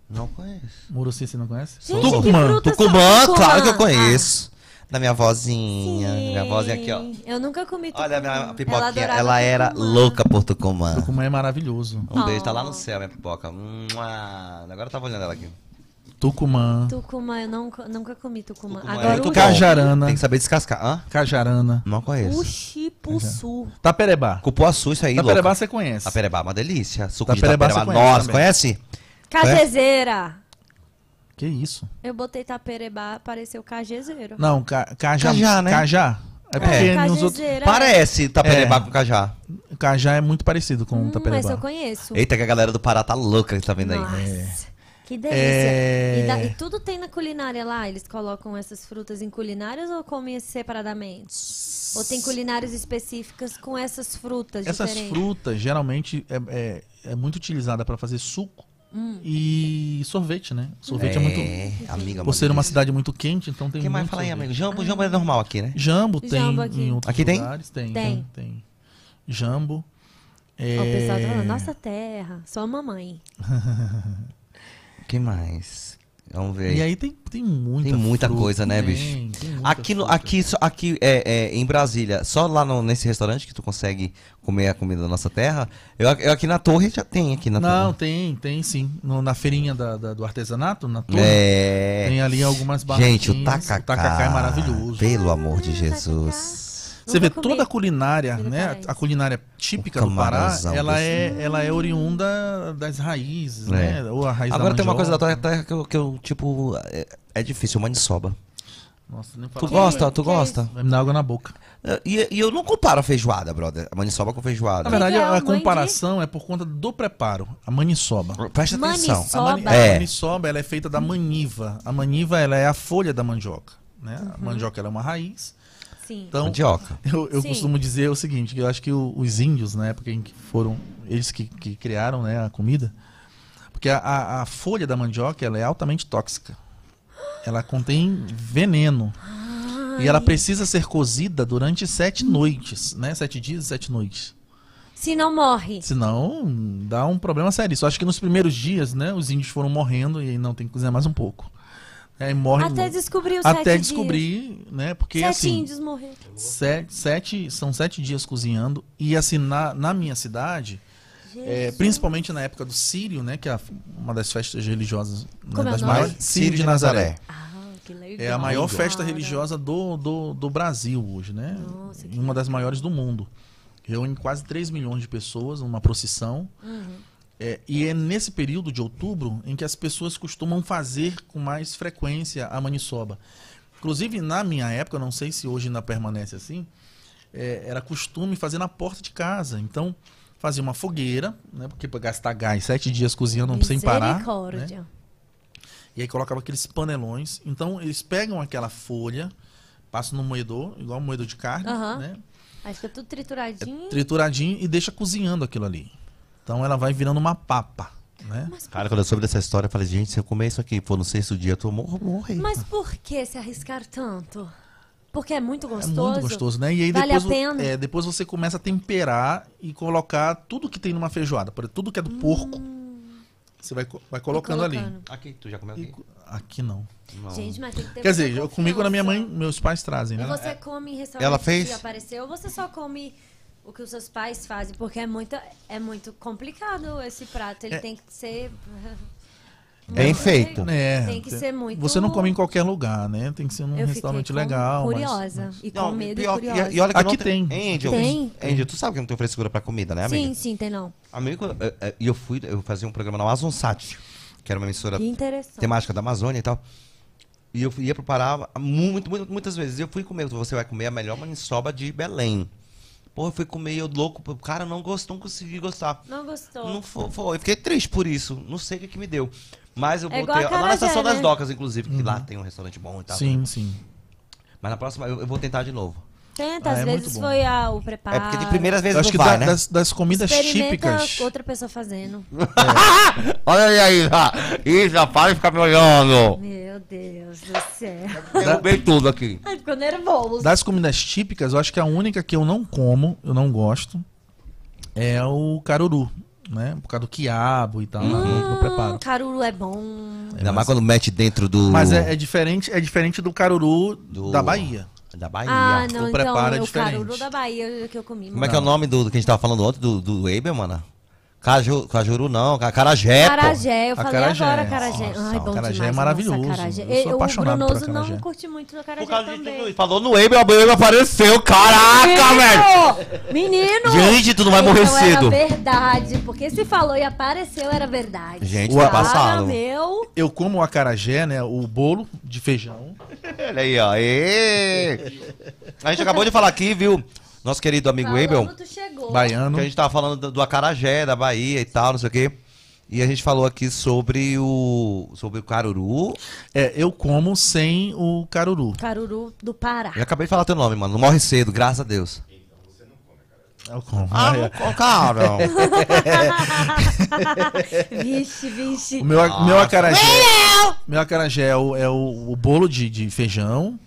Não conheço. Muruci você não conhece? Gente, Tucumã. que fruta Tucumã, são- claro que eu conheço. Da minha vozinha. Minha vozinha aqui, ó. sim. Eu nunca comi tucumã. Olha a minha pipoquinha. adorava Ela, era tucumã. louca por Tucumã. Tucumã é maravilhoso. Um beijo, tá lá Oh. no céu, minha pipoca. Mua. Agora eu tava olhando ela aqui. Tucumã. Tucumã, eu nunca, nunca comi tucumã. Tucumã é Agora muito o. Cajarana. Tem que saber descascar. Hã? Cajarana. Não conheço. Uxipuçu. Taperebá. Cupuaçu, isso aí, Taperebá louca. você conhece. Taperebá é uma delícia. Suco Taperebá de taperebá. Nossa, conhece? Cajezeira. Que isso? Eu botei taperebá, apareceu cajezeiro. Não, ca, cajá. Cajá, né? Cajá. É porque É, nos outros... cajezeira. Parece taperebá É. com cajá. Cajá é muito parecido com Hum, taperebá. mas eu conheço. Eita, que a galera do Pará tá louca, tá vendo aí? Nossa, que delícia. É. E, da- e tudo tem na culinária lá? Eles colocam essas frutas em culinárias ou comem separadamente? Ou tem culinárias específicas com essas frutas Essas diferentes? frutas geralmente é, é, é muito utilizada para fazer suco Hum. e sorvete, né? Sorvete é, muito. amiga. Por ser uma cidade muito quente, então tem Quem mais muito fala aí, amigo? Jambo, jambo é normal aqui, né? Jambo tem Jambo aqui. em outros Aqui tem? lugares. Tem, Tem. tem. tem. Jambo. É... O pessoal tá falando, nossa terra, só a mamãe. Quem mais? Vamos ver. E aí tem, tem muita Tem muita fruta, coisa, né, tem, bicho? tem muita Aqui, no, aqui, só- aqui é, é, em Brasília, só lá no- nesse restaurante que tu consegue comer a comida da nossa terra. Eu, eu aqui na torre já tem aqui na Não, torre. tem, tem sim. No- na feirinha da, da- do artesanato, na torre, É. tem ali algumas Gente, o barraquinhas. tacacá. O tacacá é maravilhoso. Pelo amor de Jesus. Você vê comi. toda a culinária, né? A culinária típica do Pará, ela é, ela é oriunda das raízes, É. né? Ou a raiz Agora da tem uma coisa da mandioca. tua terra que eu, que eu, tipo, é, é difícil, maniçoba. Nossa, nem Tu fala. gosta? Tu que é gosta? Vai me dar água na boca. E, e eu não comparo a feijoada, brother. A maniçoba com feijoada. Na verdade, é? a de- comparação é por conta do preparo. A maniçoba. Presta atenção. Maniçoba. A, mani É. a maniçoba ela é feita da maniva. A maniva ela é a folha da mandioca. Né? A Uhum. mandioca ela é uma raiz. Sim. Então, Mandioca. eu, eu Sim. costumo dizer o seguinte, que eu acho que os índios, na época em que foram eles que, que criaram né, a comida, porque a, a- a folha da mandioca ela é altamente tóxica. Ela contém veneno. E ela precisa ser cozida durante sete noites, né? Sete dias e sete noites. Se não morre. Senão dá um problema sério. Só acho que nos primeiros dias, né, os índios foram morrendo e aí não tem que cozinhar mais um pouco. É, morre Até descobrir os até sete descobrir, né? Porque dias. Sete assim, índios morreram. sete, sete- são sete dias cozinhando e assim na, na minha cidade, é, principalmente na época do Sírio, né? Que é uma das festas religiosas né, Como é o das maiores, Sírio de Nazaré. Ah, que legal. É a maior festa religiosa do, do, do Brasil hoje, né? Nossa, uma das maiores do mundo. Reúne quase 3 milhões de pessoas numa procissão. Uhum. É, e é nesse período de outubro em que as pessoas costumam fazer com mais frequência a maniçoba. Inclusive, na minha época, não sei se hoje ainda permanece assim, é, era costume fazer na porta de casa. Então, fazia uma fogueira, né? Porque para gastar gás, sete dias cozinhando sem parar. né? E aí colocava aqueles panelões. Então eles pegam aquela folha, passam no moedor, igual um moedor de carne, Aham. né? Aí fica tudo trituradinho. Trituradinho e deixa cozinhando aquilo ali. Então ela vai virando uma papa, né? Cara, quando eu soube dessa história, eu falei, gente, se eu comer isso aqui for no sexto dia, eu tô mor morrer. Mas por que se arriscar tanto? Porque é muito É gostoso. muito gostoso, né? E aí Vale depois, a pena? é, depois você começa a temperar e colocar tudo que tem numa feijoada. Por exemplo, tudo que é do porco, você vai, vai colocando, ali. Hum. colocando. Aqui, tu já comeu E aqui? aqui não. Não. Gente, mas tem que ter Quer dizer, eu comigo na minha mãe, confiança. meus pais trazem, E né? você come em restaurante Ela fez? que apareceu ou você só come o que os seus pais fazem? Porque é muito, é muito complicado esse prato. Ele É. tem que ser. Bem feito. É, Tem que ser muito- Você não come em qualquer lugar, né? Tem que ser num Eu restaurante legal. mas- curiosa. E com Não, medo pior- e curiosa. e, e olha que Aqui não tem. Hein, Angel? Tem? Angel, tu sabe que eu não tenho frescura pra comida, né, amiga? Sim, sim, tem não. Amigo, é, é, e eu fui, eu fazia um programa na Amazon Sat, que era uma emissora temática da Amazônia e tal. E eu ia pro Pará muito, muito, muitas vezes. Eu fui comer, você vai comer a melhor maniçoba de Belém. Pô, eu fui comer, eu louco, cara, não gostou, não consegui gostar. Não gostou. Não foi, foi, eu fiquei triste por isso. Não sei o que, que me deu. Mas eu É igual voltei a lá na estação acarajé, das né? docas, inclusive, que lá tem um restaurante bom e tal. Sim, sim. Mas na próxima eu, eu vou tentar de novo. Tenta, Ah, às é vezes foi a, o preparo. É porque de primeiras vezes Eu acho não que vai, da- né? das, das comidas típicas. outra pessoa fazendo. Olha aí, aí, Isa, para de ficar me olhando. Meu Deus do céu. Derrubei tudo aqui. Ai, ficou nervoso. Das comidas típicas, eu acho que a única que eu não como, eu não gosto, é o caruru, né? Por causa do quiabo e tal, não, não preparo. Hum, caruru é bom. Ainda mais quando mete dentro do. Mas é, é diferente, é diferente do caruru Do- da Bahia. Da Bahia. Ah, não, O então preparo é o diferente. caruru da Bahia que eu comi. Como é que é o nome do, do que a gente tava falando ontem, do, do Weber, mano? Caju, cajuru não, ca- carajé. Carajé, eu falei Acarajé. agora acarajé. Nossa, Ai, bom acarajé demais. é maravilhoso. Nossa, acarajé. Eu sou E- apaixonado o Brunoso não curte muito causa de também. Falou no Weber, o Weber apareceu. Caraca, velho! Menino! Gente, tu não vai morrer Então cedo. Era verdade, porque se falou e apareceu, era verdade. Gente, O- tá passado. meu. Eu como o acarajé, né? O bolo de feijão. Olha aí, ó. Ê! A gente acabou de falar aqui, viu? Nosso querido amigo. Falando, tu chegou. Baiano. Que a gente tava falando do, do acarajé, da Bahia e tal, não sei o quê. E a gente falou aqui sobre o. sobre o caruru. É, eu como sem o caruru. Caruru do Pará. Eu acabei de falar teu nome, mano. Não morre cedo, graças a Deus. Eu como. Ah, É. não, cara. vixe, vixe. O meu, meu acarajé. Meu acarajé é o, é o, o bolo de, de feijão,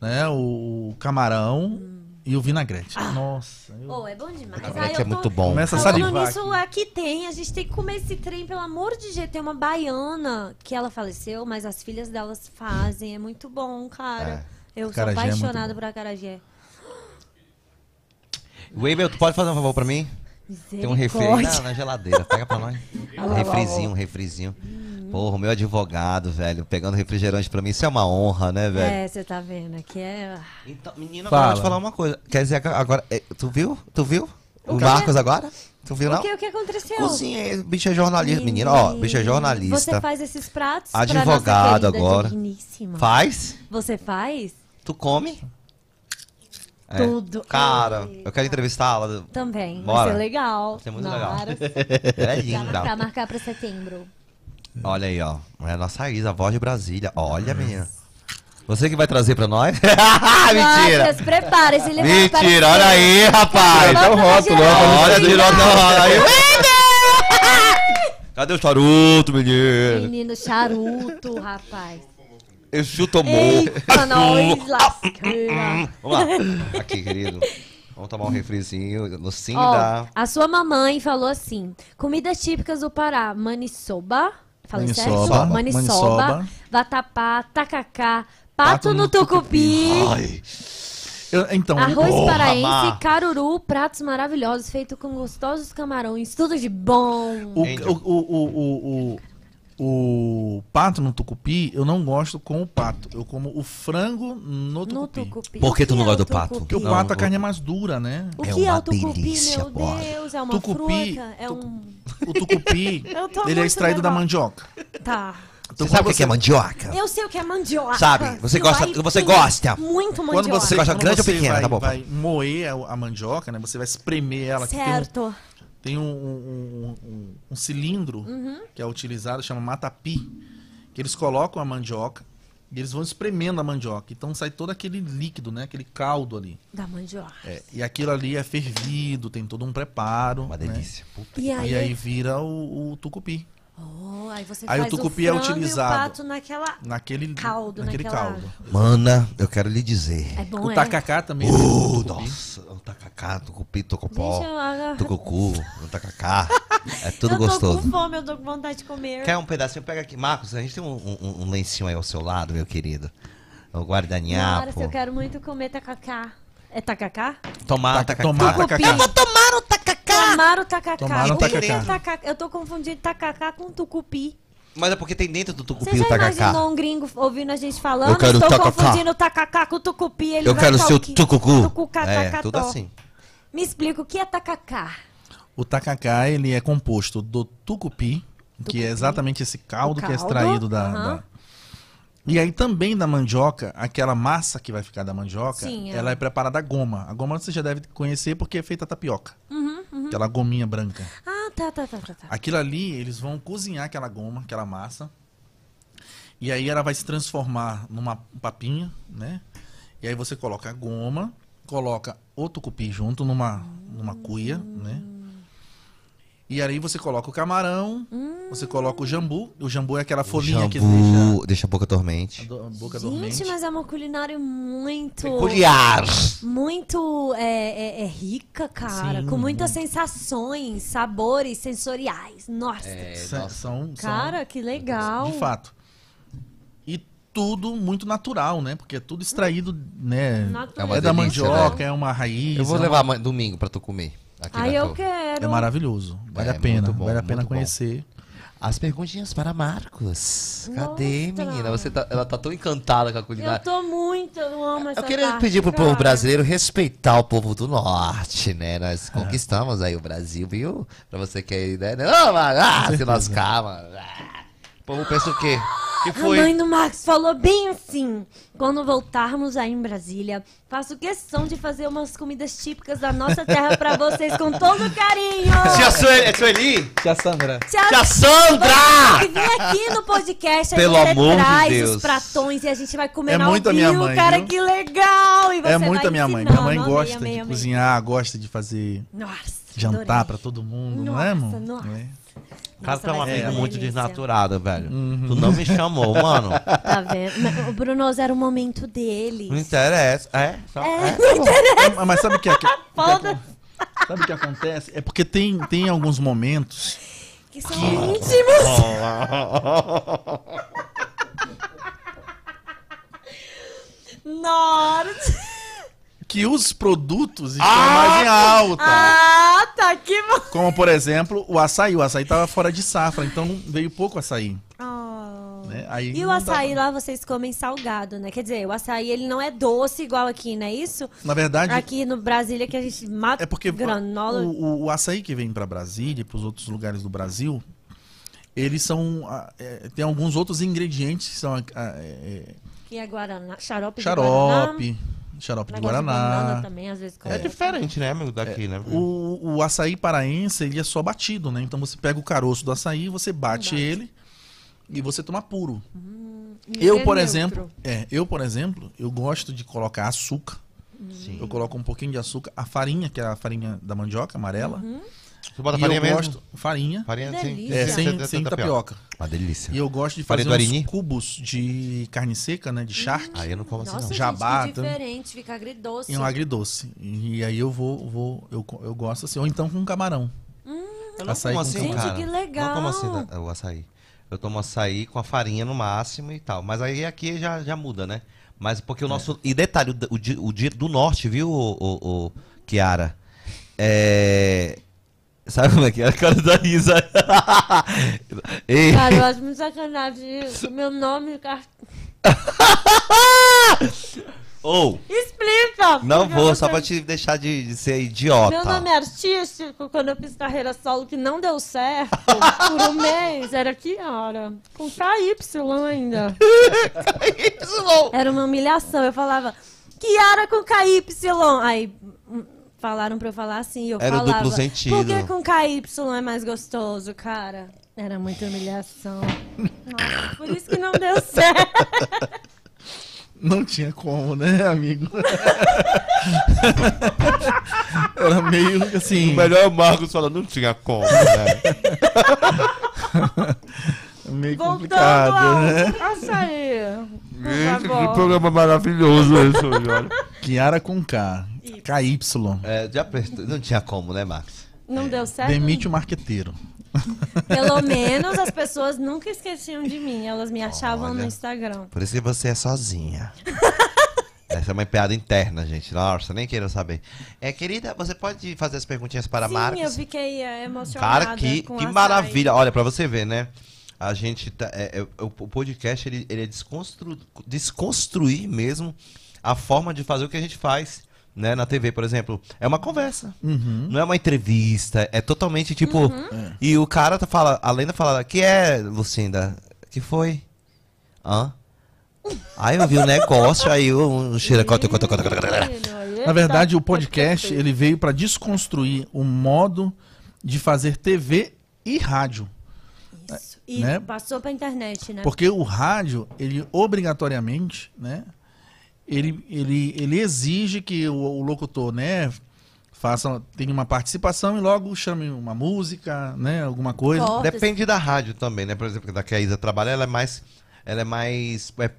né? O camarão e o vinagrete. Nossa. eu- Oh, é bom demais. Vinagrete eu é muito tô- bom. Começa a Falando salivar. nisso, aqui tem. A gente tem que comer esse trem, pelo amor de Deus. Tem uma baiana que ela faleceu, mas as filhas delas fazem. É muito bom, cara. Eu sou Acarajé é muito apaixonada bom. por acarajé. Weber, tu pode fazer um favor pra mim? Tem um refri na, na geladeira. Pega pra nós. Um refrizinho, um refrizinho. Porra, o meu advogado, velho, pegando refrigerante pra mim, isso é uma honra, né, velho? É, você tá vendo aqui é. Então, menina, Fala. agora eu vou te falar uma coisa. Quer dizer, agora. é, Tu viu? Tu viu? O, quê? Marcos agora? Tu viu, O não? que, o que aconteceu? Cozinha, bicho é jornalista. Menina, ó, bicho é jornalista. Você faz esses pratos pra Advogado nossa querida agora. digníssima. Faz? Você faz? Tu come? É. Tudo. Cara, Ei. eu quero entrevistá-la. Também. Bora. Vai ser legal. Vai ser muito legal. Nara. Ela é Já linda. pra marcar pra setembro. Olha aí, ó. É a nossa Isa, a voz de Brasília. Olha, menina. Você que vai trazer pra nós? Mentira! Nossa, prepare-se, ele vai Mentira, olha aí, rapaz. Até o rótulo, ó. Olha, tirou olha aí. Cadê o charuto, menino? Menino charuto, rapaz. Eu chuto amor. Eita, nós lasqueira. Vamos lá. Aqui, querido. Vamos tomar um refrizinho no sim Ó, da... a sua mamãe falou assim: comidas típicas do Pará: maniçoba, Falei Maniçoba, certo? Maniçoba, maniçoba. vatapá, tacacá, pato, no tucupi, Eu- então, arroz Porra, paraense, Má. caruru, pratos maravilhosos feitos com gostosos camarões, tudo de bom. o, o, o, o, o, o pato no tucupi, eu não gosto com o pato. Eu como o frango no No tucupi. tucupi. Por que O tu não é gosta do pato? Porque o tucupi? Não, pato, a o- carne é mais dura, né? O É que é uma o tucupi, delícia, meu bola. Deus? É uma Tucupi- fruta? É um... O tucupi, ele é extraído da mandioca. Tá. Então, Você sabe o que que é mandioca? Eu sei o que é mandioca. Sabe, você E gosta- vai- você gosta. Muito Quando mandioca. você, gosta quando grande ou você pequena? vai, Tá bom. vai moer a, a mandioca, né? Você vai espremer ela. que tem um- Certo. Tem um, um- um- um- cilindro Uhum. que é utilizado, chama matapi, que eles colocam a mandioca e eles vão espremendo a mandioca. Então sai todo aquele líquido, né? Aquele caldo ali. Da mandioca. É, e aquilo ali é fervido, tem todo um preparo. Uma né? delícia. Puta. E aí, E aí vira o, o tucupi. Oh, aí você Aí o faz tucupi é frango utilizado. E o pato naquela... Naquele Caldo, naquele naquela- caldo. Mana, eu quero lhe dizer. É bom, O é? tacacá também. é Uh, tucupi. nossa, o tacacá, tucupi, tocopó, Gente, eu, eu, tucucu, o tacacá. É tudo eu tô gostoso. com fome, eu tô com vontade de comer. Quer um pedacinho? Pega aqui. Marcos, a gente tem um, um- um lencinho aí ao seu lado, meu querido. O guardanhapo. eu quero muito comer tacacá. É tacacá? Tomar Taca- tacacá. tomar tacacá. Eu vou tomar o tacacá. Tomar o tacacá. Tomar o Eu tacacá. taca- Eu tô confundindo tacacá com tucupi. Mas é porque tem dentro do tucupi Você já o tacacá. imaginou um gringo ouvindo a gente falando? Eu quero Estou tacacá. confundindo o tacacá com o tucupi. Ele Eu vai quero tal seu tucucu. É, tudo assim. Me explica o que é tacacá. O tacacá, ele é composto do tucupi, que é exatamente esse caldo, O que é caldo, extraído da, aham. da- E aí também da mandioca, aquela massa que vai ficar da mandioca, Sim, é. ela é preparada a goma. A goma você já deve conhecer porque é feita tapioca. Uhum, Aquela gominha branca. Ah, tá, tá, tá, tá. tá. Aquilo ali, eles vão cozinhar aquela goma, aquela massa. E aí ela vai se transformar numa papinha, né? E aí você coloca a goma, coloca o tucupi junto numa, numa cuia, né? E aí você coloca o camarão, você coloca o jambu. O jambu é aquela folhinha que deixa Jambu, deixa a boca a dormente. do- a boca Gente, dormente. mas é uma culinária muito... Peculiar. Muito é, é- é rica, cara. Sim, com muitas muito. sensações, sabores sensoriais. Nossa. Sa- são, cara, que legal. De fato. E tudo muito natural, né? Porque é tudo extraído, né? Natural. É uma É da delícia, mandioca, né? é uma raiz. Eu vou é uma- levar amanhã- domingo pra tu comer. Aqui Ai, na eu quero. É maravilhoso. Vale É, a pena. muito bom, vale a pena muito bom. conhecer. As perguntinhas para Marcos. Cadê, Nossa. menina? Você tá- ela tá tão encantada com a Eu culinária. tô muito, eu amo essa Eu queria parte, pedir pro cara. povo brasileiro respeitar o povo do norte, né? Nós conquistamos aí o Brasil, viu? Pra você que aí, né? Não, ah, se lascar, mano. Ah. O povo pensa o quê? Que A mãe foi? do Max falou bem assim. Quando voltarmos aí em Brasília, faço questão de fazer umas comidas típicas da nossa terra pra vocês com todo carinho. Tia Sueli, é Sueli? Tia Sandra. Tia Tia Sandra! que vem aqui no podcast, Pelo aí você amor de traz Deus. os pratões e a gente vai comer É ao muito a vivo, minha mãe, cara, viu? que legal! E você É muito vai a minha mãe. Minha mãe gosta Amei, de amei, cozinhar, gosta de fazer Nossa, jantar adorei. pra todo mundo, não Nossa, é, amor? nossa. É. Cara, Nossa, tu é uma amiga muito delícia. desnaturada, velho. Uhum. Tu não me chamou, mano. Tá vendo? Mas O Brunoso era o momento deles. Não interessa. É? Só- É, é. não interessa. É, Mas sabe o que, é que, Foda. sabe o que acontece? É porque tem, tem alguns momentos Que são íntimos. Nossa. Que os produtos estão mais em alta. Ah, tá que bom. Como, por exemplo, o açaí. O açaí tava fora de safra, então veio pouco açaí. Oh. Né? Aí E o açaí dá- lá vocês comem salgado, né? Quer dizer, o açaí ele não é doce igual aqui, não é isso? Na verdade, Aqui no Brasília que a gente mata é porque granola. o, o, o açaí que vem para Brasília e para os outros lugares do Brasil, eles são. ah, é, tem alguns outros ingredientes que são ah, é, Que é guaraná, xarope, de guaraná. Xarope, de guaraná. também, às vezes. É come. diferente, né, amigo, daqui, né? O, o açaí paraense, ele é só batido, né? Então você pega o caroço do açaí, você bate, Bate. ele e você toma puro. E Eu, é por neutro. exemplo, é, eu, por exemplo, eu gosto de colocar açúcar. Sim. Eu coloco um pouquinho de açúcar, a farinha, que é a farinha da mandioca amarela. Tu bota e farinha eu mesmo? gosto farinha, Farinha, sim. delícia. é, sem, sem tapioca. Uma delícia. E eu gosto de Farinha fazer uns cubos de carne seca, né, de charque. Aí eu não como assim, não. gente, Jabá, então. diferente, fica agridoce. E um agridoce. E aí eu vou, vou eu, eu gosto assim, ou então com camarão. Eu não Açaí como com assim, Gente, cara. que legal. Não como assim né, o açaí. Eu tomo açaí com a farinha no máximo e tal. Mas aí aqui já, já muda, né? Mas porque o nosso. E detalhe, o, o dia do norte, viu, o, o, o Kiara? É. Sabe como é que é a cara da Isa? Ei, Cara, eu acho muito sacanagem isso. Meu nome, cara. Ou, Explica! não vou, você- só pra te deixar de, de ser idiota. Meu nome é artístico, quando eu fiz carreira solo que não deu certo por um mês, era Kiara. Com KY ainda. Era uma humilhação. Eu falava, Kiara com KY. Aí falaram pra eu falar assim. Eu Era o falava, duplo sentido. Por que com KY é mais gostoso, cara? Era muita humilhação. Nossa, por isso que não deu certo. Não tinha como, né, amigo? Era meio assim. melhor é o Marcos falando, não tinha como, né? Meio Voltando complicado, ao né? açaí. Gente, que programa maravilhoso esse, olha. Kiara com K. KY. É, já prestou, não tinha como, né, Max? Não deu certo? Demite o marqueteiro. Pelo menos as pessoas nunca esqueciam de mim. Elas me achavam no Olha. Instagram. Por isso que você é sozinha. Essa é uma piada interna, gente. Nossa, nem quero saber. É, querida, você pode fazer as perguntinhas para Sim, Marcos? eu fiquei é, emocionada. Cara, que, com que maravilha. Olha, pra você ver, né? A gente tá, é, é, o o podcast ele, ele é desconstru, desconstruir mesmo a forma de fazer o que a gente faz, né? Na TV, por exemplo. É uma conversa. Uhum. Não é uma entrevista. É totalmente tipo. Uhum. E o cara tá fala, além de falar, que é, Lucinda? Que foi? Hã? Aí eu vi o negócio, aí um cheira. Na verdade, o podcast ele veio para desconstruir o modo de fazer TV e rádio. Isso. E né? passou pra internet, né? Porque o rádio, ele obrigatoriamente, né? Ele, ele, ele exige que o, o locutor, né? Faça, tenha uma participação e logo chame uma música, né? Alguma coisa. Corta. Depende da rádio também, né? Por exemplo, da que a Isa trabalha, ela é mais. Ela é mais. É,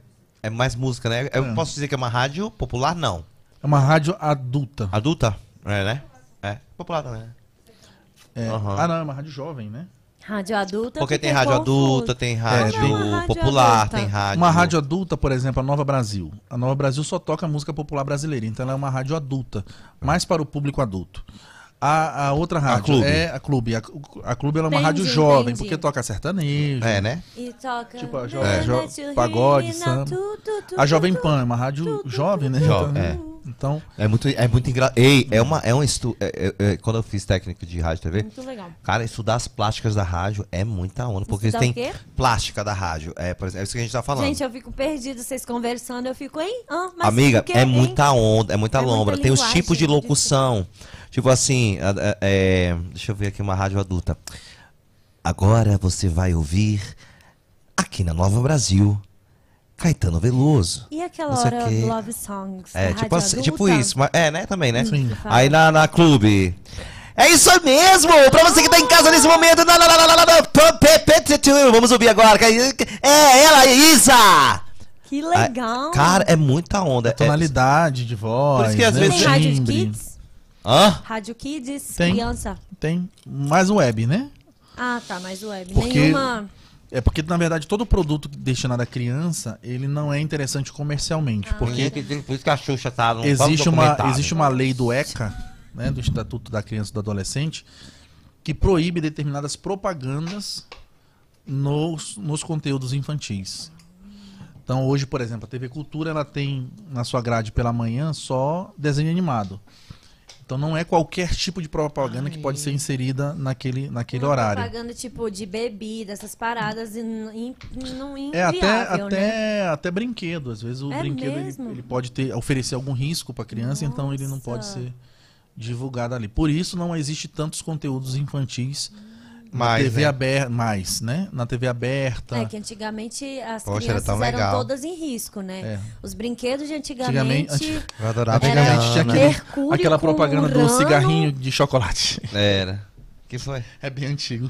é mais música, né? Eu É. posso dizer que é uma rádio popular, não. É uma rádio adulta. Adulta? É, né? É. Popular também, né? É. Aham. Ah, não, é uma rádio jovem, né? Rádio adulta. Porque tem rádio confusa. adulta, tem rádio. Uma rádio popular, adulta. tem rádio. Uma rádio adulta, por exemplo, a Nova Brasil. A Nova Brasil só toca música popular brasileira, então ela é uma rádio adulta, mais para o público adulto. A, a outra rádio Clube. é a Clube. A, a Clube ela é uma Entendi, rádio jovem, entendi. porque toca sertanejo. É, né? E toca. Tipo, a jo- É. jo- pagode, samba. tu, tu, tu, A Jovem Pan é uma rádio jovem, né? Jo- Então, é. Então, É muito, é muito engraçado. Ei, é uma, é um estudo. quando eu fiz técnico de rádio e TV, Muito legal. cara, estudar as plásticas da rádio é muita onda. Porque Estudar tem plástica da rádio. É, por exemplo, é isso que a gente tá falando. Gente, eu fico perdida, vocês conversando, eu fico, hein? Ah, mas Amiga, é hein? muita onda, é muita É muita lombra. Tem os tipos de locução. Tipo assim, é, deixa eu ver aqui uma rádio adulta. Agora você vai ouvir aqui na Nova Brasil, Caetano Veloso. E aquela hora quê. Love Songs? É, da tipo, rádio assim, tipo isso. mas- É, né? Também, né? Sim. Aí na, na clube. É isso mesmo! Pra você que tá em casa nesse momento. na- na- na- na- na- Vamos ouvir agora. É ela, Isa! Que legal. Cara, é muita onda. É- tonalidade de voz. Por isso que às né? vezes- Tem rádio timbre. Kids? Hã? Rádio Kids? Tem. Criança? Tem mais web, né? Ah, tá, mais web. Porque- Nenhuma. É porque, na verdade, todo produto destinado à criança, ele não é interessante comercialmente. Ah. Porque Por isso que a Xuxa tá no existe uma, existe uma lei do ECA, né, do Estatuto da Criança e do Adolescente, que proíbe determinadas propagandas nos, nos conteúdos infantis. Então, hoje, por exemplo, a TV Cultura ela tem na sua grade pela manhã só desenho animado. Então, não é qualquer tipo de propaganda que pode ser inserida naquele, naquele horário. Propaganda tipo de bebida, essas paradas, e in- não É até, inviável, né? até, até brinquedo. Às vezes o É brinquedo ele, ele pode ter, oferecer algum risco para criança, então ele não pode Nossa. ser divulgado ali. Por isso não existe tantos conteúdos infantis na Mais, TV né? aberta, mais, né? Na TV aberta. É que antigamente as Poxa, era crianças tão eram legal. todas em risco, né? É. Os brinquedos de Antigamente- antigamente, Eu adorava Era Antigamente tinha aquele- Mercúrio aquela propaganda do cigarrinho de chocolate. Era. que foi? É bem antigo.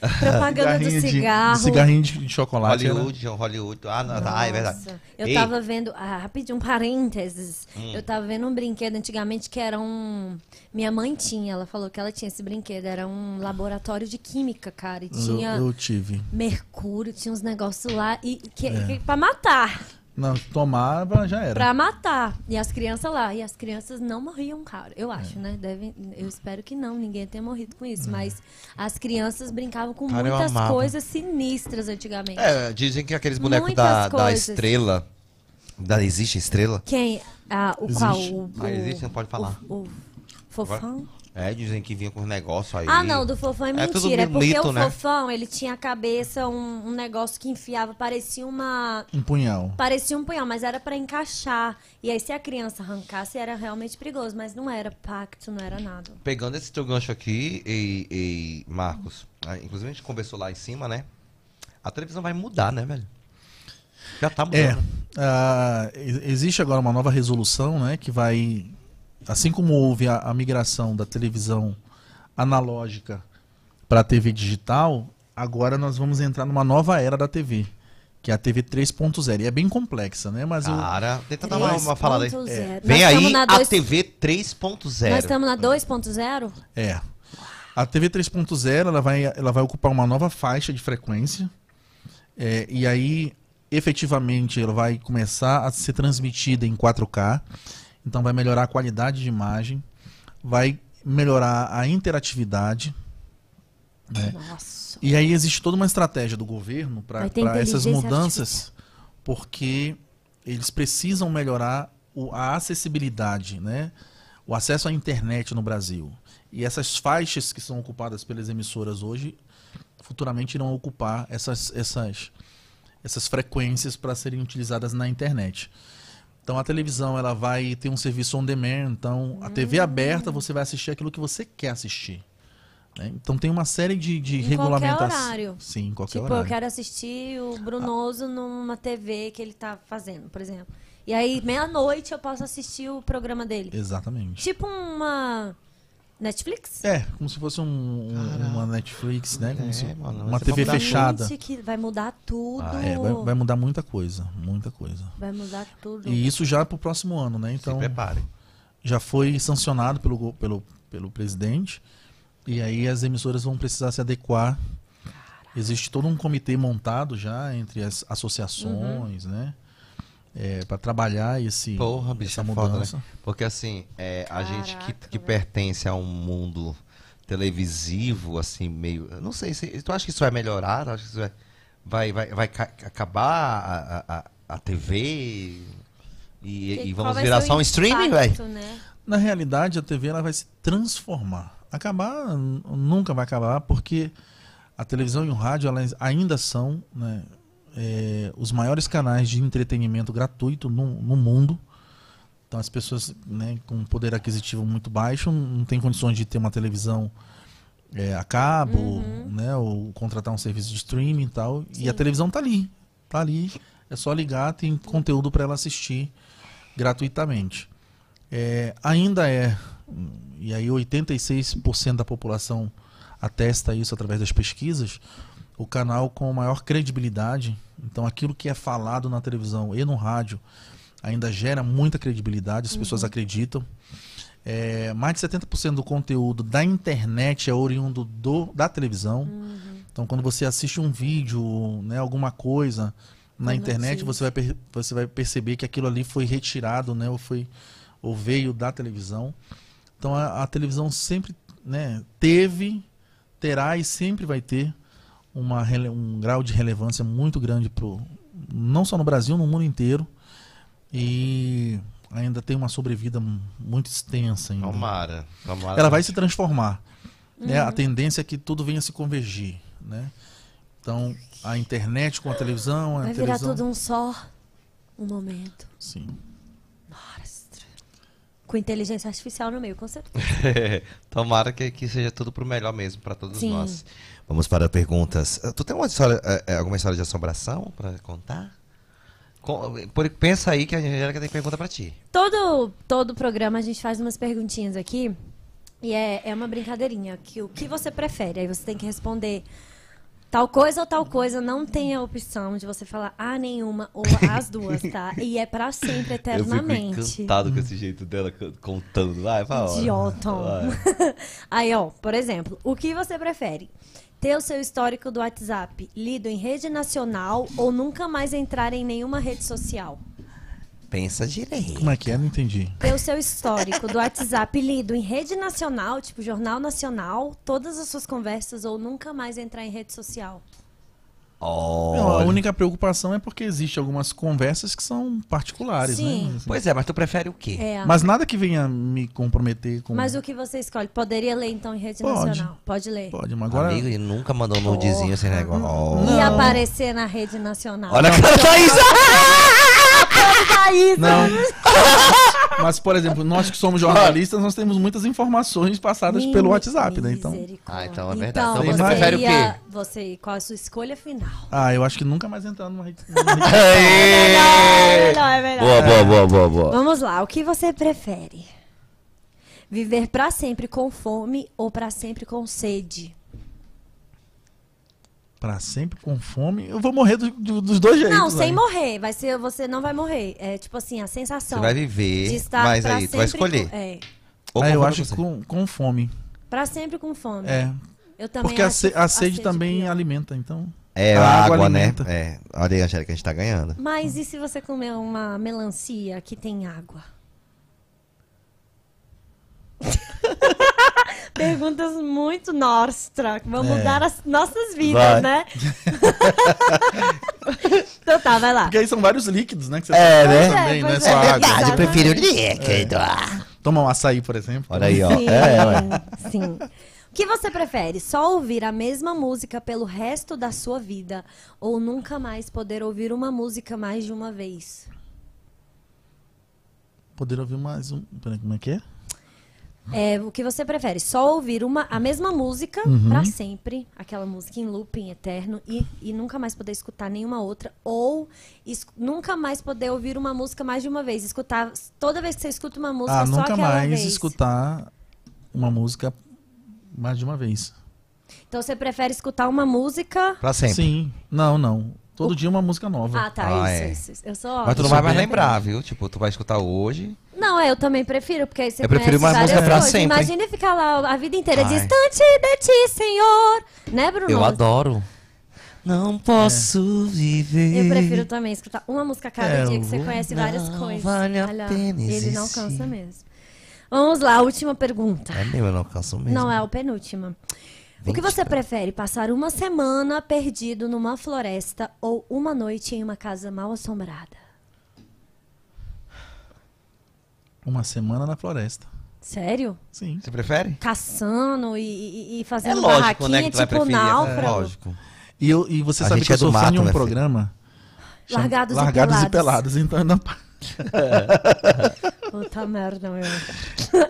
Propaganda do Cigarrinho de- cigarro. cigarrinho de, de chocolate. né? Hollywood, John Hollywood. Ah, não, tá, é verdade. Nossa, Eu Ei. tava vendo, ah, rapidinho, um parênteses. Hum. Eu tava vendo um brinquedo antigamente que era um. Minha mãe tinha, ela falou que ela tinha esse brinquedo. Era um laboratório de química, cara. E Eu, tinha eu tive. mercúrio, tinha uns negócios lá. E que, É. que- pra matar. Não, tomar já era. Pra matar. E as crianças lá. E as crianças não morriam, cara. Eu acho, né? Devem, eu espero que não, ninguém tenha morrido com isso. Mas as crianças brincavam com Cara, muitas coisas sinistras antigamente. É, dizem que aqueles bonecos da, da estrela. Da, existe estrela? Quem? Ah, o Existe. qual? O, Ah, existe, não pode falar. O, o fofão? É, dizem que vinha com os negócios aí. Ah, não, do fofão é É tudo mentira. É, porque mito, o né? fofão, ele tinha a cabeça, um, um negócio que enfiava, parecia uma. Um punhal. Parecia um punhal, mas era pra encaixar. E aí, se a criança arrancasse, era realmente perigoso. Mas não era pacto, não era nada. Pegando esse teu gancho aqui, e, e Marcos, ah, inclusive a gente conversou lá em cima, né? A televisão vai mudar, né, velho? Já tá mudando. É. e- existe agora uma nova resolução, né? Que vai. Assim como houve a, a migração da televisão analógica para a TV digital, agora nós vamos entrar numa nova era da TV. Que é a TV 3.0. E é bem complexa, né? Mas eu, Cara, tenta dar uma, uma falada aí. 3.0. É. Nós Vem estamos aí na a dois- TV Nós 3.0. estamos na 2.0? É. A TV 3.0 ela vai, ela vai ocupar uma nova faixa de frequência. É, e aí, efetivamente, ela vai começar a ser transmitida em 4K. Então, vai melhorar a qualidade de imagem, vai melhorar a interatividade. né? Nossa. E aí existe toda uma estratégia do governo para essas mudanças, porque eles precisam melhorar o- a acessibilidade, né? o acesso à internet no Brasil. E essas faixas que são ocupadas pelas emissoras hoje, futuramente irão ocupar essas, essas, essas frequências para serem utilizadas na internet. Então a televisão ela vai ter um serviço on demand, então a Hum. TV aberta você vai assistir aquilo que você quer assistir. né? Então tem uma série de, de Em qualquer regulamentações. horário. Sim, em qualquer Tipo, horário. eu quero assistir o Brunoso numa TV que ele tá fazendo, por exemplo. E aí, meia-noite, eu posso assistir o programa dele. Exatamente. Tipo uma Netflix? É, como se fosse um, um- uma Netflix, né? Como É, se- mano, uma TV fechada. Gente, que vai mudar tudo. Ah, é, vai, vai mudar muita coisa, muita coisa. Vai mudar tudo. E isso já pro próximo ano, né? Se Então prepare. já foi sancionado pelo, pelo, pelo presidente. E aí as emissoras vão precisar se adequar. Existe todo um comitê montado já entre as associações, né? Para trabalhar esse, Porra, bicho, essa é foda, mudança. né? Porque assim, é, a gente que, que velho. pertence a um mundo televisivo, assim, meio. Não sei, se, tu acha que isso vai melhorar? Tu acha que isso vai, vai, vai, vai ca- acabar a, a, a- TV? E, e qual vamos vai virar só um streaming, velho? né? Na realidade, a TV ela vai se transformar. Acabar nunca vai acabar, porque a televisão e o rádio elas ainda são né, é, os maiores canais de entretenimento gratuito no, no mundo. Então as pessoas né, com poder aquisitivo muito baixo não têm condições de ter uma televisão é, a cabo, né, ou contratar um serviço de streaming e tal. E a televisão tá ali, tá ali. É só ligar, tem conteúdo para ela assistir gratuitamente. É, ainda é, e aí 86% da população atesta isso através das pesquisas, o canal com maior credibilidade. Então aquilo que é falado na televisão e no rádio ainda gera muita credibilidade, as pessoas acreditam. É, mais de 70% do conteúdo da internet é oriundo do, da televisão. Então, quando você assiste um vídeo, né, alguma coisa na internet, você vai, você vai perceber que aquilo ali foi retirado, né, ou, foi, ou veio da televisão. Então, a, a televisão sempre né, teve, terá e sempre vai ter uma, um grau de relevância muito grande, pro, não só no Brasil, no mundo inteiro. E ainda tem uma sobrevida mu- muito extensa. Ainda. Tomara. tomara. Ela vai se transformar. Né? A tendência é que tudo venha se convergir. Né? Então, a internet com a televisão, a Vai virar televisão. tudo um só. Um momento. Sim. Mostra. Com inteligência artificial no meio, com certeza. Tomara que, que seja tudo pro melhor mesmo para todos Sim. nós. Vamos para perguntas. Ah, Tu tem uma história, eh, eh, alguma história de assombração para contar? Pensa aí que a Angélica tem pergunta para ti. Todo, todo programa a gente faz umas perguntinhas aqui. E é, é uma brincadeirinha. Que, o que você prefere? Aí você tem que responder Tal coisa ou tal coisa, não tem a opção de você falar ah, nenhuma ou as duas, tá? E é pra sempre, eternamente. com esse jeito dela contando. Vai, fala. Idiota. Aí, ó, por exemplo, o que você prefere? Ter o seu histórico do WhatsApp lido em rede nacional ou nunca mais entrar em nenhuma rede social? Pensa direito. Como é que é? Não entendi. Ter o seu histórico do WhatsApp lido em rede nacional, tipo Jornal Nacional, todas as suas conversas ou nunca mais entrar em rede social? Não, a única preocupação é porque existe algumas conversas que são particulares, Sim. né? Assim. Pois é, mas tu prefere o quê? É. Mas nada que venha me comprometer com. Mas o que você escolhe? Poderia ler então em rede Pode. nacional? Pode ler. Pode, mas agora. Amigo, ele nunca mandou um nudezinho sem negócio. E Não. aparecer na rede nacional. Olha a cara da. Thaís, Não. Mas, por exemplo, nós que somos jornalistas, nós temos muitas informações passadas pelo WhatsApp, né? Então. Ah, então é verdade. Então você você prefere o quê? Você, qual a sua escolha final? Ah, eu acho que nunca mais entrar numa rede. É melhor, é melhor. Boa, boa, boa, boa, boa. Vamos lá, o que você prefere? Viver pra sempre com fome ou pra sempre com sede? Pra sempre com fome, eu vou morrer do- do- dos dois jeitos. Não, sem aí. morrer. Vai ser, você não vai morrer. É tipo assim, a sensação Você vai de viver, estar mas aí tu vai escolher. Com, é, Ou Ah, eu acho você. com, com fome. pra sempre com fome. É. Eu também Porque a, se- a sede também pior. alimenta, então. É, A a água água, né? É. Olha aí, Angélica, a gente tá ganhando. Mas e se você comer uma melancia que tem água? Perguntas muito nostra, que vão É. mudar as nossas vidas, Vai. né? então tá, vai lá. Porque aí são vários líquidos, né? Que você É, né? Também, não é só é, água. verdade, eu prefiro líquido. Toma um açaí, por exemplo. Olha aí, ó. Sim, É, ué. sim. O que você prefere? Só ouvir a mesma música pelo resto da sua vida ou nunca mais poder ouvir uma música mais de uma vez? Poder ouvir mais um. Peraí, como é que é? É, o que você prefere? Só ouvir uma, a mesma música Uhum. pra sempre, aquela música em looping eterno, e, e nunca mais poder escutar nenhuma outra, ou es- nunca mais poder ouvir uma música mais de uma vez. Escutar toda vez que você escuta uma música, Ah, só nunca aquela mais vez. escutar uma música mais de uma vez. Então você prefere escutar uma música. Pra sempre. Sim. Não, não. Todo dia uma música nova. Ah, tá, Ah, isso, é. isso, isso. Eu sou Mas tu não vai mais lembrar, viu? Tipo, tu vai escutar hoje. Não, eu também prefiro, porque aí você Eu prefiro uma música pra coisas. sempre. Imagina ficar lá a vida inteira Ai. distante de ti, Senhor. Né, Bruno? Eu adoro. Não posso viver. Eu prefiro também escutar uma música a cada É, dia, que você eu- conhece várias Não coisas. vale a Olha, pena Ele não existir. cansa mesmo. Vamos lá, última pergunta. É mesmo, eu não canso mesmo. Não, é a penúltima. O que você prefere? Passar uma semana perdido numa floresta ou uma noite em uma casa mal assombrada? Uma semana na floresta. Sério? Sim. Você prefere? Caçando e, e- e É fazendo lógico, barraquinha, né? Que tu vai tipo. É náufrago. lógico. E, eu, e você A sabe que é eu do sou fã de um né, programa. chama- Largados e Largados e Pelados. Pelados. Então, não- Puta merda, meu.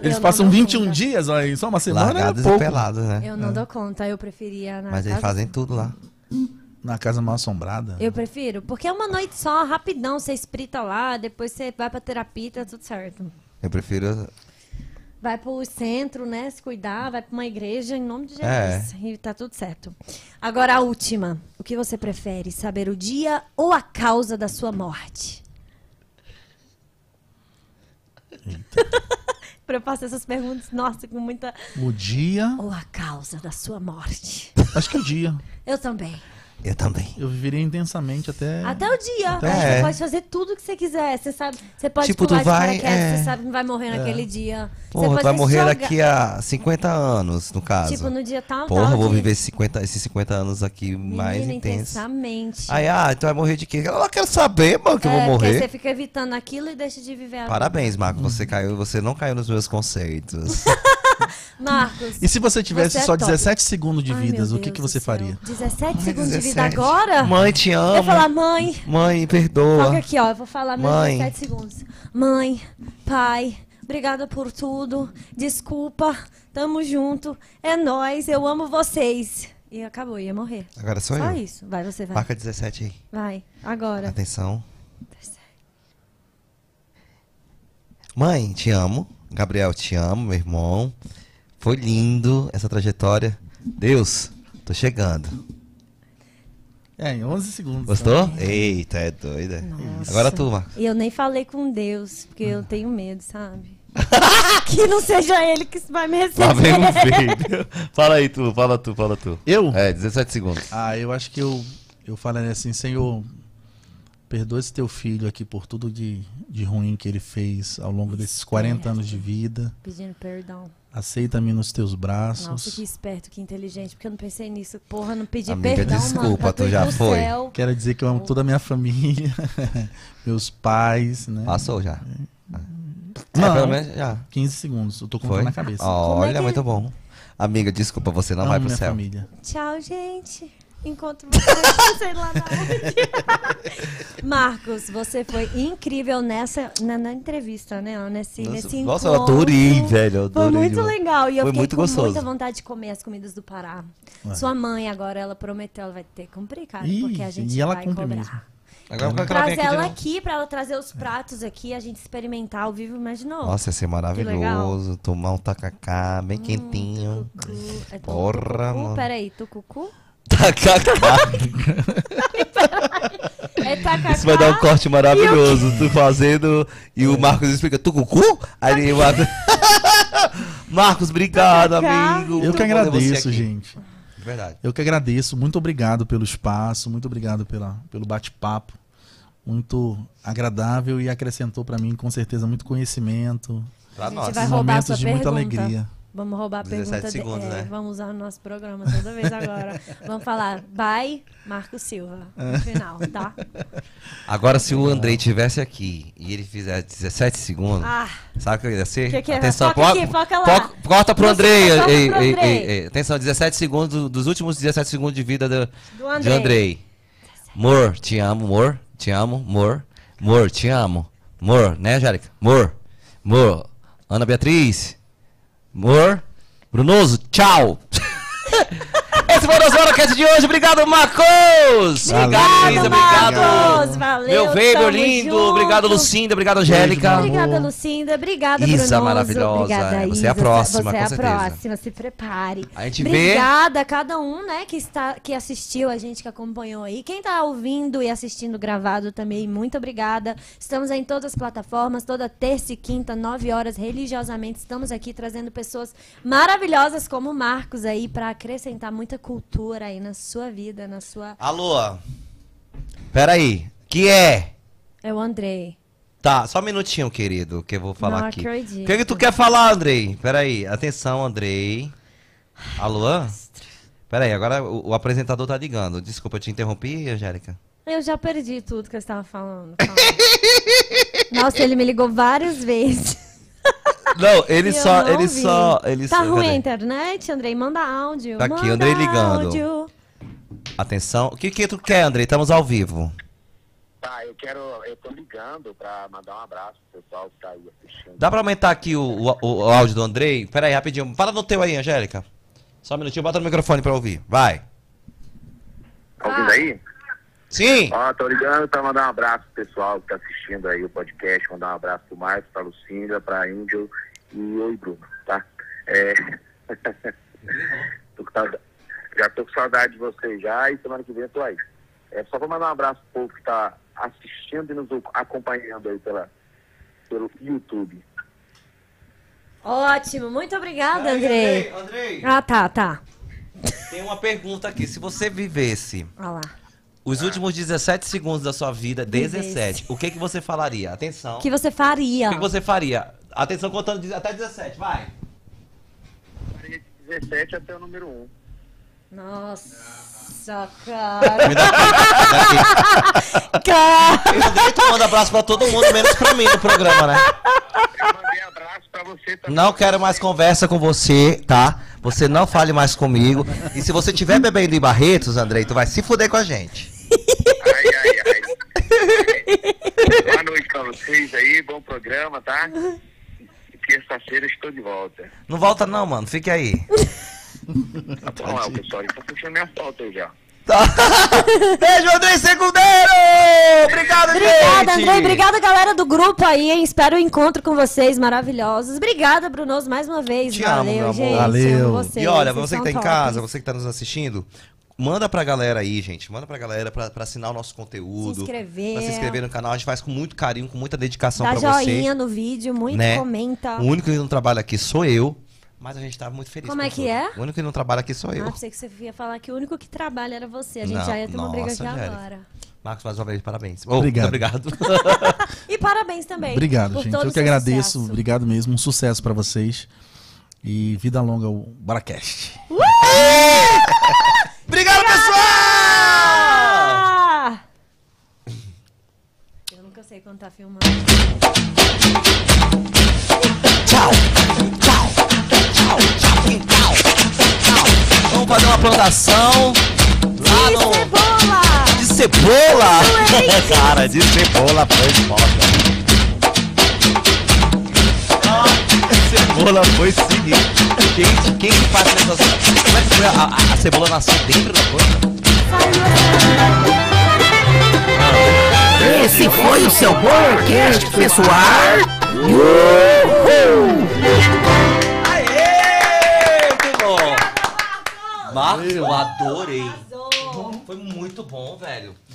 eles não passam dou 21 conta. dias, olha aí, só uma semana Largados é e pouco. pelados, né? Eu não dou conta, eu preferia na Mas eles casa- fazem tudo lá. Na casa mal assombrada. Eu prefiro, porque é uma noite só, rapidão, você esprita lá, depois você vai pra terapia, tá tudo certo. Eu prefiro. Vai pro centro, né, se cuidar, vai pra uma igreja, em nome de Jesus, É. e tá tudo certo. Agora a última, o que você prefere, saber o dia ou a causa da sua morte? pra eu fazer essas perguntas, nossa, com muita... O dia. Ou a causa da sua morte? Acho que o dia. Eu também. Eu também. Eu viveria intensamente até. Até o dia. Até- É. Você pode fazer tudo o que você quiser. Você sabe, você pode Tipo, pular tu de vai, paraquedas, é. você sabe que não vai morrer naquele dia. Porra, você vai morrer jogar- daqui a 50 anos, no caso. Tipo, no dia tal, Porra, tal. eu vou dia- viver 50, esses 50 anos aqui mais Menina, intensos. intensamente. Aí, ah, tu vai morrer de quê? Eu não quero saber, mano, que eu É, vou porque morrer. você fica evitando aquilo e deixa de viver. Parabéns, Marco. Você caiu, você não caiu nos meus conceitos. Marcos. E se você tivesse Você é só top. 17 segundos de Ai, vidas, o que, que você faria? 17 segundos de vida 17. agora? Mãe, te Eu amo. ia falar, mãe. Mãe, perdoa. aqui, ó. Eu vou falar meus Mãe. 17 segundos. Mãe, pai, obrigada por tudo. Desculpa, tamo junto. É nóis, eu amo vocês. E acabou, ia morrer. Agora sou Só eu. isso. Vai, você vai. Marca 17 aí. Vai, agora. Atenção. Mãe, te amo. Gabriel, te amo, meu irmão. Foi lindo essa trajetória. Deus, tô chegando. É, em 11 segundos. Gostou? Eita, é doida. Nossa. Agora tu, Marcos. E eu nem falei com Deus, porque eu tenho medo, sabe? que não seja ele que vai me receber. Lá vem um filho. Fala aí tu, fala tu, fala tu. Eu? É, 17 segundos. Ah, eu acho que eu, eu falaria assim, Senhor, perdoa esse teu filho aqui por tudo de, de ruim que ele fez ao longo desses 40 anos de vida. Pedindo perdão. Aceita-me nos teus braços. Nossa, que esperto, que inteligente, porque eu não pensei nisso. Porra, não pedi Amiga, perdão, mano. desculpa, pra tu já foi. céu. Quero dizer que eu amo toda a minha família, meus pais, né? Passou já. Não. É, pelo menos já. 15 segundos, eu tô contando Foi? na cabeça. Como é Olha, que- muito bom. Amiga, desculpa, você não Amo vai pro minha céu. família. Tchau, gente. Encontro vocês, sei lá na onde. Marcos, você foi incrível nessa na, na entrevista, né? Nesse, Nossa, nesse nossa, eu encontro. adorei, velho, eu Foi adorei muito demais. legal. E eu Foi fiquei muito com gostoso. muita vontade de comer as comidas do Pará. Sua mãe agora, ela prometeu, ela vai ter que cumprir, cara, Ih, porque a gente e ela vai cumpre cobrar. mesmo. Agora quando ela vem Traz aqui de ela novo. aqui pra ela trazer os pratos aqui, a gente experimentar ao vivo, imaginou? Nossa, ia ser maravilhoso. Tomar um tacacá bem quentinho. Tucucu. É tu- Porra, tucucu? mano. Peraí, tucucu? Tacacá. É tacacá? Isso vai dar um corte maravilhoso. Tu fazendo e o Marcos explica, tu cucu? Aí o Marcos. Marcos, obrigado, amigo. Eu que agradeço, gente. Verdade. Eu que agradeço. Muito obrigado pelo espaço, muito obrigado pela, pelo bate-papo. Muito agradável e acrescentou pra mim, com certeza, muito conhecimento. Pra nós. momentos de muita pergunta. alegria. Vamos roubar a 17 pergunta segundos, de, é, né? Vamos usar no nosso programa toda vez agora. Vamos falar, bye, Marco Silva, no final, tá? Agora, se o Andrei tivesse aqui e ele fizer 17 segundos, Ah, sabe o que ia ser? Que que é? Atenção, Foca po- aqui, foca lá. corta pro Andrei. foca ei, pro ei, Andrei. ei. Atenção, 17 segundos do- dos últimos 17 segundos de vida do, Do de Andrei. Andrei. Mor, te amo, mor, te amo, mor, mor, te amo, mor, né, Angélica? Mor, mor, Ana Beatriz, mor, Brunoso, tchau. Esse foi o nosso Horacast de hoje. Obrigado, Marcos. Obrigado, Luísa, Marcos. Valeu, Meu Weber tamo lindo. junto. Obrigado, Lucinda. Obrigado, Angélica. Obrigada. Lucinda. Obrigada, Isa, Brunoso. maravilhosa. Obrigada, Você é a Isa. próxima, Você é a certeza. próxima. Se prepare. A gente vê- Obrigada a cada um, né, que, está, que assistiu, a gente que acompanhou aí. Quem tá ouvindo e assistindo gravado também, muito obrigada. Estamos aí em todas as plataformas, toda terça e quinta, nove horas, religiosamente. Estamos aqui trazendo pessoas maravilhosas como o Marcos aí, para acrescentar muita cultura aí na sua vida, na sua... Alô. Peraí. Que é? É o Andrei. Tá, só um minutinho, querido, que eu vou falar Não aqui. acredito. O que, que tu quer falar, Andrei? Peraí. Atenção, Andrei. Alô? Peraí, agora o, o apresentador tá ligando. Desculpa, eu te interrompi, Angélica. Eu já perdi tudo que eu estava falando. Nossa, ele me ligou várias vezes. Não, ele só, não ele ouvi. só, ele Tá só. ruim a internet, Andrei? Manda áudio. Tá aqui, Manda Andrei ligando. Áudio. Atenção. O que que tu quer, Andrei? Estamos ao vivo. Tá, eu quero. Eu tô ligando pra mandar um abraço pro pessoal que tá aí assistindo. Dá pra aumentar aqui o, o, o áudio do Andrei? Peraí, rapidinho. Fala no teu aí, Angélica. Só um minutinho, bota no microfone pra ouvir. Vai. Tá ouvindo aí? Sim! Ó, tô ligando pra mandar um abraço pro pessoal que tá assistindo aí o podcast, mandar um abraço pro Marcos, pra Lucinda, pra Angel e oi Bruno, tá? É... tô com saudade- Já tô com saudade de vocês já e semana que vem eu tô aí. É só pra mandar um abraço pro povo que tá assistindo e nos acompanhando aí pela, pelo YouTube. Ótimo, muito obrigada, Andrei. Andrei, Ah, tá, tá. tem uma pergunta aqui. Se você vivesse Olha lá. Os últimos 17 segundos da sua vida, Vivesse. 17, o que que você falaria? Atenção. O que você faria? O que que você faria? Atenção, contando de- até 17, vai. 17 até o número 1. Nossa, cara. Me dá cara. Eu Andrei, tu manda abraço pra todo mundo, menos pra mim no programa, né? Eu mandei abraço pra você também. Não quero mais conversa com você, tá? Você não fale mais comigo. E se você tiver bebendo em Barretos, Andrei, tu vai se fuder com a gente. Ai, ai, ai. Boa noite pra vocês aí, bom programa, tá? Terça-feira estou de volta. Não volta não, mano. Fique aí. Tá bom, é, o pessoal já tá puxando minha falta aí já. Tá. Beijo, Andrei Secundeiro! Obrigado, Obrigada, gente! Andrei. Obrigada, galera do grupo aí, hein? Espero o encontro com vocês maravilhosos. Obrigada, Brunoso, mais uma vez. Te amo, Valeu, meu amor. gente. Valeu. Amo vocês. E olha, vocês você que tá em tops. casa, você que tá nos assistindo, Manda pra galera aí, gente. Manda pra galera pra, pra assinar o nosso conteúdo. Se inscrever. Pra se inscrever no canal. A gente faz com muito carinho, com muita dedicação Dá pra joinha você. no vídeo, muito né? comenta. O único que não trabalha aqui sou eu. Mas a gente tá muito feliz. Como com é que tudo. é? O único que não trabalha aqui sou eu. Ah, pensei que você ia falar que o único que trabalha era você. A gente Não, já ia ter uma briga aqui nossa, agora. Marcos, mais uma vez, parabéns. Oh, Obrigado. Muito obrigado. E parabéns também. Obrigado, por gente. todo Eu o que agradeço. sucesso. Obrigado mesmo. Um sucesso pra vocês. E vida longa ao Baracast. obrigado, pessoal! Ah! Eu nunca sei quando tá filmando. Tchau. Tchau. Tchau. Tchau. Tchau. Vamos fazer uma plantação lá E no... cebola! De cebola! Cara, de cebola foi foda. Cebola foi seguinte. Gente, quem que faz essa... Como é que foi? A, a- a cebola nasceu dentro da planta? Esse foi o seu podcast, pessoal. Aê! Muito bom! Marcos, eu adorei. Foi muito bom, velho.